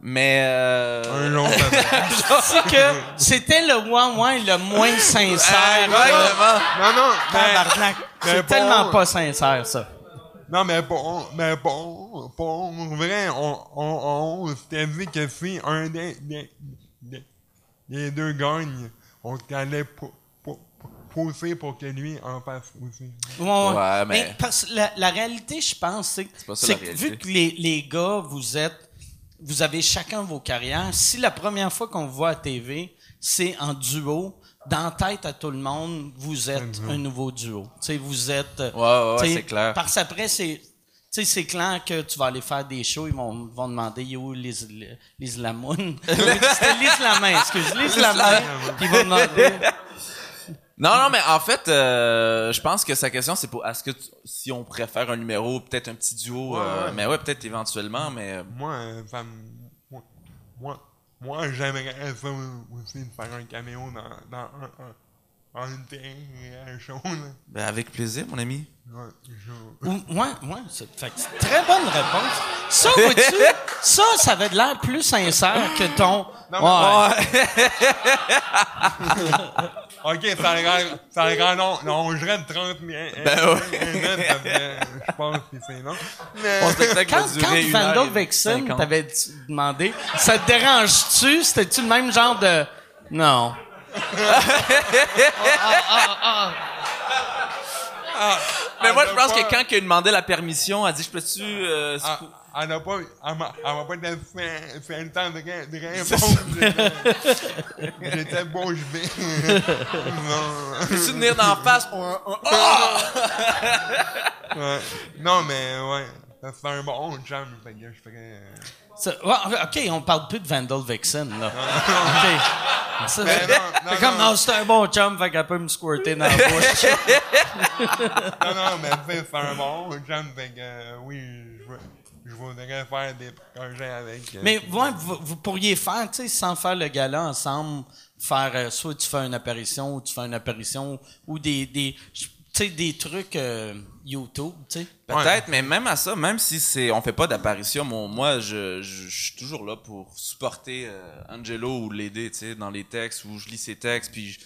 Mais euh, Un long. C'est que c'était le ouais, ouais, le moins sincère. Non, non, mais, Tabarnak. mais C'est bon. tellement pas sincère, ça. non, mais pour, mais pour, pour vrai, on, on, on s'était dit que si un des, des, des, des deux gagne, on allait pou- pour que lui en fasse aussi. Ouais, ouais. Ouais, mais- parce que la, la réalité, je pense, c'est que, c'est réalité. vu que les, les gars, vous êtes, vous avez chacun vos carrières, si la première fois qu'on vous voit à TV, c'est en duo, dans la tête à tout le monde, vous êtes un nouveau duo. Tu sais, vous êtes. Ouais, ouais, c'est clair. Parce qu'après, c'est. Tu sais, c'est clair que tu vas aller faire des shows, ils vont, vont demander il est où les, les, les Islamounes? C'était l'Islamin, excuse, l'Islamin. Puis ils vont demander. Non, non, mais en fait, euh, je pense que sa question, c'est pour est-ce que tu- si on préfère un numéro, peut-être un petit duo, Ouais, euh, ouais. mais ouais, peut-être éventuellement, mais euh, Moi, euh, ça me- moi, moi, moi j'aimerais ça aussi de faire un caméo dans, dans un, un, un show, là. ben, avec plaisir, mon ami. Ouais, je- Ou- Ouais, ouais, c'est fait que c'est une très bonne réponse. Ça, vois-tu, ça, ça avait de l'air plus sincère que ton. Non, ouais. Ok, ça a l'air, ça a l'air long, non, je reste 30 minutes. Ben ouais. je pense que c'est long. Mais, Quand, quand Vandal Vexen t'avait demandé, ça te dérange-tu? C'était-tu le même genre de. Non. Mais moi, je pense pas- que quand il a demandé la permission, elle a dit, je peux-tu... Euh, Ah, Elle n'a pas, elle m'a, pas fait, fait, le temps de, ré- de répondre. J'étais- J'étais bouche bée. non. Peux-tu venir d'en face? Un- un- Ah! Ouais. Non, mais ouais. Ça fait un bon que je ferais. euh, Ça- ouais, ok, on parle plus de Vandal Vexen, là. ok. Non, fait comme, non. c'est un bon chum, fait qu'elle peut me squirter dans la bouche. Non, non, mais c'est un bon jam, fait que euh, oui, je, je voudrais faire des projets avec. euh, Mais ouais, vous, vous pourriez faire, tu sais, sans faire le gala ensemble, faire euh, soit tu fais une apparition ou tu fais une apparition ou des, des sais, des trucs euh, YouTube, tu sais. Peut-être, mais même à ça, même si c'est, on fait pas d'apparition, mon- moi, je, je, je suis toujours là pour supporter euh, Angelo ou l'aider, tu sais, dans les textes où je lis ses textes, puis je-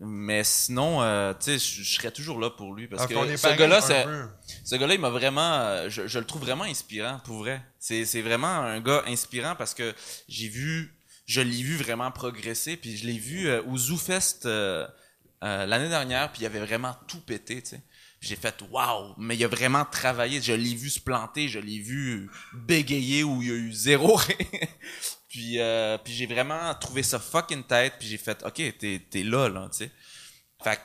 Mais sinon, euh, tu sais, je je serais toujours là pour lui parce qu'on que est ce gars-là, un c'est, peu. ce gars-là, il m'a vraiment, je, je le trouve vraiment inspirant, pour vrai. C'est, c'est vraiment un gars inspirant parce que j'ai vu, je l'ai vu vraiment progresser, puis je l'ai vu euh, au ZooFest euh, l'année dernière, puis il avait vraiment tout pété, tu sais. J'ai fait waouh, mais il a vraiment travaillé. Je l'ai vu se planter, je l'ai vu bégayer où il y a eu zéro. puis euh, puis j'ai vraiment trouvé ça fucking tête. Puis j'ai fait ok, t'es t'es là là, tu sais. Fait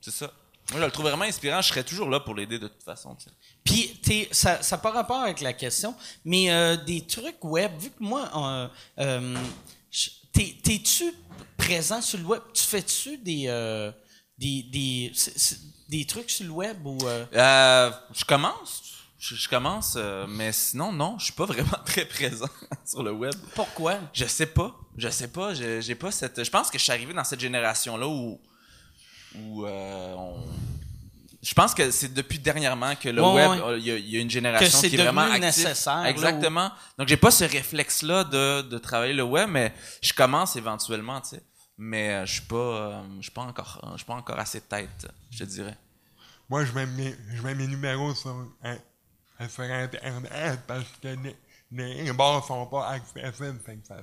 c'est ça. Moi, je le trouve vraiment inspirant. Je serais toujours là pour l'aider de toute façon. Puis, t'es- ça n'a pas rapport avec la question, mais euh, des trucs web, vu que moi, t'es- t'es-tu présent sur le web? Tu fais-tu des, euh, des, des, des trucs sur le web ou. euh, Euh, je commence. Je, je commence, euh, mais sinon, non, je suis pas vraiment très présent sur le web. pourquoi? Je sais pas. Je sais pas. je- J'ai pas cette. Je pense que je suis arrivé dans cette génération-là où. où on- Je pense que c'est depuis dernièrement que le Ouais, web, ouais. il y, a- il y a une génération qui est vraiment devenu active. nécessaire, là, Exactement. Donc j'ai pas ce réflexe-là de, de travailler le web, mais je commence éventuellement, tu sais. Mais euh, je suis pas, euh, je suis pas encore, je suis pas encore assez tête, je te dirais. Moi, je mets mes, je mets mes numéros sur, hein, sur Internet parce que les, les bars sont pas accessibles. Ça,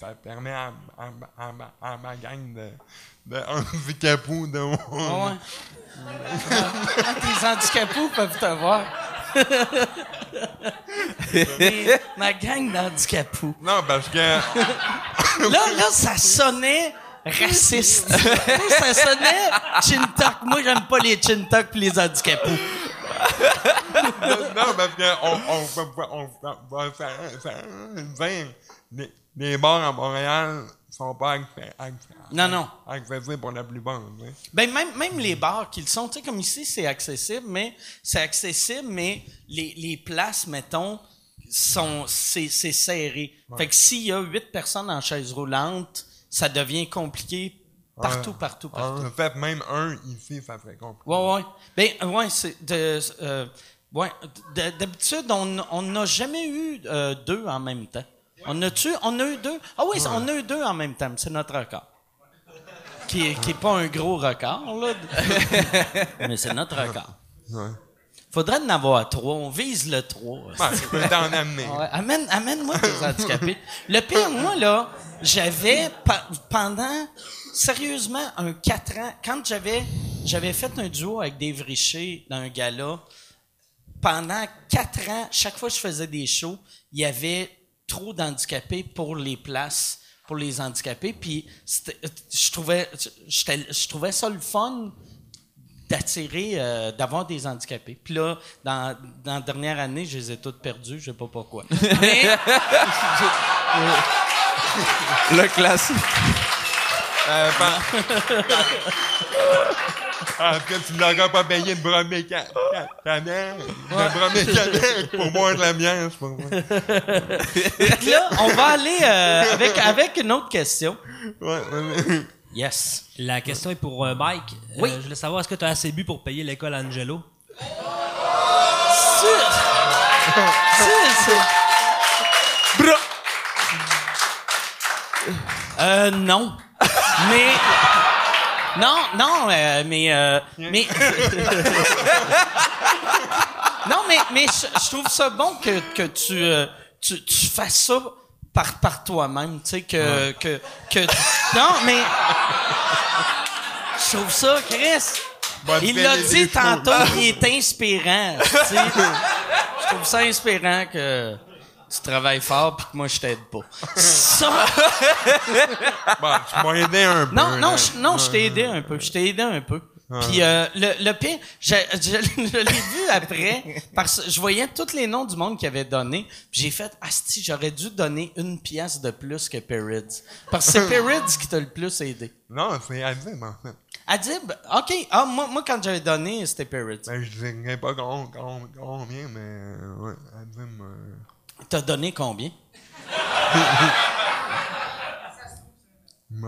ça permet à, à, à, à ma gang de, de handicapous de Ah ouais. Ah, tes handicapés peuvent te voir. Mais ma gang d'handicapous. Non, parce que. Là, là, ça sonnait raciste. ça sonnait chintok. Moi, j'aime pas les chintok pis les handicapous. non, parce que on, on on ça, ça, dire, les, les bars à Montréal sont pas Non, non. accessibles pour la plupart. Ben même, même les bars qu'ils sont, tu sais, comme ici, c'est accessible, mais c'est accessible, mais les, les places, mettons, sont c'est, c'est serré. Fait que s'il y a huit personnes en chaise roulante, ça devient compliqué partout, Ouais. partout, partout. En fait, même un ici, ça serait compliqué. Ouais, ouais. Ben, ouais, c'est de, euh, ouais, d'habitude, on on n'a jamais eu euh, deux en même temps. On a-tu, on a eu deux? Ah oui, on a eu deux en même temps, c'est notre record. Qui est, qui est pas un gros record, là. mais c'est notre record. Ouais. Faudrait en avoir trois. On vise le trois. Ben, je peux t'en amener. Ouais, amène, amène-moi tes handicapés. Le pire, moi, là, j'avais, pendant, sérieusement, un quatre ans, quand j'avais, j'avais fait un duo avec Dave Richer dans un gala, pendant quatre ans, chaque fois que je faisais des shows, il y avait trop d'handicapés pour les places pour les handicapés. Puis je trouvais, je trouvais ça le fun d'attirer, euh, d'avoir des handicapés. Puis là, dans, dans la dernière année, je les ai toutes perdues, je sais pas pourquoi. Mais Le classique. Euh, ben- Ah, que tu n'auras pas payé de bras mécanique. De bras mécanique pour boire de la bière, c'est pour moi. Que là, on va aller euh, avec, avec une autre question. Ouais, ouais. Yes. La question est pour euh, Mike. Euh, Oui. je voulais savoir, est-ce que tu as assez bu pour payer l'école Angelo? C'est- Euh, non. Mais. Non, non, euh, mais. euh, mais. non, mais, mais je, je trouve ça bon que, que tu, euh, tu, tu fasses ça par, par toi-même. Tu sais, que, que, que. Non, mais. Je trouve ça, Chris. Il l'a dit tantôt, il est inspirant. tu sais. Je trouve ça inspirant que tu travailles fort puis que moi je t'aide pas. Ça, Bon, tu m'as aidé un peu. non, non, je, non, je t'ai aidé un peu. Je t'ai aidé un peu. Puis euh, le, le pire, je, je, je l'ai vu après parce que je voyais tous les noms du monde qui avait donné. Puis j'ai fait asti, j'aurais dû donner une pièce de plus que Perids parce que c'est Perids qui t'a le plus aidé. Non, c'est Adib, en fait. Adib, ok. Ah moi, moi quand j'avais donné c'était Perids. Ben, je dirais pas con- con- combien, mais euh, ouais, Adib. euh, T'as donné combien? il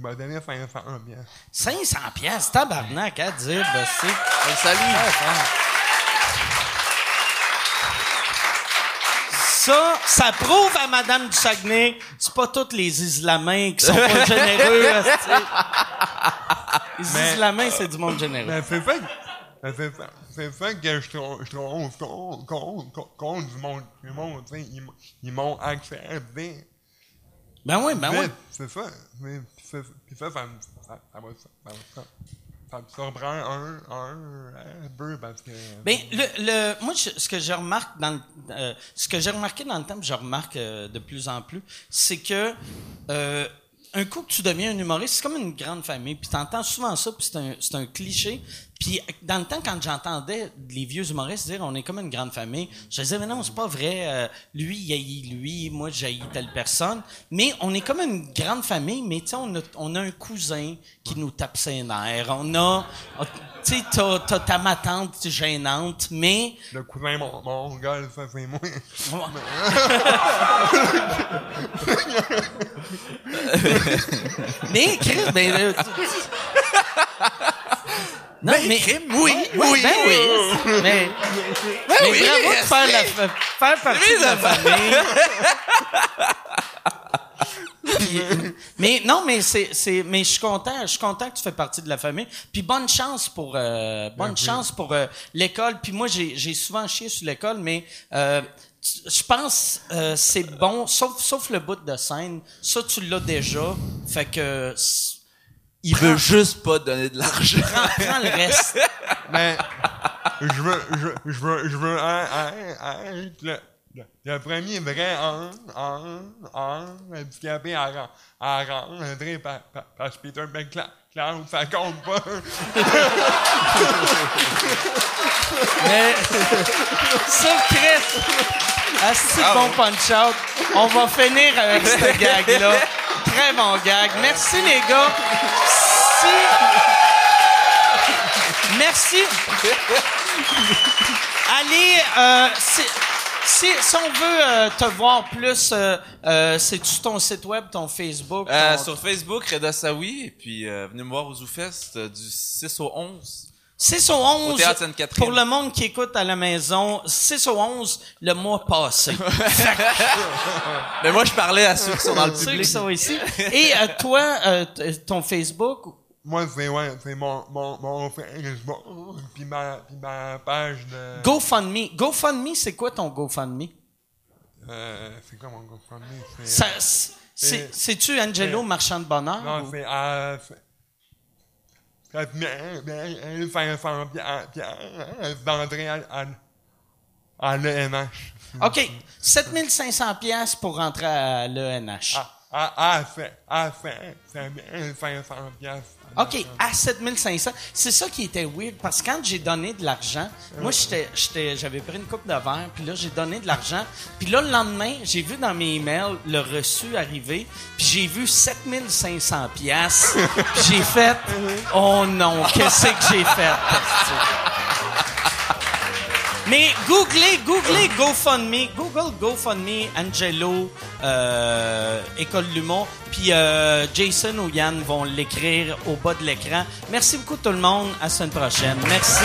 m'a- donné 500 bien. 500 pièces, tabarnak, Adib, c'est. salut. Ça, ça prouve à Madame du Saguenay, c'est pas tous les Islamins qui sont pas généreux. esti. Les Islamins, c'est du monde généreux. Mais mais c'est fait que je trouve, contre du monde, du monde, ils, m'ont accepté. Ben oui, ben oui. C'est ça. Puis ça, ça, ça, me- ça, ça, ça, ça, ça surprend un, un, un peu parce que. Ben, le, le, moi, je- ce que je remarque dans euh, ce que j'ai remarqué dans le temps, puis je remarque euh, de plus en plus, c'est que euh, un coup que tu deviens un humoriste, c'est comme une grande famille. Puis t'entends souvent ça, puis c'est un, c'est un cliché. Puis dans le temps, quand j'entendais les vieux humoristes dire on est comme une grande famille, je disais mais non, c'est pas vrai. euh, lui, il haït lui, moi, j'ai telle personne. Mais on est comme une grande famille, mais tu sais, on a, on a un cousin qui nous tape ses nerfs. On a, tu sais, t'as, t'as ta ma tante gênante, mais Le cousin mon, mon gars, ça c'est moi. mais Chris, ben, non, mais, oui, oui, ben oui, mais, mais bravo de faire, la, fa- faire partie de la famille. Puis, mais non, mais c'est, c'est, mais je suis content, je suis content que tu fais partie de la famille. Puis bonne chance pour, euh, bonne chance pour euh, l'école. Puis moi, j'ai, j'ai souvent chié sur l'école, mais euh, je pense euh, c'est bon, sauf, sauf le bout de scène. Ça, tu l'as déjà. Fait que Il veut juste pas te donner de l'argent. prends, prends le reste. Mais je veux, je, je veux, je veux un, un, un, le, le, premier vrai un, un, un, handicapé à, à rentrer par, par, parce que Peter McCloud, ça compte pas. Mais ça, Chris, assez bon punch-out. On va finir avec ce gag-là. Très bon gag. Merci, les gars. Si... Merci. Allez, euh, si, si, si on veut euh, te voir plus, euh, c'est-tu ton site web, ton Facebook? Ton- sur Facebook, Reda Sawi, et puis venez me voir au ZooFest du 6 au 11. 6 au 11. Au. Pour le monde qui écoute à la maison, 6 au 11, le mois passé. Mais moi, je parlais à ceux qui sont dans le Ceux public. qui sont ici. Et euh, toi, euh, ton Facebook, Moi, c'est, ouais, c'est mon, mon, mon Facebook, puis ma, puis ma page de... GoFundMe. GoFundMe, c'est quoi ton GoFundMe? Euh, c'est quoi mon GoFundMe? Euh, c'est- c'est- c'est- C'est-tu Angelo, marchand de bonheur? Non, ou- c'est à... c'est- 4500 piastres piastres d'entrée à, à, à l'ENH. OK. 7500 pièces pour rentrer à l'ENH. À, fait, 5500 piastres. OK, à 7500. C'est ça qui était weird, parce que quand j'ai donné de l'argent, moi, j'étais, j'étais, j'avais pris une coupe de verre, puis là, j'ai donné de l'argent. Puis là, le lendemain, j'ai vu dans mes emails le reçu arriver, puis j'ai vu 7500 piastres. J'ai fait, oh non, qu'est-ce que j'ai fait? Mais googlez, googlez GoFundMe, Google GoFundMe, Angelo, euh, École Lumont, puis euh, Jason ou Yann vont l'écrire au bas de l'écran. Merci beaucoup tout le monde, à la semaine prochaine. Merci.